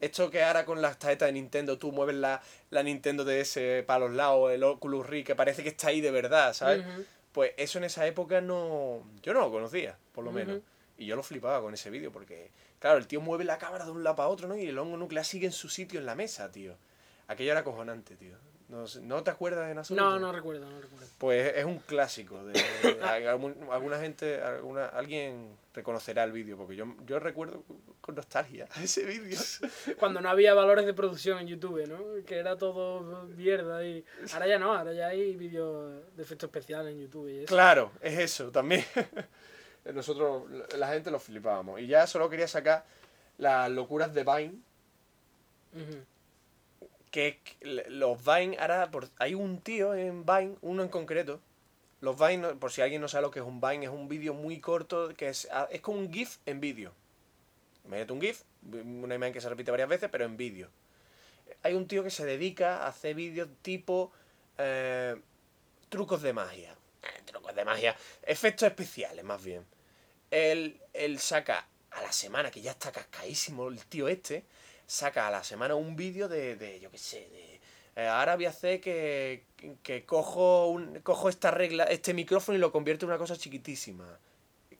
esto que ahora con las tarjetas de Nintendo tú mueves la, la Nintendo DS para los lados, el Oculus Rift, que parece que está ahí de verdad, ¿sabes? Pues eso en esa época no. Yo no lo conocía, por lo menos. Y yo lo flipaba con ese vídeo, porque, claro, el tío mueve la cámara de un lado para otro, ¿no? Y el hongo nuclear sigue en su sitio en la mesa, tío. Aquello era cojonante, tío. No, sé- ¿no te acuerdas en absoluto? No, no recuerdo, no recuerdo. Pues es un clásico. De, de- algún- alguna gente, alguna, alguien reconocerá el vídeo, porque yo, yo recuerdo con nostalgia ese vídeo. Cuando no había valores de producción en YouTube, ¿no? Que era todo mierda y... Ahora ya no, ahora ya hay vídeos de efectos especiales en YouTube y eso. Claro, es eso también. Nosotros, la gente lo flipábamos. Y ya solo quería sacar las locuras de Vine. Que que los Vine, ahora por- hay un tío en Vine, uno en concreto. Los Vine, por si alguien no sabe lo que es un Vine, es un vídeo muy corto que es, ah, es como un GIF en vídeo. Imagínate un GIF, una imagen que se repite varias veces, pero en vídeo. Hay un tío que se dedica a hacer vídeos tipo eh, trucos de magia. Eh, trucos de magia. Efectos especiales, más bien. Él, él saca a la semana, que ya está cascaísimo el tío este, saca a la semana un vídeo de, de, yo qué sé, de... eh, ahora voy a hacer que, que cojo, un, cojo esta regla, este micrófono y lo convierto en una cosa chiquitísima.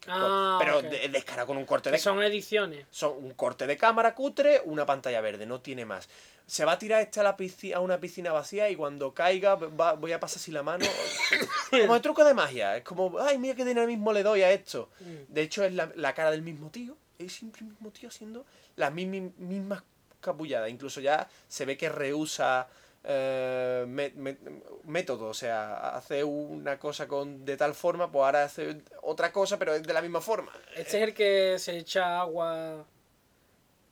Ah, Pero ok. de- descarado con un corte de son ediciones. son un corte de cámara cutre, una pantalla verde, no tiene más. Se va a tirar este a, la pisci- a una piscina vacía y cuando caiga va- voy a pasar así la mano. como el truco de magia. Es como, ay, mira qué dinamismo le doy a esto. Mm. De hecho, es la, la cara del mismo tío. Es siempre el mismo tío haciendo las mismas Incluso ya se ve que rehúsa eh, método. O sea, hace una cosa con de tal forma, pues ahora hace otra cosa, pero es de la misma forma. Este es el que se echa agua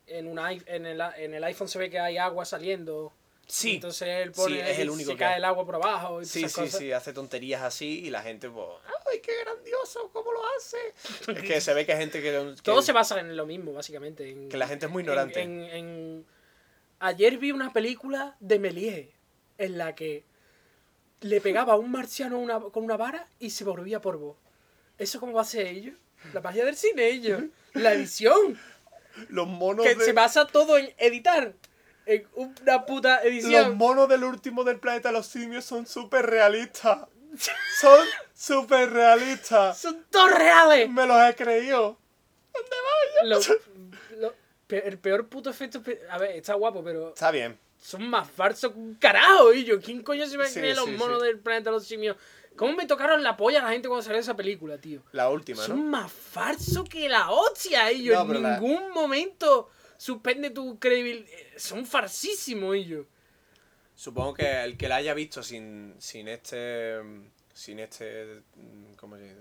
en, un, i- en, el, en el iPhone se ve que hay agua saliendo. Sí. Entonces él pone Sí, es el único se que cae el agua por abajo y Sí, sí, cosas. sí, hace tonterías así y la gente, pues, ¡ay, qué grandioso! ¿Cómo lo hace? es que se ve que hay gente que. que- Todo se basa en lo mismo, básicamente. en- Que la gente es muy ignorante. En, en- Ayer vi una película de Méliès en la que le pegaba a un marciano una- con una vara y se volvía polvo. ¿Eso cómo va a ser ellos? La magia del cine, ellos. La edición. Los monos Que de... se basa todo en editar. En una puta Los edición. monos del último del planeta los simios son súper realistas. Son súper realistas. Son todos reales. Me los he creído. Lo- pe- el peor puto efecto. A ver, está guapo, pero Está bien. son más falsos que un carajo, ellos. ¿Quién coño se va a Sí, creer los sí, monos sí. del planeta los simios? ¿Cómo me tocaron la polla a la gente cuando salió esa película, tío? La última, Son ¿no? más falsos que la hostia, ellos. No, en pero la- ningún momento suspende tu credibilidad. Son farsísimos ellos. Supongo que el que la haya visto sin, sin este. Sin este. ¿Cómo se dice?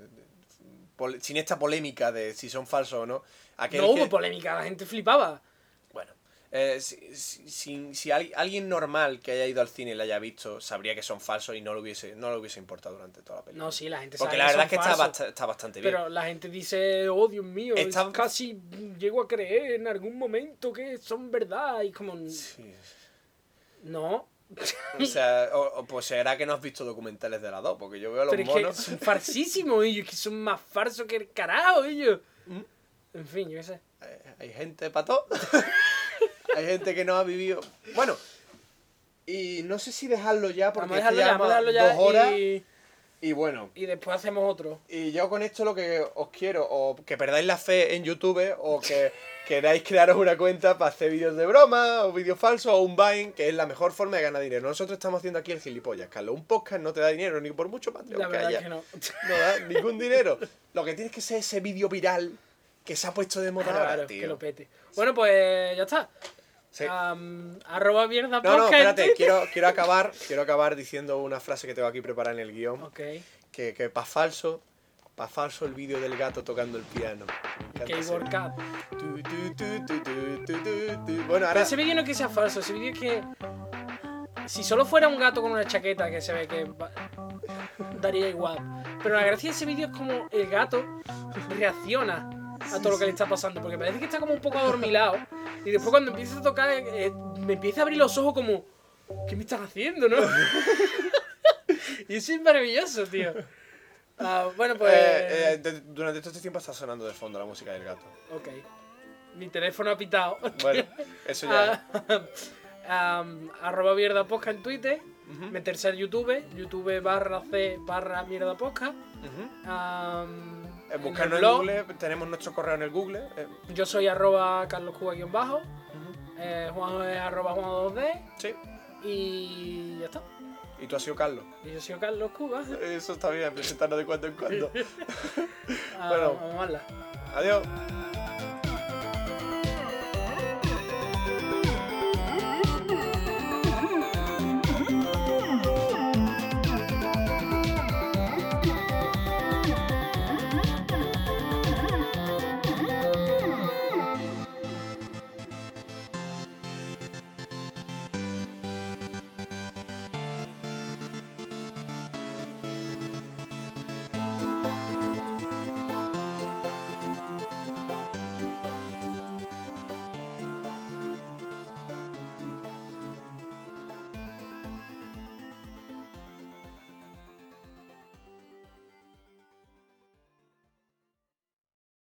Sin esta polémica de si son falsos o no. Aquel no que- hubo polémica, la gente flipaba. Eh, si, si- si- si al- alguien normal que haya ido al cine y la haya visto, sabría que son falsos y no le hubiese, no le hubiese importado durante toda la película. No, sí, la gente Porque sabe la verdad es son que está, está bastante bien. Pero la gente dice, oh Dios mío, es Está- casi llego a creer en algún momento que son verdad. Y como, Sí. no. O sea, o, o pues será que no has visto documentales de la 2, porque yo veo a los Pero es que monos. son farsísimos ellos, que son más falsos que el carajo ellos. Mm. En fin, yo qué sé. Eh, Hay gente para todo. Hay gente que no ha vivido. Bueno, y no sé si dejarlo ya, porque Vamos a dejarlo ya, vamos a llevamos dejarlo ya. dos horas. Y, Y bueno, y después hacemos otro. y yo con esto lo que os quiero, o que perdáis la fe en YouTube, o que queráis crearos una cuenta para hacer vídeos de broma, o vídeos falsos, o un Vine, que es la mejor forma de ganar dinero. Nosotros estamos haciendo aquí el gilipollas, Carlos. Un podcast no te da dinero, ni por mucho Patreon La que verdad haya. es que no. No da ningún dinero. Lo que tienes que ser ese vídeo viral que se ha puesto de moda ahora, Claro, tío. que lo pete. Bueno, pues ya está. Sí. Am, arroba mierda No, no, espérate, quiero, quiero acabar, quiero acabar diciendo una frase que tengo aquí preparada en el guion. Ok. Que, que pa' falso, pa' falso el vídeo del gato tocando el piano. Keyboard. Cat. Bueno, Pero ahora. ese vídeo no es que sea falso, ese vídeo es que. Si solo fuera un gato con una chaqueta que se ve que daría igual. Pero la gracia de ese vídeo es como el gato reacciona a todo lo que le está pasando. Porque parece que está como un poco adormilado. Y después cuando empieza a tocar, eh, me empieza a abrir los ojos como. ¿Qué me estás haciendo, no? y eso es maravilloso, tío. Ah, bueno, pues. Eh, eh, de- durante todo este tiempo está sonando de fondo la música del gato. Ok. Mi teléfono ha pitado. Bueno, eso ya. Ah, am, arroba mierda posca en Twitter. Ujú, Meterse al YouTube. YouTube barra C barra mierda posca. Am, Eh, en Buscarnos el en Google, tenemos nuestro correo en el Google. eh, Yo soy arroba carloscuba guion bajo. Eh, Juan es arroba Juan 2D. Sí, Y ya está. y tú has sido Carlos. Y yo soy Carlos Cuba. Eso está bien, presentarnos de cuando en cuando. Ah, Bueno. Vamos a verla. Adiós.